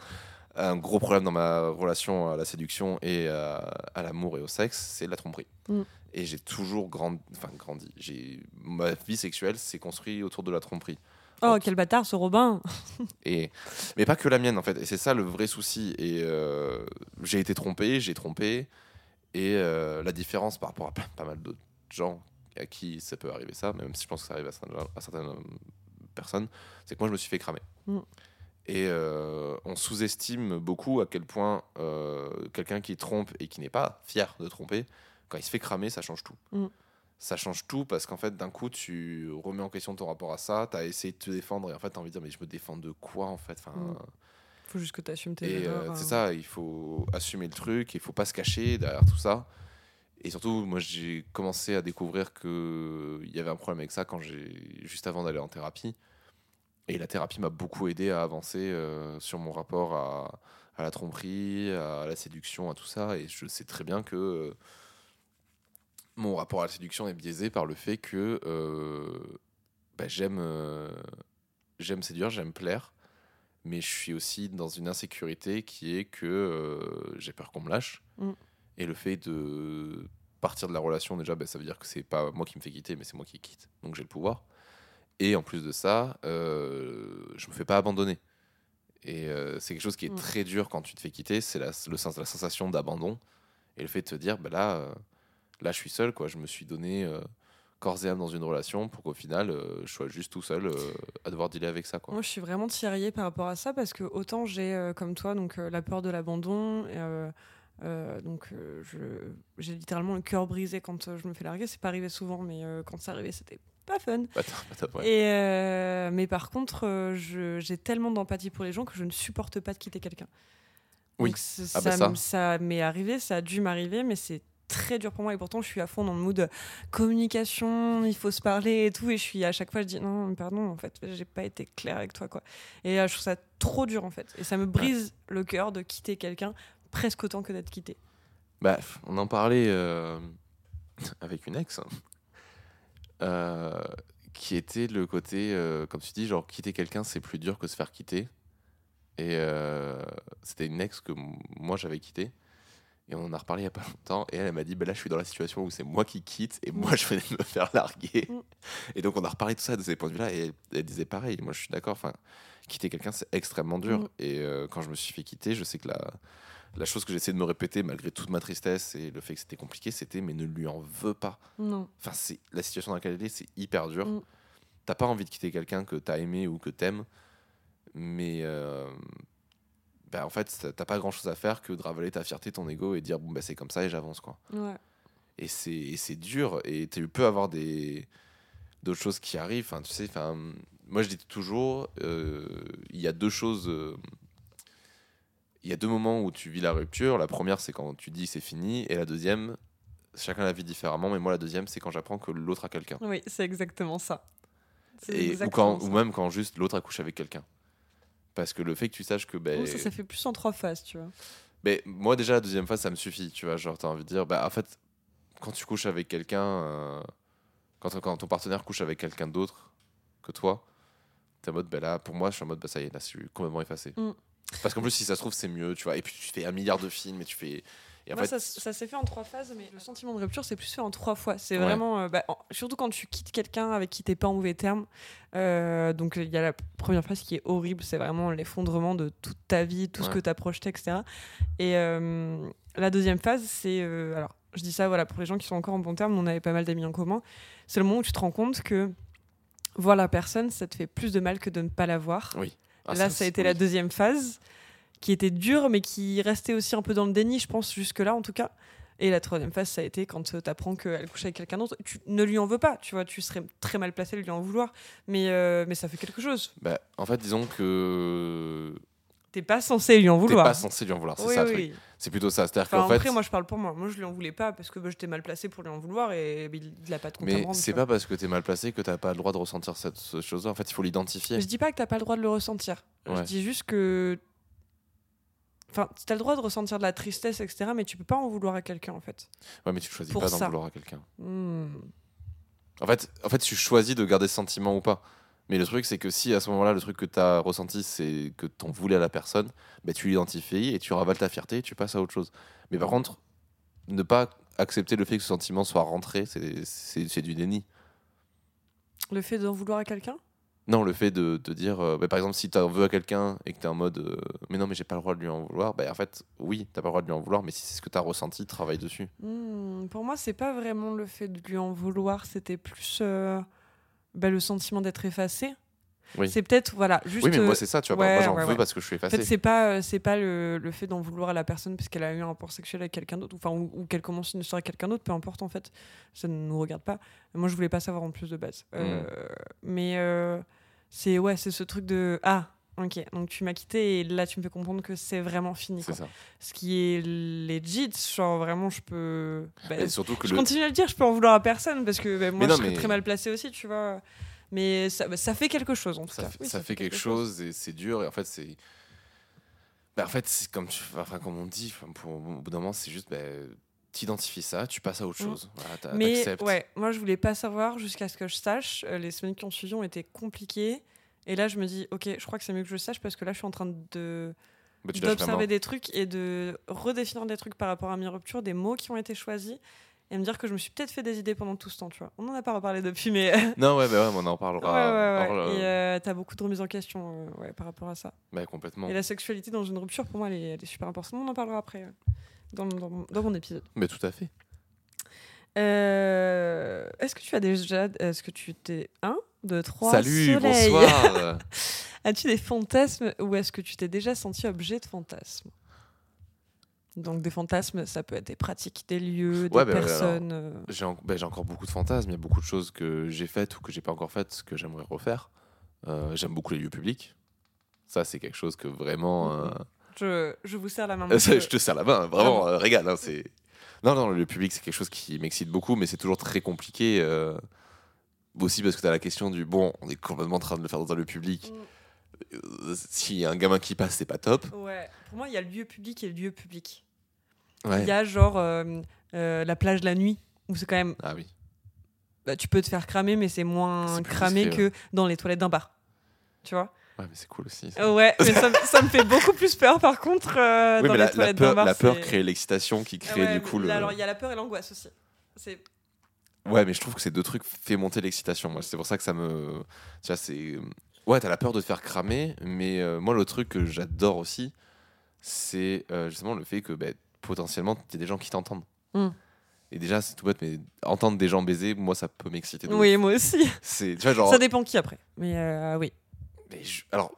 Un gros problème dans ma relation à la séduction et à, à l'amour et au sexe, c'est la tromperie. Mm. Et j'ai toujours grand, enfin, grandi. J'ai Ma vie sexuelle s'est construite autour de la tromperie. Oh, quel bâtard ce Robin (laughs) Et, mais pas que la mienne en fait. Et c'est ça le vrai souci. Et euh, j'ai été trompé, j'ai trompé. Et euh, la différence par rapport à pas, pas mal d'autres gens à qui ça peut arriver ça, même si je pense que ça arrive à certaines, à certaines personnes, c'est que moi je me suis fait cramer. Mm. Et euh, on sous-estime beaucoup à quel point euh, quelqu'un qui trompe et qui n'est pas fier de tromper, quand il se fait cramer, ça change tout. Mm. Ça change tout parce qu'en fait, d'un coup, tu remets en question ton rapport à ça, tu as essayé de te défendre et en fait, tu as envie de dire, mais je me défends de quoi en fait? Enfin, Mm. Faut juste que tu assumes tes Et euh, erreurs. c'est hein. ça, il faut assumer le truc, il faut pas se cacher derrière tout ça. Et surtout, moi, j'ai commencé à découvrir qu'il y avait un problème avec ça quand juste avant d'aller en thérapie. Et la thérapie m'a beaucoup aidé à avancer euh, sur mon rapport à, la tromperie, à la séduction, à tout ça. Et je sais très bien que euh, mon rapport à la séduction est biaisé par le fait que euh, bah, j'aime j'aime séduire, j'aime plaire mais je suis aussi dans une insécurité qui est que j'ai peur qu'on me lâche. Mm. Et le fait de partir de la relation, déjà, ben, ça veut dire que c'est pas moi qui me fais quitter, mais c'est moi qui quitte. Donc j'ai le pouvoir. Et en plus de ça, euh, je me fais pas abandonner. Et euh, c'est quelque chose qui est Mm. très dur quand tu te fais quitter, c'est la, le sens, la sensation d'abandon. Et le fait de te dire, ben là, euh, là, je suis seul, quoi. Je me suis donné euh, corps et âme dans une relation pour qu'au final, euh, je sois juste tout seul euh, à devoir dealer avec ça, quoi. Moi, je suis vraiment tiraillée par rapport à ça parce que autant j'ai, euh, comme toi, donc la peur de l'abandon. Euh, donc, euh, j'ai littéralement le cœur brisé quand euh, je me fais larguer. C'est pas arrivé souvent, mais euh, quand c'est arrivé, c'était pas fun. Pas top, pas top, ouais. Et mais par contre, j'ai tellement d'empathie pour les gens que je ne supporte pas de quitter quelqu'un. Oui. Donc, Ah ça, bah ça. ça m'est arrivé, ça a dû m'arriver, mais c'est très dur pour moi et pourtant je suis à fond dans le mood communication, il faut se parler et tout et je suis à chaque fois je dis non pardon en fait j'ai pas été claire avec toi quoi et je trouve ça trop dur en fait et ça me brise le cœur de quitter quelqu'un presque autant que d'être quitté. Bah, on en parlait euh, (laughs) avec une ex, euh, qui était le côté, euh, comme tu dis, genre quitter quelqu'un, c'est plus dur que se faire quitter. Et c'était une ex que moi j'avais quittée. Et on en a reparlé il y a pas longtemps. Et elle, elle m'a dit bah Là, je suis dans la situation où c'est moi qui quitte et moi, je venais de me faire larguer. Mm. Et donc, on a reparlé de tout ça de ces points de vue-là. Et elle, elle disait pareil. Moi, je suis d'accord. Enfin, quitter quelqu'un, c'est extrêmement dur. Mm. Et euh, quand je me suis fait quitter, je sais que la, la chose que j'essaie de me répéter, malgré toute ma tristesse et le fait que c'était compliqué, c'était mais ne lui en veux pas. Non. Enfin, c'est la situation dans laquelle elle est, c'est hyper dur. Mm. t'as pas envie de quitter quelqu'un que t'as aimé ou que t'aimes, mais euh, bah, en fait, t'as pas grand chose à faire que de ravaler ta fierté, ton ego et dire bon, bah, c'est comme ça et j'avance quoi. Ouais. Et c'est et c'est dur et tu peux avoir des d'autres choses qui arrivent. Enfin, tu sais, enfin, moi je dis toujours, euh, il y a deux choses. euh, il y a deux moments où tu vis la rupture. La première, c'est quand tu dis c'est fini, et la deuxième, chacun la vit différemment. Mais moi, la deuxième, c'est quand j'apprends que l'autre a quelqu'un. Oui, c'est exactement ça. Ou, quand, ça. ou même quand juste l'autre accouche avec quelqu'un. Parce que le fait que tu saches que ben, ça, ça fait plus en trois phases, tu vois. ben, moi déjà la deuxième phase ça me suffit, tu vois, genre t'as envie de dire bah en fait quand tu couches avec quelqu'un euh, quand, quand ton partenaire couche avec quelqu'un d'autre que toi, t'es en mode bah là pour moi je suis en mode bah ça y est là je suis complètement effacé. Mm. Parce qu'en plus si ça se trouve c'est mieux, tu vois, et puis tu fais un milliard de films et tu fais et en Moi, fait ça, ça s'est fait en trois phases, mais le sentiment de rupture, c'est plus fait en trois fois. C'est Ouais. vraiment, euh, bah, en- surtout quand tu quittes quelqu'un avec qui t'es pas en mauvais termes. Euh, donc il y a la première phase qui est horrible, c'est vraiment l'effondrement de toute ta vie, tout ce que tu as projeté, etc. Et euh, la deuxième phase, c'est, alors je dis ça, voilà, pour les gens qui sont encore en bon terme, on avait pas mal d'amis en commun. C'est le moment où tu te rends compte que voir la personne, ça te fait plus de mal que de ne pas la voir. Ah, Là, ça, a été oui. la deuxième phase qui était dure, mais qui restait aussi un peu dans le déni, je pense, jusque-là en tout cas. Et la troisième phase, ça a été quand tu apprends qu'elle couche avec quelqu'un d'autre. Tu ne lui en veux pas, tu vois, tu serais très mal placé de lui en vouloir, mais, euh, mais ça fait quelque chose. Bah, en fait disons que T'es pas censé lui en t'es vouloir. pas censé lui en vouloir, c'est oui, ça oui. C'est plutôt ça, c'est-à-dire Enfin, qu'en fait après, moi, je parle pour moi. Moi, je lui en voulais pas parce que bah, j'étais mal placé pour lui en vouloir et bah, il il a pas de mais c'est pas parce que t'es mal placé que t'as pas le droit de ressentir cette ce chose-là. En fait, il faut l'identifier. Je dis pas que t'as pas le droit de le ressentir. Je dis juste que. Enfin, t'as le droit de ressentir de la tristesse, etc., mais tu peux pas en vouloir à quelqu'un, en fait. Ouais, mais tu choisis Pour pas d'en vouloir à quelqu'un. Hmm. En fait, en fait, tu choisis de garder ce sentiment ou pas. Mais le truc, c'est que si à ce moment-là, le truc que tu as ressenti, c'est que t'en voulais à la personne, bah, tu l'identifies et tu ravales ta fierté et tu passes à autre chose. Mais par contre, ne pas accepter le fait que ce sentiment soit rentré, c'est- du déni. Le fait d'en vouloir à quelqu'un? Non, le fait de, de dire, euh, bah, par exemple, si tu en veux à quelqu'un et que tu es en mode, euh, mais non, mais j'ai pas le droit de lui en vouloir, bah, en fait, oui, t'as pas le droit de lui en vouloir, mais si c'est ce que tu as ressenti, travaille dessus. Hmm, Pour moi, c'est pas vraiment le fait de lui en vouloir, c'était plus euh, bah, le sentiment d'être effacé. Oui. C'est peut-être, voilà, juste. oui, mais euh, moi, c'est ça, tu vois. ouais, moi, j'en ouais, veux ouais. parce que je suis En effacé. fait, c'est pas, euh, c'est pas le, le fait d'en vouloir à la personne parce qu'elle a eu un rapport sexuel avec quelqu'un d'autre, enfin, ou, ou qu'elle commence une histoire avec quelqu'un d'autre, peu importe en fait, ça ne nous regarde pas. Moi, je voulais pas savoir en plus de base. Euh, mais euh, c'est ouais, c'est ce truc de ah, ok, donc tu m'as quitté et là tu me fais comprendre que c'est vraiment fini. c'est ça. Ce qui est legit, genre vraiment, je peux. bah, Et surtout que je le, continue à le dire, je peux en vouloir à personne parce que bah, moi non, je serais mais- très mal placé aussi, tu vois. Mais ça, bah, ça fait quelque chose en tout ça, cas. fait, Oui, ça fait quelque chose et c'est dur et en fait c'est en fait c'est comme tu enfin comme on dit pour, au bout d'un moment c'est juste t'identifies ça tu passes à autre Mm. chose voilà, t'a- Mais ouais, moi je voulais pas savoir jusqu'à ce que je sache. Euh, les semaines qui ont suivi ont été compliquées. Et là, je me dis, ok, je crois que c'est mieux que je le sache parce que là, je suis en train de Bah, d'observer des trucs et de redéfinir des trucs par rapport à mes ruptures, des mots qui ont été choisis et me dire que je me suis peut-être fait des idées pendant tout ce temps, tu vois. On en a pas reparlé depuis, mais (laughs) non ouais bah ouais mais on en ouais, parlera ouais, ouais. hors, Et euh, euh, t'as beaucoup de remises en question euh, ouais, par rapport à ça. bah, complètement Et la sexualité dans une rupture, pour moi, elle est, elle est super importante. On en parlera après dans, dans dans mon épisode. mais tout à fait Euh, Est-ce que tu as déjà. Est-ce que tu t'es. Un, deux, trois. salut soleil? bonsoir (laughs) As-tu des fantasmes ou est-ce que tu t'es déjà senti objet de fantasme Donc, des fantasmes, ça peut être des pratiques, des lieux, des Ouais, bah, ouais, personnes. euh, j'ai en- bah, j'ai encore beaucoup de fantasmes il y a beaucoup de choses que j'ai faites ou que j'ai pas encore faites que j'aimerais refaire Euh, j'aime beaucoup les lieux publics ça c'est quelque chose que vraiment euh, je, je vous serre la main. (laughs) Ça, je te serre la main, hein, vraiment, euh, régale. hein, c'est... Non, non, le public, c'est quelque chose qui m'excite beaucoup, mais c'est toujours très compliqué. euh, Aussi parce que tu as la question du bon, on est complètement en train de le faire dans lieu public. Euh, S'il y a un gamin qui passe, c'est pas top. Mm. Ouais, pour moi, il y a le lieu public et le lieu public. Il Ouais. y a genre euh, euh, la plage la nuit, où c'est quand même. Ah oui. bah, tu peux te faire cramer, mais c'est moins cramé que dans les toilettes d'un bar. Tu vois? Ouais, mais c'est cool aussi. ça. Ouais, mais ça, me- ça me fait beaucoup plus peur par contre euh, oui, dans mais les la, la peur, d'un bar. la peur c'est- crée l'excitation qui crée ouais, du coup le. alors il y a la peur et l'angoisse aussi. C'est Ouais, mais je trouve que ces deux trucs fait monter l'excitation. Moi, c'est pour ça que ça me. Tu vois, c'est. Ouais, t'as la peur de te faire cramer, mais euh, moi, le truc que j'adore aussi, c'est euh, justement le fait que bah, potentiellement, il y a des gens qui t'entendent. Mm. Et déjà, c'est tout bête, mais entendre des gens baiser, moi, ça peut m'exciter. Oui, moi aussi. C'est, tu vois, genre. Ça dépend qui après. Mais euh, oui. Mais je- alors.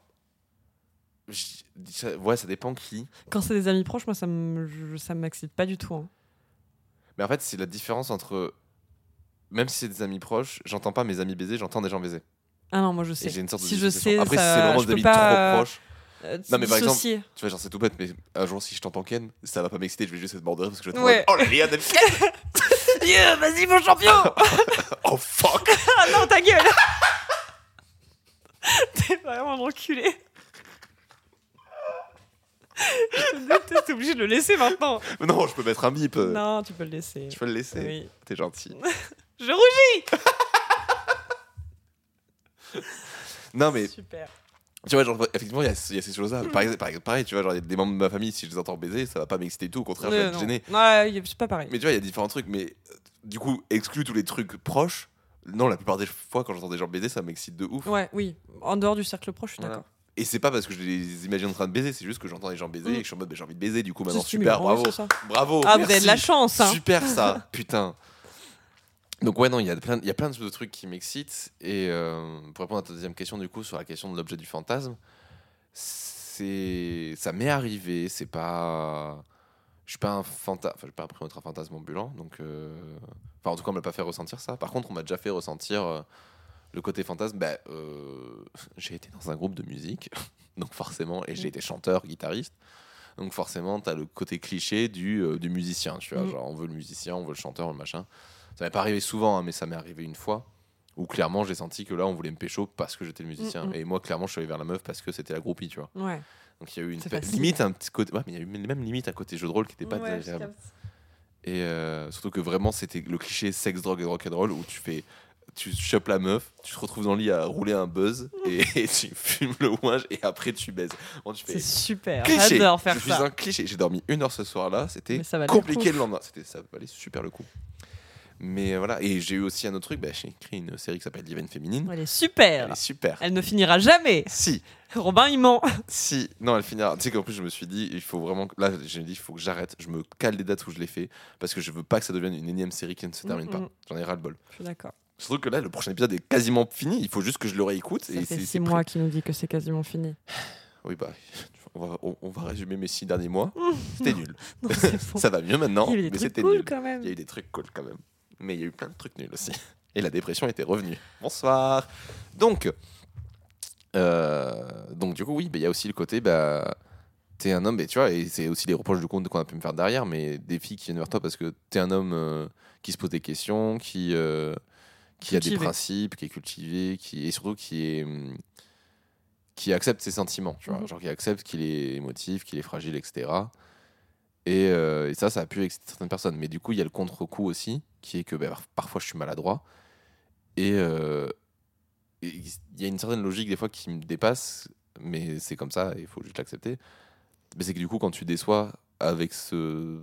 je- ça- ouais, ça dépend qui. Quand c'est des amis proches, moi, ça je- ça m'excite pas du tout. hein. Mais en fait, c'est la différence entre. Même si c'est des amis proches, j'entends pas mes amis baiser, j'entends des gens baiser. Ah non, moi je sais. j'ai une sorte de si je sais, Après, ça, si c'est vraiment des amis pas, trop proches, euh, Non, mais par exemple, tu vois, genre, c'est tout bête, mais un jour, si je t'entends Ken, ça va pas m'exciter, je vais juste être mort de rire parce que je vais en Ouais. Oh, la Léa Delphine (laughs) Yeah, vas-y, mon champion (laughs) Oh fuck (laughs) Ah non, ta gueule (laughs) T'es vraiment un enculé. Je te déteste, t'es obligé de le laisser maintenant. Non, je peux mettre un bip. Non, tu peux le laisser. Je peux le laisser. Oui. T'es gentil. (laughs) Je rougis (laughs) Non, mais Super. tu vois, genre, effectivement, il y, a il y a ces choses-là. Pareil, pareil, pareil, tu vois, genre, il y a des membres de ma famille, si je les entends baiser, ça va pas m'exciter du tout. Au contraire, je vais être gêné. Ouais, c'est pas pareil. Mais tu vois, il y a différents trucs. Mais euh, du coup, exclu tous les trucs proches. Non, la plupart des fois, quand j'entends des gens baiser, ça m'excite de ouf. Ouais, oui. En dehors du cercle proche, je suis Voilà. d'accord. Et c'est pas parce que je les imagine en train de baiser, c'est juste que j'entends les gens baiser Mm. et que je suis en mode, bah, j'ai envie de baiser, du coup, maintenant, super, bravo. Bravo. Ah, vous avez de la chance, hein. Super ça, (laughs) putain. Donc ouais, non, il y a plein, il y a plein de trucs qui m'excitent. Et euh, pour répondre à ta deuxième question, du coup, sur la question de l'objet du fantasme, c'est, ça m'est arrivé. C'est pas, je suis pas un fantasme, enfin, je suis pas d'être un fantasme ambulant. Donc, euh, enfin, en tout cas, on m'a pas fait ressentir ça. Par contre, on m'a déjà fait ressentir euh, le côté fantasme. Bah, euh, (laughs) j'ai été dans un groupe de musique, (laughs) donc forcément, et j'ai été chanteur, guitariste. Donc forcément, tu as le côté cliché du, du musicien, tu vois. Mm. Genre, on veut le musicien, on veut le chanteur, le machin. Ça m'est pas arrivé souvent, hein, mais ça m'est arrivé une fois où clairement j'ai senti que là, on voulait me pécho parce que j'étais le musicien. Mm, mm. Et moi, clairement, je suis allé vers la meuf parce que c'était la groupie, tu vois. Ouais. Donc il y a eu une limite un petit côté. Ouais, mais il y a eu même limite un côté jeu de rôle qui était pas Ouais, désagréable. Et euh, surtout que vraiment, c'était le cliché sexe, drogue et rock'n'roll où tu fais. Tu chopes la meuf, tu te retrouves dans le lit à rouler un buzz et, (laughs) et tu fumes le ouinge et après tu baises. Bon, tu fais C'est super. cliché. J'adore faire je suis ça. un cliché. J'ai dormi une heure ce soir-là. C'était compliqué le le lendemain. C'était ça valait super le coup. Mais voilà. Et j'ai eu aussi un autre truc. Bah, j'ai écrit une série qui s'appelle Divine Féminine. Elle est super. Elle est super. Elle ne finira jamais. Si, Robin, il ment. (laughs) si. Non, elle finira. Tu sais qu'en plus, je me suis dit, il faut vraiment. Là, j'ai dit, il faut que j'arrête. Je me cale les dates où je l'ai fait parce que je veux pas que ça devienne une énième série qui ne se termine Mm, pas. mm. J'en ai ras le bol. Je suis d'accord. Surtout que là, le prochain épisode est quasiment fini. Il faut juste que je le réécoute. Ça et fait six mois qu'il nous dit que c'est quasiment fini. Oui, bah, on va, on- on va résumer mes six derniers mois. (laughs) C'était nul. Non. Ça va mieux maintenant, Il y a eu des mais trucs c'était cool nul. quand même. Il y a eu des trucs cool quand même. Mais il y a eu plein de trucs nuls aussi. (laughs) Et la dépression était revenue. Bonsoir. Donc, euh, donc du coup, oui, bah, il y a aussi le côté, bah, t'es un homme, mais tu vois, et c'est aussi les reproches de compte qu'on a pu me faire derrière, mais des filles qui viennent vers toi parce que t'es un homme euh, qui se pose des questions, qui, euh, qui a des principes, qui est cultivé, qui, et surtout qui est. hum, qui accepte ses sentiments, tu vois, Mhm. genre qui accepte qu'il est émotif, qu'il est fragile, etc. Et, euh, et ça, ça a pu exciter certaines personnes. Mais du coup, il y a le contre-coup aussi, qui est que bah, parfois je suis maladroit. Et euh, il y a une certaine logique des fois qui me dépasse, mais c'est comme ça, il faut juste l'accepter. Mais c'est que du coup, quand tu déçois avec ce,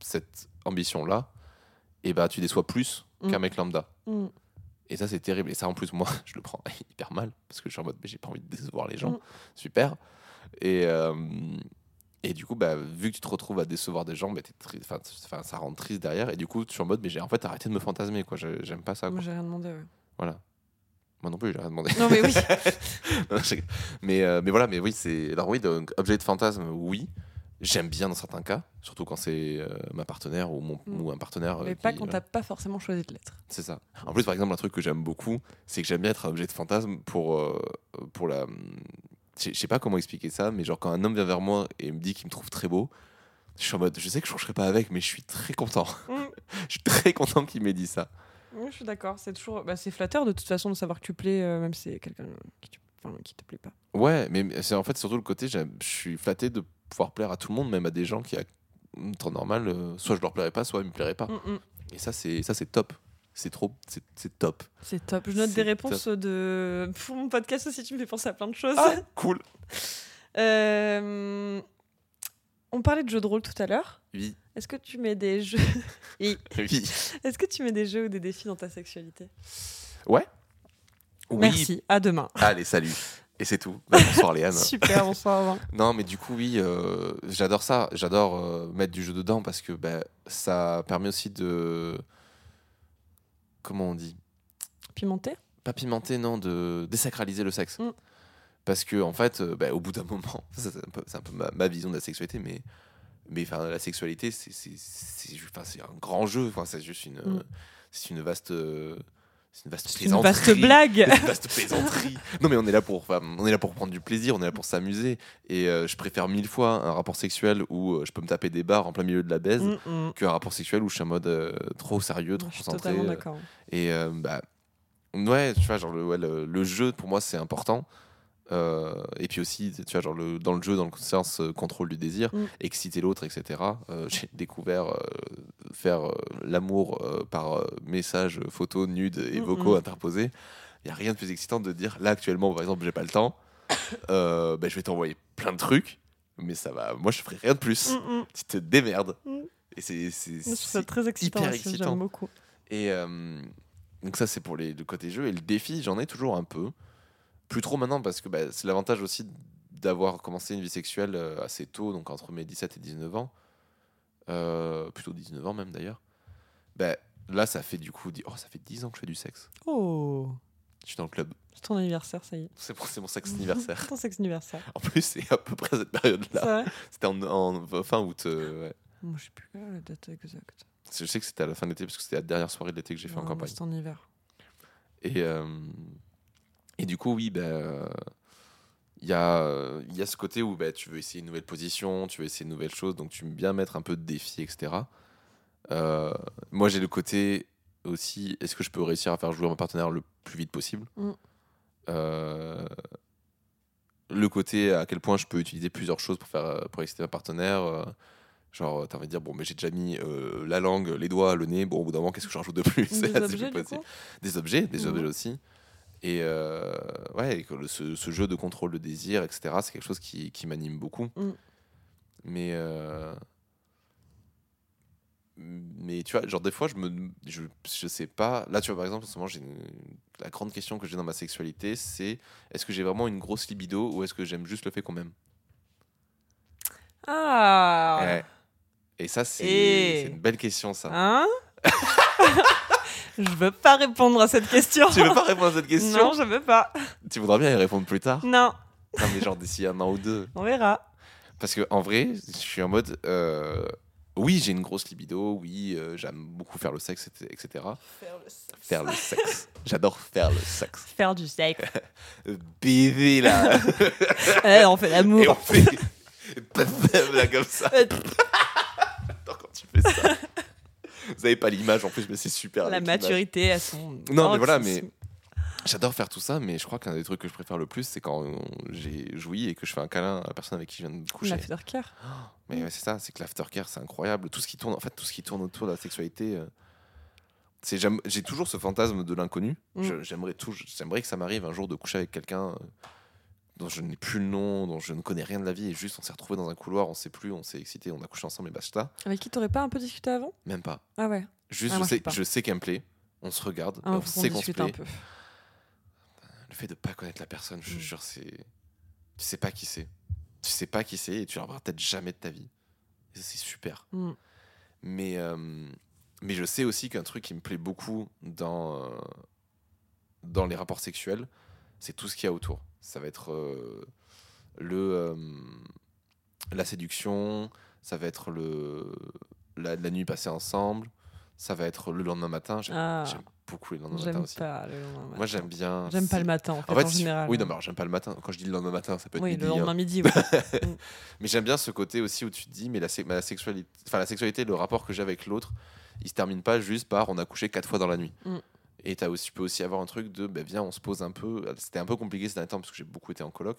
cette ambition-là, et bah tu déçois plus Mm. qu'un mec lambda. Mm. Et ça, c'est terrible. Et ça, en plus, moi, (laughs) je le prends (laughs) hyper mal parce que je suis en mode, mais j'ai pas envie de décevoir les gens. Mm. Super. Et, euh, et du coup, bah, vu que tu te retrouves à décevoir des gens, bah, t'es tri- 'fin, t- 'fin, ça rend triste derrière. Et du coup, tu es en mode, mais j'ai en fait arrêté de me fantasmer. quoi. J'aime pas ça. Moi, j'ai rien demandé. ouais. Voilà. Moi non plus, j'ai rien demandé. Non, mais oui. (laughs) Non, je- mais, euh, mais voilà, mais oui, c'est. Alors, oui, donc, objet de fantasme, oui. J'aime bien dans certains cas, surtout quand c'est euh, ma partenaire ou, mon, Mm. ou un partenaire. euh, mais pas qui- quand t'as pas forcément choisi de l'être. C'est ça. En plus, par exemple, un truc que j'aime beaucoup, c'est que j'aime bien être un objet de fantasme pour, pour la. Je sais- pas comment expliquer ça, mais genre quand un homme vient vers moi et me dit qu'il me trouve très beau, je suis en mode, je sais que je ne coucherai pas avec, mais je suis très content. (laughs) je suis très content qu'il m'ait dit ça. Oui, je suis d'accord. C'est toujours, bah, c'est flatteur de toute façon de savoir que tu plais, euh, même si c'est quelqu'un qui, tu- enfin, qui te plaît pas. Ouais, mais c'est en fait surtout le côté, je suis flatté de pouvoir plaire à tout le monde, même à des gens qui, à temps normal, euh, soit je leur plairais pas, soit ils me plairaient pas. Mm, mm. Et ça, c'est ça c'est top. C'est trop, c'est top. C'est top. Je note des réponses de pour mon podcast aussi. Tu me fais penser à plein de choses. Ah, cool. (laughs) Euh, On parlait de jeux de rôle tout à l'heure. Oui, Est-ce que tu mets des jeux (laughs) Oui. oui. Est-ce que tu mets des jeux ou des défis dans ta sexualité? Ouais. Oui. Merci. À demain. Allez, salut. Et c'est tout. Bah, bonsoir Léane. (laughs) Super, bonsoir. Non, mais du coup, oui, euh, j'adore ça. J'adore euh, mettre du jeu dedans parce que bah, ça permet aussi de. Comment on dit Pimenté Pas pimenter, non, de désacraliser le sexe. Mm. Parce que, en fait, euh, bah, au bout d'un moment, (laughs) c'est un peu, c'est un peu ma, ma vision de la sexualité, mais, mais la sexualité, c'est, un grand jeu. Enfin, c'est juste une, Mm. c'est une vaste. euh, C'est une vaste C'est une vaste plaisanterie. blague. (laughs) Une vaste plaisanterie. Non, mais on est là pour, enfin, on est là pour prendre du plaisir, on est là pour s'amuser. Et euh, je préfère mille fois un rapport sexuel où euh, je peux me taper des barres en plein milieu de la baise Mm, mm. qu'un rapport sexuel où je suis en mode euh, trop sérieux, trop Je suis concentré. Et bah, ouais, tu vois, genre le, ouais, le, le jeu pour moi c'est important. Euh, et puis aussi, tu vois, genre le, dans le jeu, dans le sens euh, contrôle du désir, Mm. exciter l'autre, etc. Euh, (laughs) J'ai découvert faire l'amour par messages, photos, nudes et Mm, vocaux mm. interposés. Il n'y a rien de plus excitant de dire là actuellement, par exemple, j'ai pas le temps, (coughs) bah, je vais t'envoyer plein de trucs, mais ça va, moi je ferai rien de plus. Mm. Tu te démerdes. Et c'est très excitant. hyper excitant. Beaucoup. et donc ça c'est pour les, le côté jeu. Et le défi, j'en ai toujours un peu. Plus trop maintenant parce que bah, c'est l'avantage aussi d'avoir commencé une vie sexuelle euh, assez tôt, donc entre mes 17 et 19 ans. Euh, plutôt 19 ans même d'ailleurs. Bah, là ça fait du coup, oh, ça fait 10 ans que je fais du sexe. Oh, Je suis dans le club. c'est ton anniversaire, ça y est. C'est mon sexe anniversaire. (laughs) ton sexe anniversaire. En plus c'est à peu près à cette période-là. C'était en, en fin août. euh, ouais. Moi, je sais plus la date exacte. Je sais que c'était à la fin de l'été parce que c'était la dernière soirée de l'été que j'ai fait en Non, moi, campagne. C'était en hiver. Et, euh, et du coup, oui, ben, euh, il y, a, euh, il y a ce côté où ben, tu veux essayer une nouvelle position, tu veux essayer de nouvelles choses, donc tu aimes bien mettre un peu de défi, etc. Euh, moi, j'ai le côté aussi, est-ce que je peux réussir à faire jouer mon partenaire le plus vite possible? Mm. Euh, Le côté à quel point je peux utiliser plusieurs choses pour, faire, euh, pour exciter un partenaire. euh, Genre, t'as envie de dire, bon, mais j'ai déjà mis euh, la langue, les doigts, le nez, bon, au bout d'un moment, qu'est-ce que j'en rajoute de plus? (laughs) Des objets, des objets, des Mhm. objets aussi. Et euh, ouais, ce, ce jeu de contrôle de désir, etc., c'est quelque chose qui, qui m'anime beaucoup. Mhm. Mais, euh, mais tu vois, genre des fois, je me, je, je sais pas. Là, tu vois, par exemple, en ce moment, j'ai la grande question que j'ai dans ma sexualité, c'est est-ce que j'ai vraiment une grosse libido ou est-ce que j'aime juste le fait qu'on m'aime? Ah Ouais. Et ça, c'est Et- c'est une belle question, ça. Hein? (laughs) Je veux pas répondre à cette question. tu veux pas répondre à cette question Non, je veux pas. Tu voudrais bien y répondre plus tard Non, Non, mais genre d'ici un an ou deux. on verra. Parce que en vrai, je suis en mode. euh, oui, j'ai une grosse libido. Oui, euh, j'aime beaucoup faire le sexe, et- etc. Faire le sexe. Faire le sexe. J'adore faire le sexe. (laughs) Faire du sexe. Euh, (laughs) Baiser là. (laughs) Ouais, on fait Et l'amour. on fait. Là comme ça. Euh, J'adore quand tu fais ça? Vous avez pas l'image en plus, mais c'est super. La maturité à son. Non, mais voilà, paroxysme. J'adore faire tout ça, mais je crois qu'un des trucs que je préfère le plus, c'est quand j'ai joui et que je fais un câlin à la personne avec qui je viens de coucher. L'aftercare. Mais ouais, c'est ça, c'est que l'aftercare, c'est incroyable. Tout ce qui tourne, en fait, tout ce qui tourne autour de la sexualité, euh, c'est j'ai toujours ce fantasme de l'inconnu. Mm. J'aimerais tout, j'aimerais que ça m'arrive un jour de coucher avec quelqu'un euh, dont je n'ai plus le nom, dont je ne connais rien de la vie, et juste on s'est retrouvé dans un couloir, on sait plus, on s'est excité, on a couché ensemble et basta. Avec qui t'aurais pas un peu discuté avant? Même pas. Ah ouais. Juste, Ah, je sais, je sais qu'elle me plaît. On se regarde, Ah, on sait qu'on se discute plaît. un peu. Le fait de pas connaître la personne, je te Mm. jure, c'est, tu sais pas qui c'est. Tu sais pas qui c'est et tu la reverras peut-être jamais de ta vie. C'est super. Mm. Mais, euh, mais je sais aussi qu'un truc qui me plaît beaucoup dans, euh, dans les rapports sexuels, c'est tout ce qu'il y a autour. Ça va être euh, le, euh, la séduction, ça va être le, la, la nuit passée ensemble, ça va être le lendemain matin. J'aime Ah, beaucoup aussi. pas le lendemain matin. Moi, j'aime bien. J'aime pas le matin en fait, En en, fait, si- général. oui, non, mais alors j'aime pas le matin. Quand je dis le lendemain matin, ça peut être Oui, midi. le hein. lendemain midi. oui. (laughs) Mais j'aime bien ce côté aussi où tu te dis, mais la, sexualité, enfin la sexualité, le rapport que j'ai avec l'autre, il se termine pas juste par on a couché quatre fois dans la nuit. Mm. Et as aussi, tu peux aussi avoir un truc de, ben viens, on se pose un peu. C'était un peu compliqué ces derniers temps parce que j'ai beaucoup été en coloc.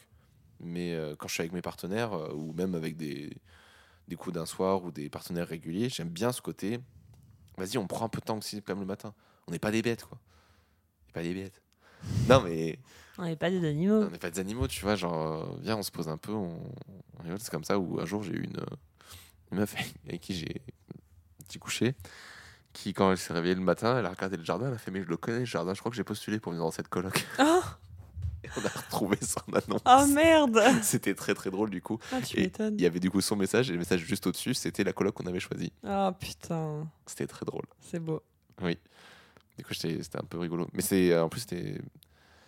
Mais euh, quand je suis avec mes partenaires, euh, ou même avec des, des coups d'un soir ou des partenaires réguliers, j'aime bien ce côté. Vas-y, on prend un peu de temps aussi, quand même, le matin. On n'est pas des bêtes, quoi. On n'est pas des bêtes. (laughs) Non, mais On n'est pas des animaux. on n'est pas des animaux, tu vois. Genre, euh, viens, on se pose un peu, on, on rigole. C'est comme ça où un jour j'ai eu une, une meuf (laughs) avec qui j'ai un petit couché, qui, quand elle s'est réveillée le matin, elle a regardé le jardin, elle a fait Mais je le connais, le jardin, je crois que j'ai postulé pour venir dans cette coloc. (laughs) Oh Et on a retrouvé son annonce. Ah merde (laughs) C'était très très drôle du coup. Ah, tu Et. Il y avait du coup son message et le message juste au-dessus, c'était la coloc qu'on avait choisie. Ah putain, C'était très drôle. c'est beau. Oui. Du coup, c'était un peu rigolo. Mais c'est euh, en plus, c'était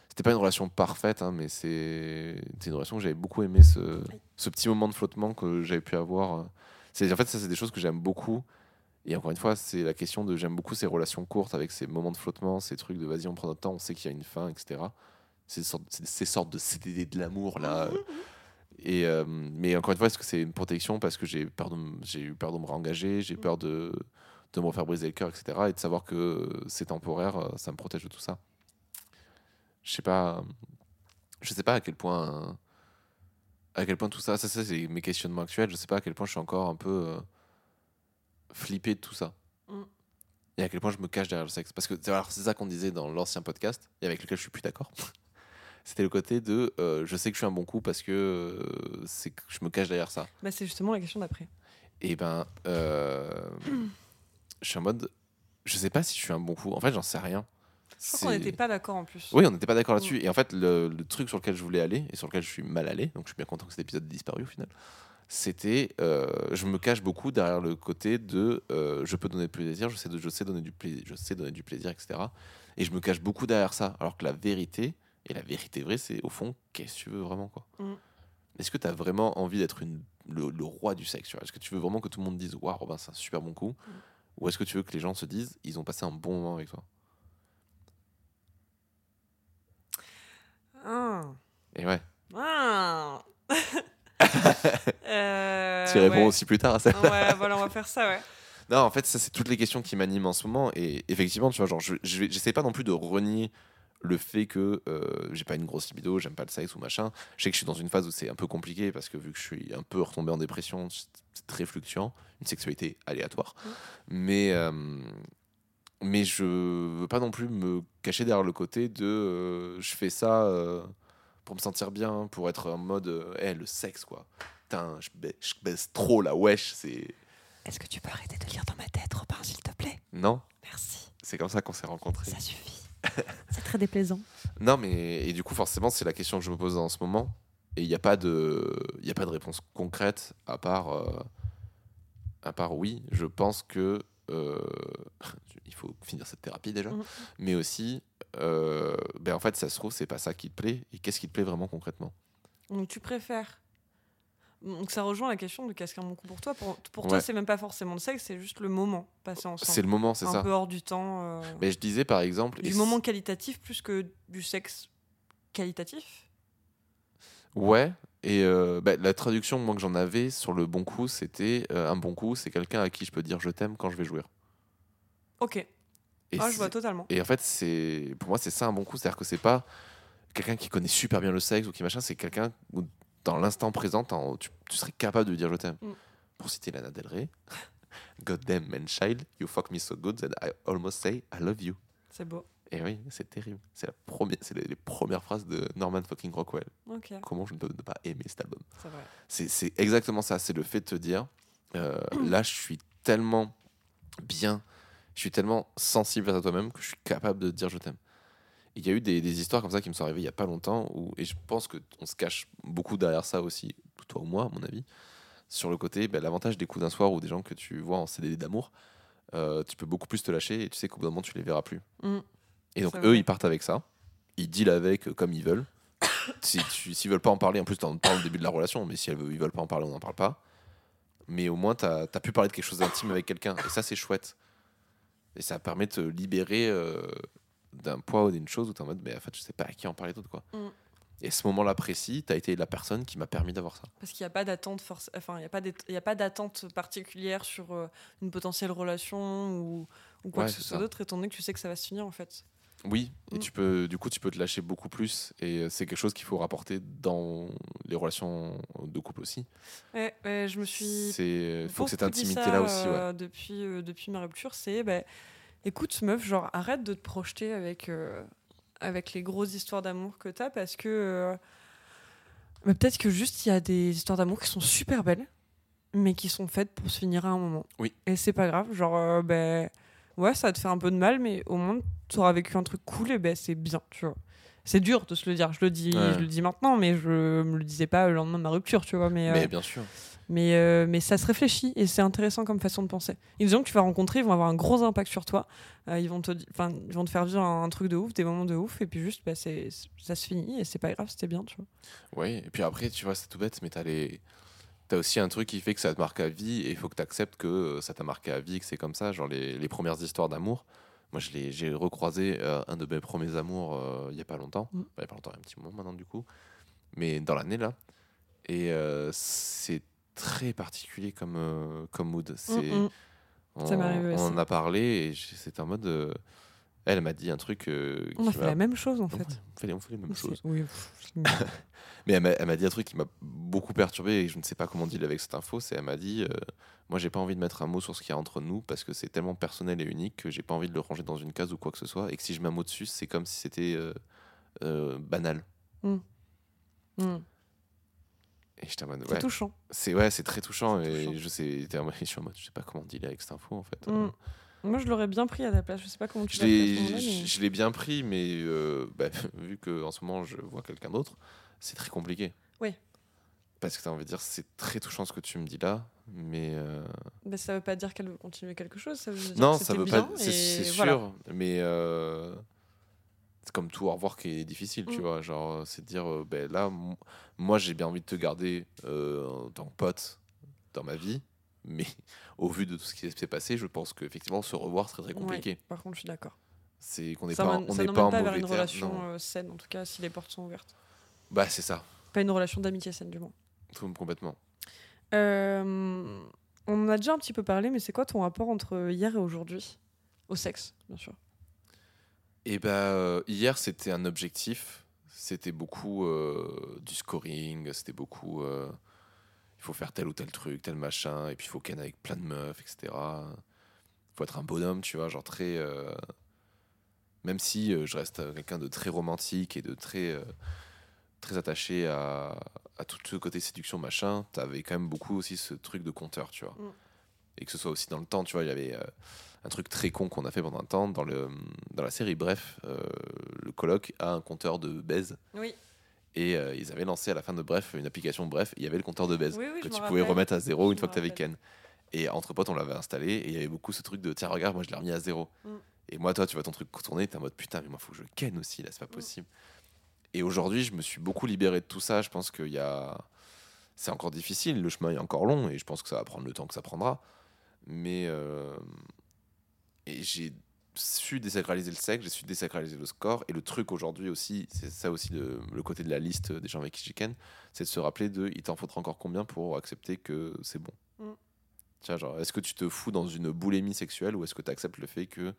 c'était pas une relation parfaite, hein, mais c'est une relation que j'avais beaucoup aimé, ce, ce petit moment de flottement que j'avais pu avoir. En fait, ça, c'est des choses que j'aime beaucoup. Et encore une fois, c'est la question de j'aime beaucoup ces relations courtes avec ces moments de flottement, ces trucs de vas-y, on prend notre temps, on sait qu'il y a une fin, etc. Ces sortes, ces, sortes de CDD de l'amour là. euh. Et, euh, mais encore une fois, est-ce que c'est une protection parce que j'ai peur de m- j'ai eu peur de me réengager, j'ai peur de, de me refaire briser le cœur, etc. Et de savoir que c'est temporaire, euh, ça me protège de tout ça. Je sais pas, je sais pas à quel point, à quel point tout ça, ça, ça, c'est mes questionnements actuels. Je sais pas à quel point je suis encore un peu flippé de tout ça. Mm. Et à quel point je me cache derrière le sexe. Parce que c'est ça qu'on disait dans l'ancien podcast, et avec lequel je suis plus d'accord. (laughs) C'était le côté de euh, je sais que je suis un bon coup parce que euh, c'est que je me cache derrière ça. Bah, c'est justement la question d'après. Et ben, euh, (clears throat) je suis en mode, je sais pas si je suis un bon coup. En fait, j'en sais rien. Je crois qu'on n'était pas d'accord en plus. Oui, on n'était pas d'accord là-dessus. Et en fait, le, le truc sur lequel je voulais aller et sur lequel je suis mal allé, donc je suis bien content que cet épisode ait disparu au final, c'était, euh, je me cache beaucoup derrière le côté de, euh, je peux donner du plaisir, je sais, je sais donner du plaisir, je sais donner du plaisir, etc. Et je me cache beaucoup derrière ça, alors que la vérité et la vérité vraie, c'est au fond, qu'est-ce que tu veux vraiment quoi Mm. Est-ce que tu as vraiment envie d'être une- le, le roi du sexe Est-ce que tu veux vraiment que tout le monde dise, waouh, Robin, c'est un super bon coup? Mm. Ou est-ce que tu veux que les gens se disent, ils ont passé un bon moment avec toi? Ah. Et ouais, Ah. (laughs) Euh, tu réponds ouais. aussi plus tard à ça. Ouais, voilà, on va faire ça, ouais. Non, en fait, ça, c'est toutes les questions qui m'animent en ce moment. Et effectivement, tu vois, genre, je j'essaie pas non plus de renier le fait que euh, j'ai pas une grosse libido, j'aime pas le sexe ou machin. Je sais que je suis dans une phase où c'est un peu compliqué parce que vu que je suis un peu retombé en dépression, c'est très fluctuant, une sexualité aléatoire. Mais, euh, mais je veux pas non plus me cacher derrière le côté de euh, je fais ça euh, pour me sentir bien, pour être en mode, euh, Eh, le sexe, quoi. Putain, je baise, je baise trop la wesh, c'est. Est-ce que tu peux arrêter de lire dans ma tête, Robin, s'il te plaît? Non, Merci, c'est comme ça qu'on s'est rencontrés. ça suffit. (laughs) c'est très déplaisant. Non, mais et du coup, forcément, c'est la question que je me pose en ce moment. Et il n'y a pas de, y a pas de réponse concrète à part, euh, à part oui. Je pense que (laughs) il faut finir cette thérapie déjà, Mhm. mais aussi, euh, ben en fait, ça se trouve, c'est pas ça qui te plaît. Et qu'est-ce qui te plaît vraiment concrètement? Donc tu préfères. Donc ça rejoint la question de qu'est-ce qu'un bon coup pour toi. Pour, pour toi, c'est même pas forcément le sexe, c'est juste le moment passé ensemble. C'est le moment, c'est un ça. peu hors du temps. euh, Mais je disais par exemple, du moment qualitatif plus que du sexe qualitatif? Ouais, et euh, bah, la traduction moi que j'en avais sur le bon coup, c'était euh, un bon coup, c'est quelqu'un à qui je peux dire je t'aime quand je vais jouir. Ok, Et, ah, je vois totalement. et en fait, c'est pour moi c'est ça un bon coup, c'est-à-dire que c'est pas quelqu'un qui connaît super bien le sexe ou qui machin, c'est quelqu'un où dans l'instant présent, tu, tu serais capable de lui dire je t'aime. Mm. Pour citer Lana Del Rey, (laughs) God damn man child, you fuck me so good that I almost say I love you. C'est beau. Et oui, c'est terrible. C'est la première, c'est les, les premières phrases de Norman fucking Rockwell. Comment je ne peux ne pas aimer cet album. c'est exactement ça. C'est le fait de te dire, euh, là, je suis tellement bien, je suis tellement sensible à toi-même que je suis capable de te dire je t'aime. Il y a eu des, des histoires comme ça qui me sont arrivées il y a pas longtemps, où, et je pense qu'on se cache beaucoup derrière ça aussi, toi ou moi, à mon avis, sur le côté, ben, l'avantage des coups d'un soir ou des gens que tu vois en CDD d'amour, euh, tu peux beaucoup plus te lâcher et tu sais qu'au bout d'un moment, tu les verras plus. Mm. Et donc, eux, vrai. ils partent avec ça, ils dealent avec euh, comme ils veulent. (coughs) si S'ils veulent pas en parler, en plus, t'en parles au début de la relation, mais si elles veulent- ils veulent pas en parler, on n'en parle pas. Mais au moins, tu as, pu parler de quelque chose d'intime avec quelqu'un, et ça, c'est chouette. Et ça permet de te libérer euh, d'un poids ou d'une chose où tu es en mode, mais en fait, je sais pas à qui en parler d'autre. quoi. Mm. Et ce moment-là précis, tu as été la personne qui m'a permis d'avoir ça. Parce qu'il n'y a pas d'attente force... enfin, il y a pas d'attente particulière sur euh, une potentielle relation ou, ou quoi Ouais, que ce soit d'autre, étant donné que tu sais que ça va se finir en fait. Oui, et Mm. tu peux, du coup, tu peux te lâcher beaucoup plus. Et euh, c'est quelque chose qu'il faut rapporter dans les relations de couple aussi. Ouais, ouais, je me suis Il faut que cette intimité-là aussi. Ouais. euh, depuis, euh, depuis ma rupture, c'est bah, écoute, meuf, genre arrête de te projeter avec, euh, avec les grosses histoires d'amour que t'as parce que euh, bah, peut-être que juste il y a des histoires d'amour qui sont super belles, mais qui sont faites pour se finir à un moment. Oui. Et c'est pas grave, genre, euh, ben ouais, ça va te faire un peu de mal, mais au moins tu auras vécu un truc cool et ben c'est bien, tu vois. c'est dur de se le dire. Je le dis, Ouais. je le dis maintenant, mais je me le disais pas le lendemain de ma rupture, tu vois. Mais, euh, Mais bien sûr. mais, euh, mais ça se réfléchit et c'est intéressant comme façon de penser. Les gens que tu vas rencontrer, ils vont avoir un gros impact sur toi. Euh, ils, vont te, ils vont te faire vivre un, truc de ouf, des moments de ouf, et puis juste, bah, c'est, ça se finit et c'est pas grave, c'était bien, tu vois. Oui, et puis après, tu vois, c'est tout bête, mais t'as les. T'as aussi un truc qui fait que ça te marque à vie et il faut que tu acceptes que euh, ça t'a marqué à vie, que c'est comme ça. Genre les, les premières histoires d'amour. Moi, j'ai recroisé euh, un de mes premiers amours euh, il y a pas longtemps. Mm. Il a pas longtemps, il y a un petit moment maintenant, du coup. Mais dans l'année, là. Et euh, c'est très particulier comme, comme mood. C'est. Mm, mm. On, Ça on en a parlé et c'était en mode. Elle m'a dit un truc. euh, On a fait la même chose en fait. on fait les- on fait les mêmes choses. Oui, (laughs) Mais elle m'a- dit un truc qui m'a beaucoup perturbé et je ne sais pas comment dealer avec cette info. C'est elle m'a dit euh, Moi, j'ai pas envie de mettre un mot sur ce qu'il y a entre nous parce que c'est tellement personnel et unique que j'ai pas envie de le ranger dans une case ou quoi que ce soit. Et que si je mets un mot dessus, c'est comme si c'était euh, euh, banal. Mm. Et mode c'est touchant. c'est ouais, c'est très touchant. Et touchant. je, sais, (laughs) je suis en mode Je sais pas comment dealer avec cette info en fait. Mm. Moi, je l'aurais bien pris à ta place. Je sais pas comment tu l'as mais- je l'ai bien pris, mais euh, bah, (laughs) vu que en ce moment je vois quelqu'un d'autre, c'est très compliqué. Oui. Parce que tu as envie de dire, c'est très touchant ce que tu me dis là, mais euh, Mais ça veut pas dire qu'elle veut continuer quelque chose. Ça veut dire non, que ça veut bien pas. C'est, voilà. sûr, mais euh, c'est comme tout au revoir qui est difficile, tu Mm. vois. Genre, c'est de dire, euh, ben là, moi j'ai bien envie de te garder euh, en tant que pote dans ma vie, mais au vu de tout ce qui s'est passé, je pense qu'effectivement se revoir serait très Ouais, compliqué. par contre, je suis d'accord. C'est qu'on n'est pas, on n'est pas en pas vers une terme, relation euh, saine, en tout cas, si les portes sont ouvertes. Bah c'est ça, Pas une relation d'amitié saine, du moins. tout complètement. Euh, on en a déjà un petit peu parlé, mais c'est quoi ton rapport entre hier et aujourd'hui? Au sexe, bien sûr. Et ben euh, hier c'était un objectif, c'était beaucoup euh, du scoring, c'était beaucoup euh, il faut faire tel ou tel truc, tel machin, et puis il faut ken avec plein de meufs, etc. Il faut être un bonhomme, tu vois, genre très euh, même si euh, je reste quelqu'un de très romantique et de très euh, très attaché à, à tout ce côté séduction machin, t'avais quand même beaucoup aussi ce truc de compteur, tu vois. Mm. Et que ce soit aussi dans le temps, tu vois, il y avait un truc très con qu'on a fait pendant un temps dans, le, dans la série. Bref, le coloc a un compteur de baise. Oui. Et euh, ils avaient lancé à la fin de Bref une application Bref, il y avait le compteur de baise Oui, oui, que tu pouvais rappelle. remettre à zéro une fois que tu avais Ken. Et entre potes, on l'avait installé et il y avait beaucoup ce truc de tiens, regarde, moi je l'ai remis à zéro. Mm. Et moi, toi, tu vois ton truc tourner, t'es en mode putain, mais moi, faut que je Ken aussi, là, c'est pas Mm. possible. Et aujourd'hui, je me suis beaucoup libéré de tout ça. Je pense qu'il y a. C'est encore difficile, le chemin est encore long et je pense que ça va prendre le temps que ça prendra. Mais. euh, Et j'ai su désacraliser le sexe, j'ai su désacraliser le score. Et le truc aujourd'hui aussi, c'est ça aussi le, le côté de la liste des gens avec qui ken, c'est de se rappeler de il t'en faudra encore combien pour accepter que c'est bon. Mm. Tiens, genre, est-ce que tu te fous dans une boulimie sexuelle ou est-ce que tu acceptes le fait que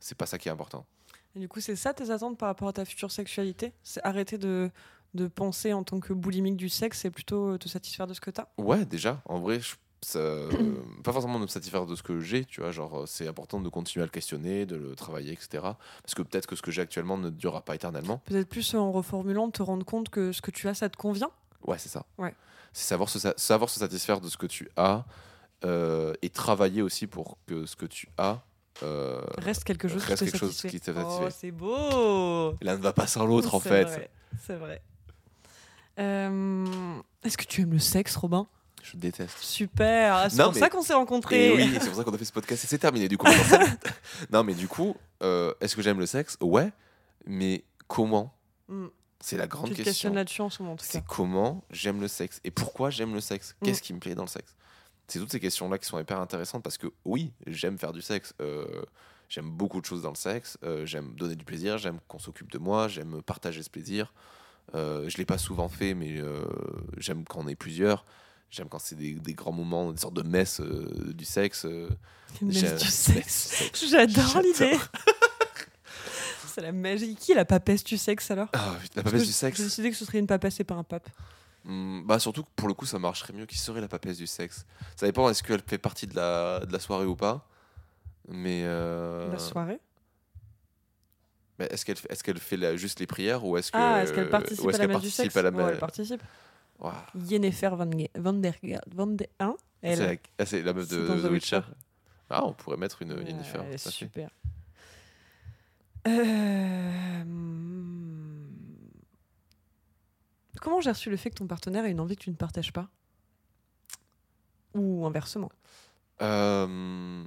c'est pas ça qui est important? Et du coup, c'est ça tes attentes par rapport à ta future sexualité? C'est arrêter de, de penser en tant que boulimique du sexe et plutôt te satisfaire de ce que t'as? Ouais, déjà, en vrai, je- ça, euh, pas forcément de me satisfaire de ce que j'ai, tu vois, genre, euh, c'est important de continuer à le questionner, de le travailler, etc. Parce que peut-être que ce que j'ai actuellement ne durera pas éternellement. Peut-être plus en reformulant, de te rendre compte que ce que tu as, ça te convient Ouais, c'est ça. Ouais. C'est savoir se, sa- savoir se satisfaire de ce que tu as euh, et travailler aussi pour que ce que tu as euh, Reste quelque chose reste quelque chose qui te Oh, satisfait. c'est beau l'un ne va pas sans l'autre, en C'est fait. vrai, C'est vrai. Euh, Est-ce que tu aimes le sexe, Robin? Je déteste. Super Ah, C'est pour mais- ça qu'on s'est rencontrés Et oui, c'est pour ça qu'on a fait ce podcast et c'est terminé du coup. (laughs) non, mais du coup, euh, est-ce que j'aime le sexe? Ouais, mais comment? Mm. C'est la grande question. questionnes là-dessus en ce moment, en tout cas. c'est comment j'aime le sexe et pourquoi j'aime le sexe? Mm. Qu'est-ce qui me plaît dans le sexe? C'est toutes ces questions-là qui sont hyper intéressantes parce que oui, j'aime faire du sexe. euh, j'aime beaucoup de choses dans le sexe. euh, j'aime donner du plaisir. J'aime qu'on s'occupe de moi. J'aime partager ce plaisir. Euh, je l'ai pas souvent fait, mais euh, j'aime quand on est plusieurs. J'aime quand c'est des, des grands moments, des sortes de messes euh, du sexe. euh, Une messe j'aime- (laughs) du sexe. J'adore l'idée (laughs) C'est la magie. Qui est la papesse du sexe alors putain, la papesse du sexe. J'ai décidé que ce serait une papesse et pas un pape. Hmm, bah surtout que pour le coup ça marcherait mieux qui serait la papesse du sexe. Ça dépend est-ce qu'elle fait partie de la, de la soirée ou pas. Mais euh, La soirée? mais est-ce qu'elle fait- est-ce qu'elle fait la- juste les prières ou est-ce que Ah, est-ce qu'elle participe à la messe du sexe à la Ouais, messe? Elle participe. Yennefer Van, Van der Van der... Hein Elle. c'est la, ah, c'est la meuf de, dans The The Witcher. Witcher. Ah, on pourrait mettre une Yennefer. elle super. Euh, hmm, comment j'ai reçu le fait que ton partenaire ait une envie que tu ne partages pas? Ou inversement Euh...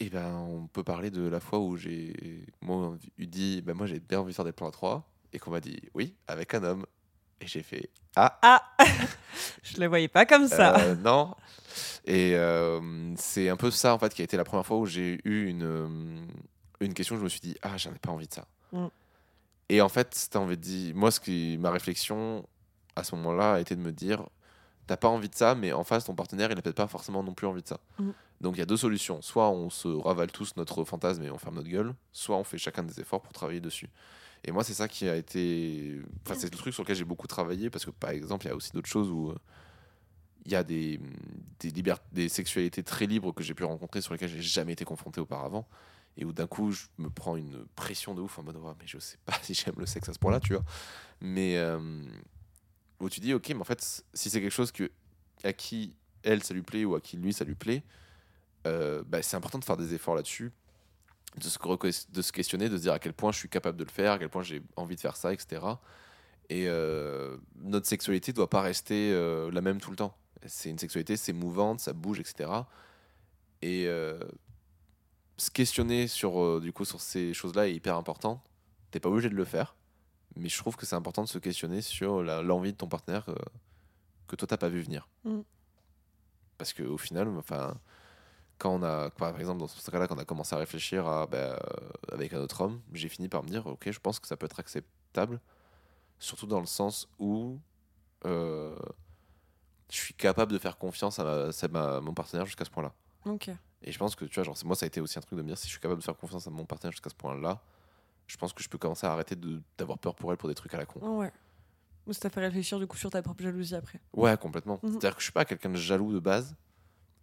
Eh ben, on peut parler de la fois où j'ai moi eu dit, ben moi j'ai bien envie de faire des plans à trois, et qu'on m'a dit oui avec un homme, et j'ai fait ah Ah (laughs) Je le voyais pas comme ça. Euh, non. Et euh, c'est un peu ça en fait qui a été la première fois où j'ai eu une euh, une question. Je me suis dit ah j'en ai pas envie de ça. Mm. Et en fait, t'as envie de dire, moi ce qui ma réflexion à ce moment-là a été de me dire t'as pas envie de ça, mais en face ton partenaire il a peut-être pas forcément non plus envie de ça. Mm. Donc il y a deux solutions. Soit on se ravale tous notre fantasme et on ferme notre gueule, soit on fait chacun des efforts pour travailler dessus. Et moi, c'est ça qui a été. Enfin, c'est le truc sur lequel j'ai beaucoup travaillé parce que, par exemple, il y a aussi d'autres choses où euh, il y a des, des, sexualités très libres que j'ai pu rencontrer sur lesquelles j'ai jamais été confronté auparavant. Et où d'un coup, je me prends une pression de ouf en mode, Ouais, mais je sais pas (laughs) si j'aime le sexe à ce point-là, tu vois. Mais euh, où tu dis, ok, mais en fait, si c'est quelque chose que, à qui elle, ça lui plaît ou à qui lui, ça lui plaît, euh, bah, c'est important de faire des efforts là-dessus de se, reco- de se questionner, de se dire à quel point je suis capable de le faire, à quel point j'ai envie de faire ça, etc. Et euh, notre sexualité doit pas rester euh, la même tout le temps. C'est une sexualité, c'est mouvante, ça bouge, etc. Et se questionner sur, du coup, sur ces choses-là est hyper important. T'es pas obligé de le faire, mais je trouve que c'est important de se questionner sur l'envie de ton partenaire que toi t'as pas vu venir. Mm. Parce qu'au final, enfin, quand on a, par exemple, dans ce cas-là, quand on a commencé à réfléchir à, ben, euh, avec un autre homme, j'ai fini par me dire, ok, je pense que ça peut être acceptable, surtout dans le sens où euh, je suis capable de faire confiance à, ma- à ma- mon partenaire jusqu'à ce point-là. Ok. Et je pense que, tu vois, genre, moi, ça a été aussi un truc de me dire, si je suis capable de faire confiance à mon partenaire jusqu'à ce point-là, je pense que je peux commencer à arrêter d'avoir peur pour elle pour des trucs à la con. Ouais. Ou ça t'a fait réfléchir du coup sur ta propre jalousie après. Ouais, complètement. Mhm. C'est-à-dire que je suis pas quelqu'un de jaloux de base,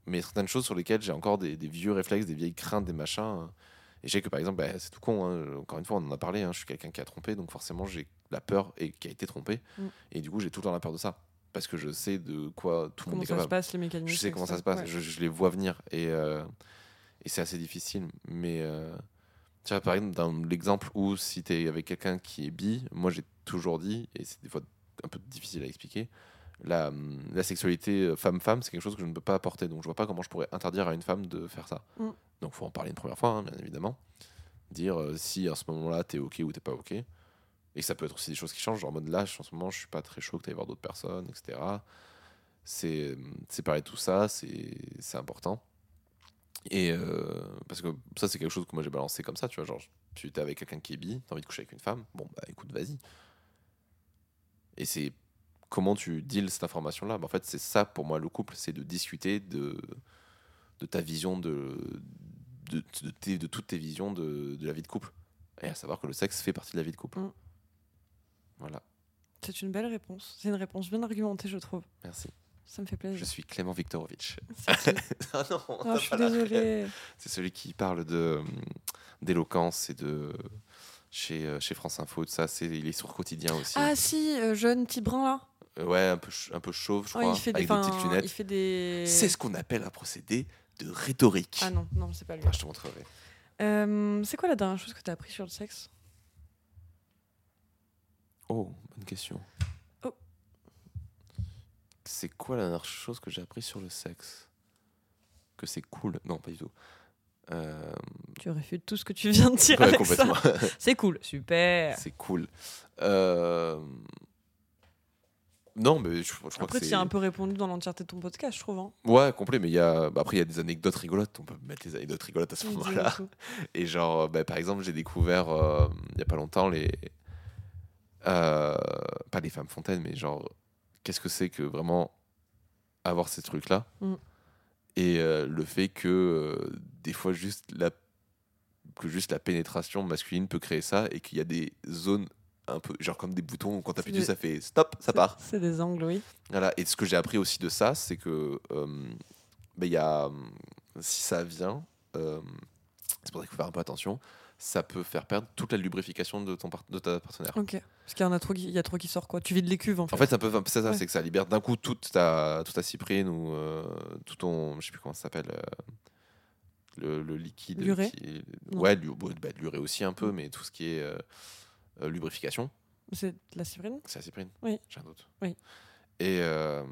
mais certaines choses sur lesquelles j'ai encore des, des vieux réflexes, des vieilles craintes, des machins. euh, Et je sais que par exemple, bah, c'est tout con, hein, encore une fois, on en a parlé, hein, je suis quelqu'un qui a trompé, donc forcément j'ai la peur et qui a été trompé. Mhm. Et du coup, j'ai tout le temps la peur de ça. Parce que je sais de quoi tout le Comment monde est ça se capable. passe, les mécanismes Je sais comment ça se passe, Ouais. je, je les vois venir. Et, euh, et c'est assez difficile. Mais euh, tu vois, par exemple, dans l'exemple où si tu es avec quelqu'un qui est bi, moi j'ai toujours dit, et c'est des fois un peu difficile à expliquer, la, hum, la sexualité euh, femme-femme, c'est quelque chose que je ne peux pas apporter. Donc je vois pas comment je pourrais interdire à une femme de faire ça. Mm. Donc faut en parler une première fois, hein, bien évidemment. Dire euh, si à ce moment-là t'es ok ou t'es pas ok. Et ça peut être aussi des choses qui changent, genre en mode là, en ce moment, je suis pas très chaud que tu voir d'autres personnes, etc. C'est parler de tout ça, c'est c'est important. Et euh, parce que ça, c'est quelque chose que moi j'ai balancé comme ça, tu vois. Genre, tu es avec quelqu'un qui est bi, t'as envie de coucher avec une femme, bon, bah écoute, vas-y. Et c'est comment tu deals cette information-là. Bah, en fait, c'est ça pour moi le couple, c'est de discuter de, de ta vision, de, de, de, tes- de toutes tes visions de, de la vie de couple. Et à savoir que le sexe fait partie de la vie de couple. Mm. Voilà, C'est une belle réponse. C'est une réponse bien argumentée, je trouve. merci. Ça me fait Je plaisir. suis Clément Viktorovitch. (laughs) Ah non, Oh, je suis désolée. C'est celui qui parle de hum, d'éloquence et de chez, euh, chez France Info, tout ça. C'est, il est sur quotidien aussi. Ah si, euh, jeune petit brun là. Euh, ouais, un peu, un peu chauve, je crois, il fait des, avec des enfin, petites lunettes. Il fait des. C'est ce qu'on appelle un procédé de rhétorique. Ah non, non, c'est pas lui. Ah, je te montrerai. Euh, c'est quoi la dernière chose que t'as appris sur le sexe? Oh, bonne question. Oh. C'est quoi la dernière chose que j'ai appris sur le sexe? Que c'est cool Non, pas du tout. Euh, Tu réfutes tout ce que tu viens de dire ouais. (laughs) C'est cool, super. c'est cool. Euh, Non, mais je, je crois Après, tu as un peu répondu dans l'entièreté de ton podcast, je trouve. Hein. Ouais, complet, mais y a... bah, après, il y a des anecdotes rigolotes. On peut mettre les anecdotes rigolotes à ce moment-là. Et genre, euh, bah, par exemple, j'ai découvert euh, il y a pas longtemps les. euh, pas les femmes fontaines, mais genre, qu'est-ce que c'est que vraiment avoir ces trucs-là? Mm. Et euh, le fait que euh, des fois, juste la... que juste la pénétration masculine peut créer ça et qu'il y a des zones un peu, genre comme des boutons, quand t'appuies dessus, des- ça fait stop, ça part. C'est des angles, oui. Voilà. Et ce que j'ai appris aussi de ça, c'est que euh, ben, il y a, euh, si ça vient, euh, c'est pour ça qu'il faut faire un peu attention, ça peut faire perdre toute la lubrification de, ton de ta partenaire. Ok. Parce qu'il y en a trop qui, il y a trop qui sort quoi. Tu vides les cuves en fait. En fait, c'est un peu c'est ça, Ouais. c'est que ça libère d'un coup toute ta, toute ta cyprine ou euh, tout ton, je sais plus comment ça s'appelle, euh, le, le liquide. L'urée qui. Ouais, bah, l'urée aussi un peu, mais tout ce qui est euh, euh, lubrification, C'est de la cyprine? C'est la cyprine. Oui. J'ai un doute. Oui. Et, euh,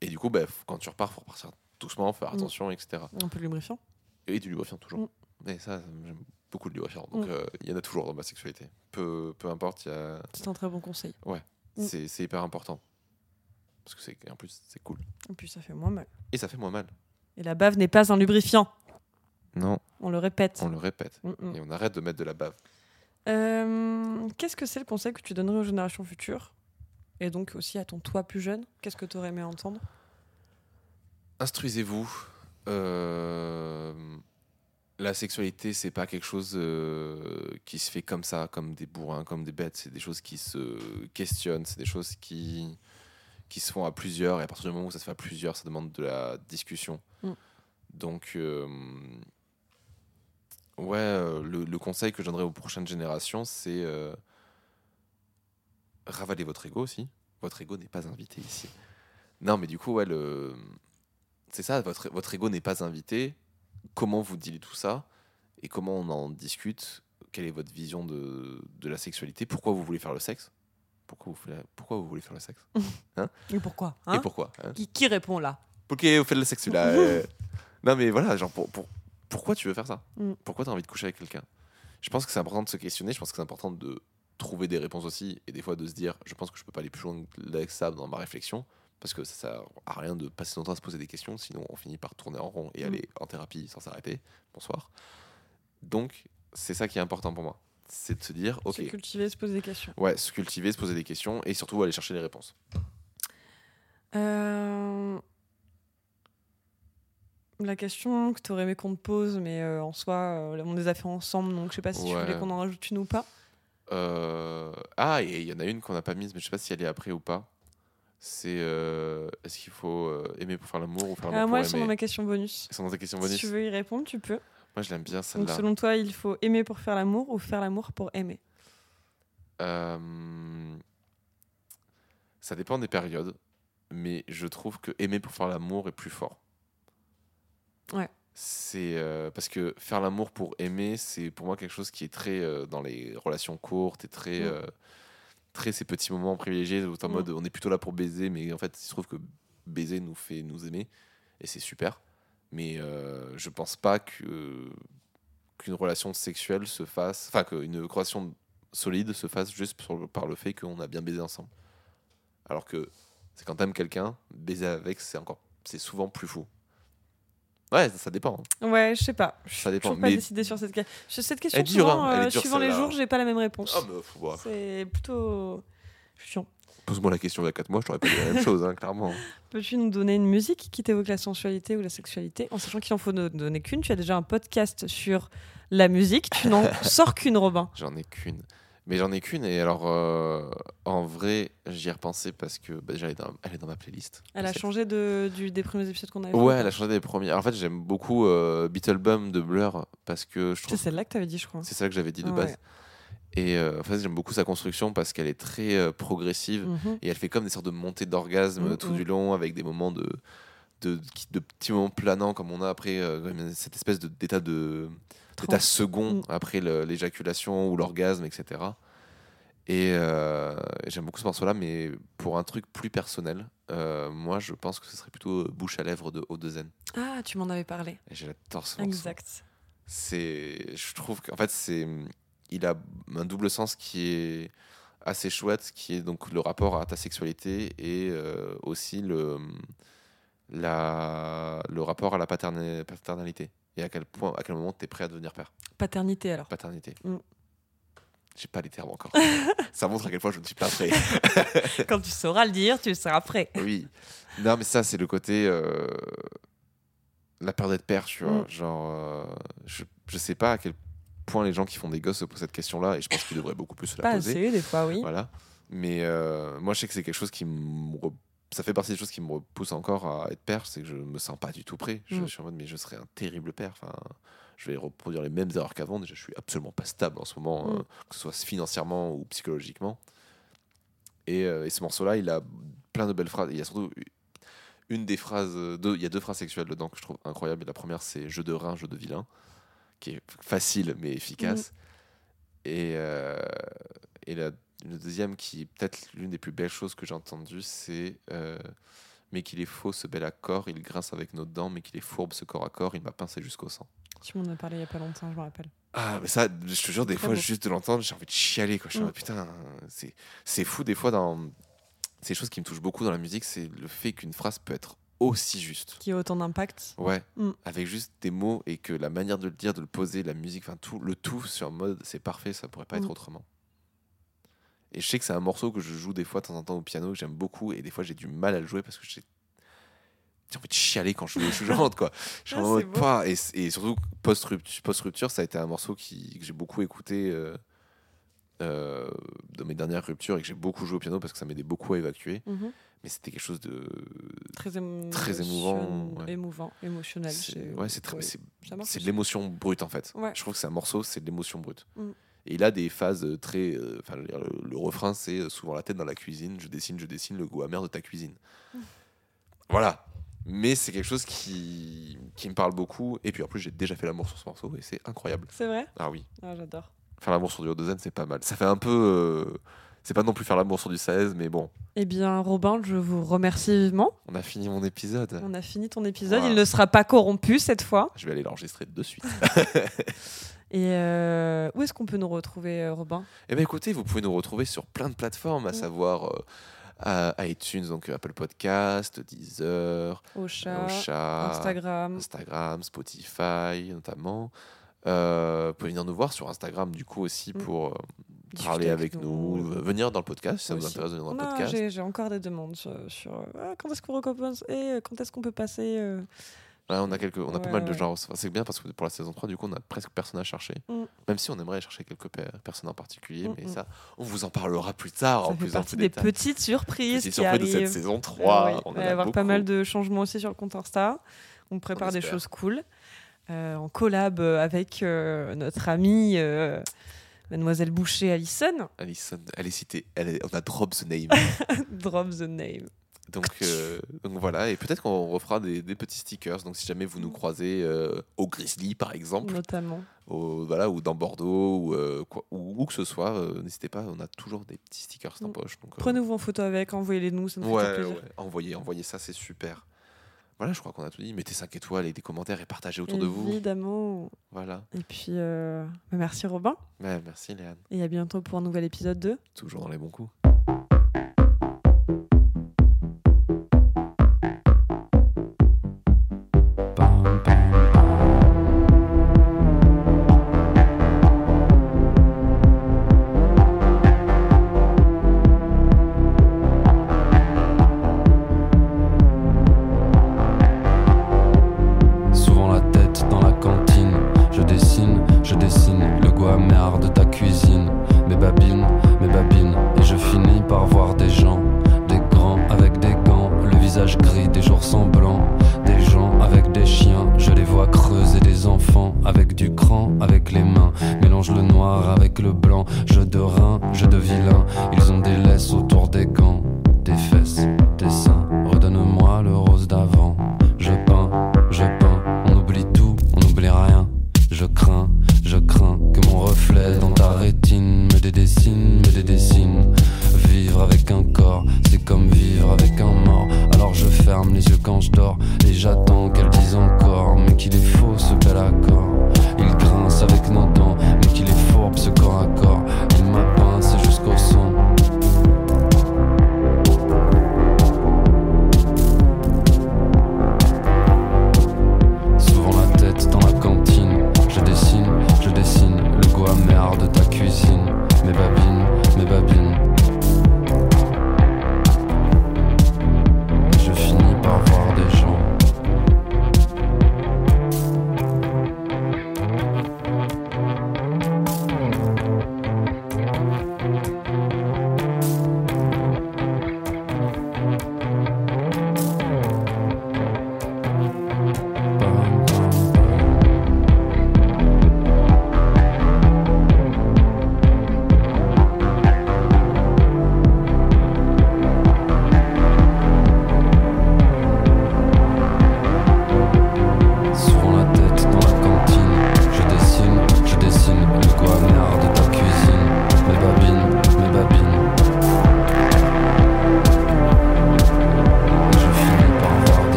et du coup, bah, quand tu repars, faut repartir doucement, faire Mm. attention, etc. Un peu de lubrifiant. Et du lubrifiant toujours. Mm. Mais ça, j'aime beaucoup le lubrifiant. Donc Mm. euh, il y en a toujours dans ma sexualité. Peu, peu importe, il y a... C'est un très bon conseil. Mm. c'est c'est hyper important. Parce que c'est en plus, c'est cool. Et puis ça fait moins mal. Et ça fait moins mal. Et la bave n'est pas un lubrifiant. Non, On le répète. on le répète. Et on arrête de mettre de la bave. Euh, Qu'est-ce que c'est le conseil que tu donnerais aux générations futures Et donc aussi à ton toi plus jeune? Qu'est-ce que tu aurais aimé entendre? Instruisez-vous. Euh, La sexualité, c'est pas quelque chose euh, qui se fait comme ça, comme des bourrins, comme des bêtes. C'est des choses qui se questionnent. C'est des choses qui qui se font à plusieurs. Et à partir du moment où ça se fait à plusieurs, ça demande de la discussion. Mm. Donc, euh, ouais, euh, le, le conseil que je donnerais aux prochaines générations, c'est euh, ravaler votre ego aussi. Votre ego n'est pas invité ici. Non, mais du coup, ouais, le... c'est ça, votre, votre ego n'est pas invité. Comment vous dites tout ça et comment on en discute? Quelle est votre vision de, de la sexualité? Pourquoi vous voulez faire le sexe? Pourquoi vous, voulez, pourquoi vous voulez faire le sexe? (laughs) Et pourquoi Et hein pourquoi hein? Qui, qui répond là? Pourquoi vous faites le sexe là. (laughs) Euh Non, mais voilà, genre, pour, pour- pourquoi tu veux faire ça? Mm. Pourquoi tu as envie de coucher avec quelqu'un? Je pense que c'est important de se questionner, je pense que c'est important de trouver des réponses aussi, et des fois de se dire, je pense que je peux pas aller plus loin avec ça dans ma réflexion, parce que ça sert à rien de passer son temps à se poser des questions, sinon on finit par tourner en rond et Mm. aller en thérapie sans s'arrêter. Bonsoir. Donc, c'est ça qui est important pour moi. C'est de se dire, ok, Se cultiver, se poser des questions. ouais, se cultiver, se poser des questions, et surtout aller chercher les réponses. Euh, La question que tu aurais aimé qu'on te pose, mais euh, en soi, euh, on les a fait ensemble, donc je sais pas si tu voulais qu'on en rajoute une ou pas. Euh, Ah, et il y en a une qu'on n'a pas mise, mais je sais pas si elle est après ou pas. C'est est-ce qu'il faut aimer pour faire l'amour ou faire l'amour Euh, pour moi, aimer elles sont dans ma question bonus. Elles sont dans tes questions Si bonus. tu veux y répondre, tu peux. Moi, je l'aime bien Donc, celle-là. selon toi, il faut aimer pour faire l'amour ou faire l'amour pour aimer? Ça dépend des périodes, mais je trouve que aimer pour faire l'amour est plus fort. Ouais. C'est euh, parce que faire l'amour pour aimer, c'est pour moi quelque chose qui est très euh, dans les relations courtes et très, Mm. euh, très ces petits moments privilégiés où en Mm. mode on est plutôt là pour baiser, mais en fait il se trouve que baiser nous fait nous aimer et c'est super. Mais je pense pas que qu'une relation sexuelle se fasse, enfin qu'une relation solide se fasse juste sur par le fait qu'on a bien baisé ensemble. Alors que c'est quand t'aimes quelqu'un, baiser avec, c'est encore, c'est souvent plus fou. Ouais, ça, dépend. hein. Ouais, je sais pas. Je suis toujours pas mais- décidée sur cette question. Cette question, Elle dure, souvent, hein, elle est euh, dure, suivant les jours, j'ai pas la même réponse. Ah, voir. C'est plutôt chiant. Pose-moi la question il y a 4 mois, je t'aurais pas dit la même chose, hein, clairement. (laughs) Peux-tu nous donner une musique qui t'évoque la sensualité ou la sexualité En sachant qu'il en faut ne donner qu'une, tu as déjà un podcast sur la musique, tu n'en (laughs) sors qu'une, Robin. J'en ai qu'une. Mais j'en ai qu'une, et alors, euh, en vrai, j'y ai repensé parce que bah, déjà, elle est dans, elle est dans ma playlist. Elle a C'est- changé de, du, des premiers épisodes qu'on avait fait. Ouais, elle a changé des premiers. Alors, en fait, j'aime beaucoup euh, Beetlebum de Blur parce que je C'est trouve celle-là que tu avais dit, je crois. c'est ça que j'avais dit de Ouais. base. Et euh, en fait, j'aime beaucoup sa construction parce qu'elle est très euh, progressive Mhm. et elle fait comme des sortes de montées d'orgasme Mm, tout du long avec des moments de, de, petits moments planants comme on a après cette espèce d'état de d'état Trans. second Mm. après l'éjaculation ou l'orgasme, etc. Et euh, j'aime beaucoup ce morceau-là, mais pour un truc plus personnel, euh, moi je pense que ce serait plutôt euh, Bouche à lèvres de O2N. Ah, tu m'en avais parlé. J'adore ce morceau Exact. c'est je trouve qu'en fait c'est il a un double sens qui est assez chouette qui est donc le rapport à ta sexualité et euh, aussi le la le rapport à la paternalité et à quel point à quel moment tu es prêt à devenir père? Paternité, alors. paternité Mm. j'ai pas les termes encore (laughs) ça montre à quel point je ne suis pas prêt (laughs) Quand tu sauras le dire, tu seras prêt. oui non mais ça c'est le côté euh, la peur d'être père tu vois Mm. genre euh, je, je sais pas à quel point les gens qui font des gosses se posent cette question là et je pense qu'ils devraient beaucoup plus se la Pas poser assez, des fois, oui. voilà mais euh, moi je sais que c'est quelque chose qui me ça fait partie des choses qui me repoussent encore à être père c'est que je me sens pas du tout prêt je, Mm. suis en mode mais je serais un terrible père enfin je vais reproduire les mêmes erreurs qu'avant déjà je suis absolument pas stable en ce moment Mm. euh, que ce soit financièrement ou psychologiquement et, euh, et ce morceau là il a plein de belles phrases il y a surtout une des phrases, il y a deux phrases sexuelles dedans que je trouve incroyables. La première, c'est jeu de rein, jeu de vilain, qui est facile mais efficace. Mm. Et, euh, et la, deuxième, qui est peut-être l'une des plus belles choses que j'ai entendues, c'est euh, Mais qu'il est faux ce bel accord, il grince avec nos dents, mais qu'il est fourbe ce corps à corps, il m'a pincé jusqu'au sang. Tu m'en as parlé il y a pas longtemps, je me rappelle. Ah, mais ça, je te jure, des fois, juste de l'entendre, j'ai envie de chialer. Quoi. Je mm. putain, c'est fou des fois dans. Ces choses qui me touchent beaucoup dans la musique, c'est le fait qu'une phrase peut être aussi juste. Qui a autant d'impact. Ouais, mm. avec juste des mots et que la manière de le dire, de le poser, la musique, enfin tout, le tout sur mode, c'est parfait, ça pourrait pas être mm. autrement. Et je sais que c'est un morceau que je joue des fois de temps en temps au piano, que j'aime beaucoup, et des fois j'ai du mal à le jouer parce que j'ai envie de chialer quand je, (laughs) je chante quoi. Je ah, pas et, et, surtout post rupture, post rupture, ça a été un morceau qui, que j'ai beaucoup écouté euh, euh, dans mes dernières ruptures et que j'ai beaucoup joué au piano parce que ça m'aidait beaucoup à évacuer. Mhm mais c'était quelque chose de très, très émouvant, émouvant, émotionnel. Ouais, c'est c'est de l'émotion brute en fait. Je trouve que c'est un morceau, c'est de l'émotion brute. Mm. Et il a des phases très. Euh, enfin, le, refrain, c'est souvent la tête dans la cuisine. Je dessine, je dessine le goût amer de ta cuisine. Mm. Voilà. Mais c'est quelque chose qui, qui me parle beaucoup. Et puis en plus, j'ai déjà fait l'amour sur ce morceau et c'est incroyable. C'est vrai? Ah oui. Ah, j'adore. Faire l'amour sur du zen, c'est pas mal. Ça fait un peu. Euh, c'est pas non plus faire l'amour sur du 16, mais bon. Eh bien, Robin, je vous remercie vivement. On a fini mon épisode. On a fini ton épisode. Il ne sera pas corrompu cette fois. Je vais aller l'enregistrer de suite. (laughs) Et euh, où est-ce qu'on peut nous retrouver, euh, Robin? Eh bien, écoutez, vous pouvez nous retrouver sur plein de plateformes, à savoir euh, iTunes, donc Apple Podcast, Deezer, Ocha, Instagram. Instagram, Spotify notamment. vous pouvez venir nous voir sur Instagram, du coup, aussi, mm. pour parler avec nous, venir dans le podcast si ça vous intéresse de venir dans le podcast. J'ai encore des demandes sur, ah, quand est-ce qu'on recommence et quand est-ce qu'on peut passer. Euh, on a, quelques, on a pas mal de genres. c'est bien parce que pour la saison 3, du coup, on a presque personne à chercher. Mm. Même si on aimerait chercher quelques personnes en particulier, mm, mais mm. ça, on vous en parlera plus tard. Ça en fait partie des petites surprises qui surprises de cette saison 3. On va y avoir pas mal de changements aussi sur le compte Insta. On prépare des choses cool. Euh, en collab avec euh, notre ami Mademoiselle Boucher Alison. Alison, elle est citée. Elle on a (laughs) drop the name. drop the name. Donc, euh, donc voilà, et peut-être qu'on refera des, petits stickers. Donc si jamais vous nous croisez euh, au Grizzly par exemple, notamment, voilà, ou dans Bordeaux ou euh, où que ce soit, n'hésitez pas. On a toujours des petits stickers en mm. poche. Prenez-vous en photo avec, envoyez-les nous, ça nous fait plaisir. Ouais, envoyez, envoyez ça, c'est super. Voilà, je crois qu'on a tout dit. Mettez 5 étoiles et des commentaires et partagez autour de vous. Évidemment. Voilà. Et puis, bah, merci Robin. merci Léane. Et à bientôt pour un nouvel épisode de Toujours dans les bons coups.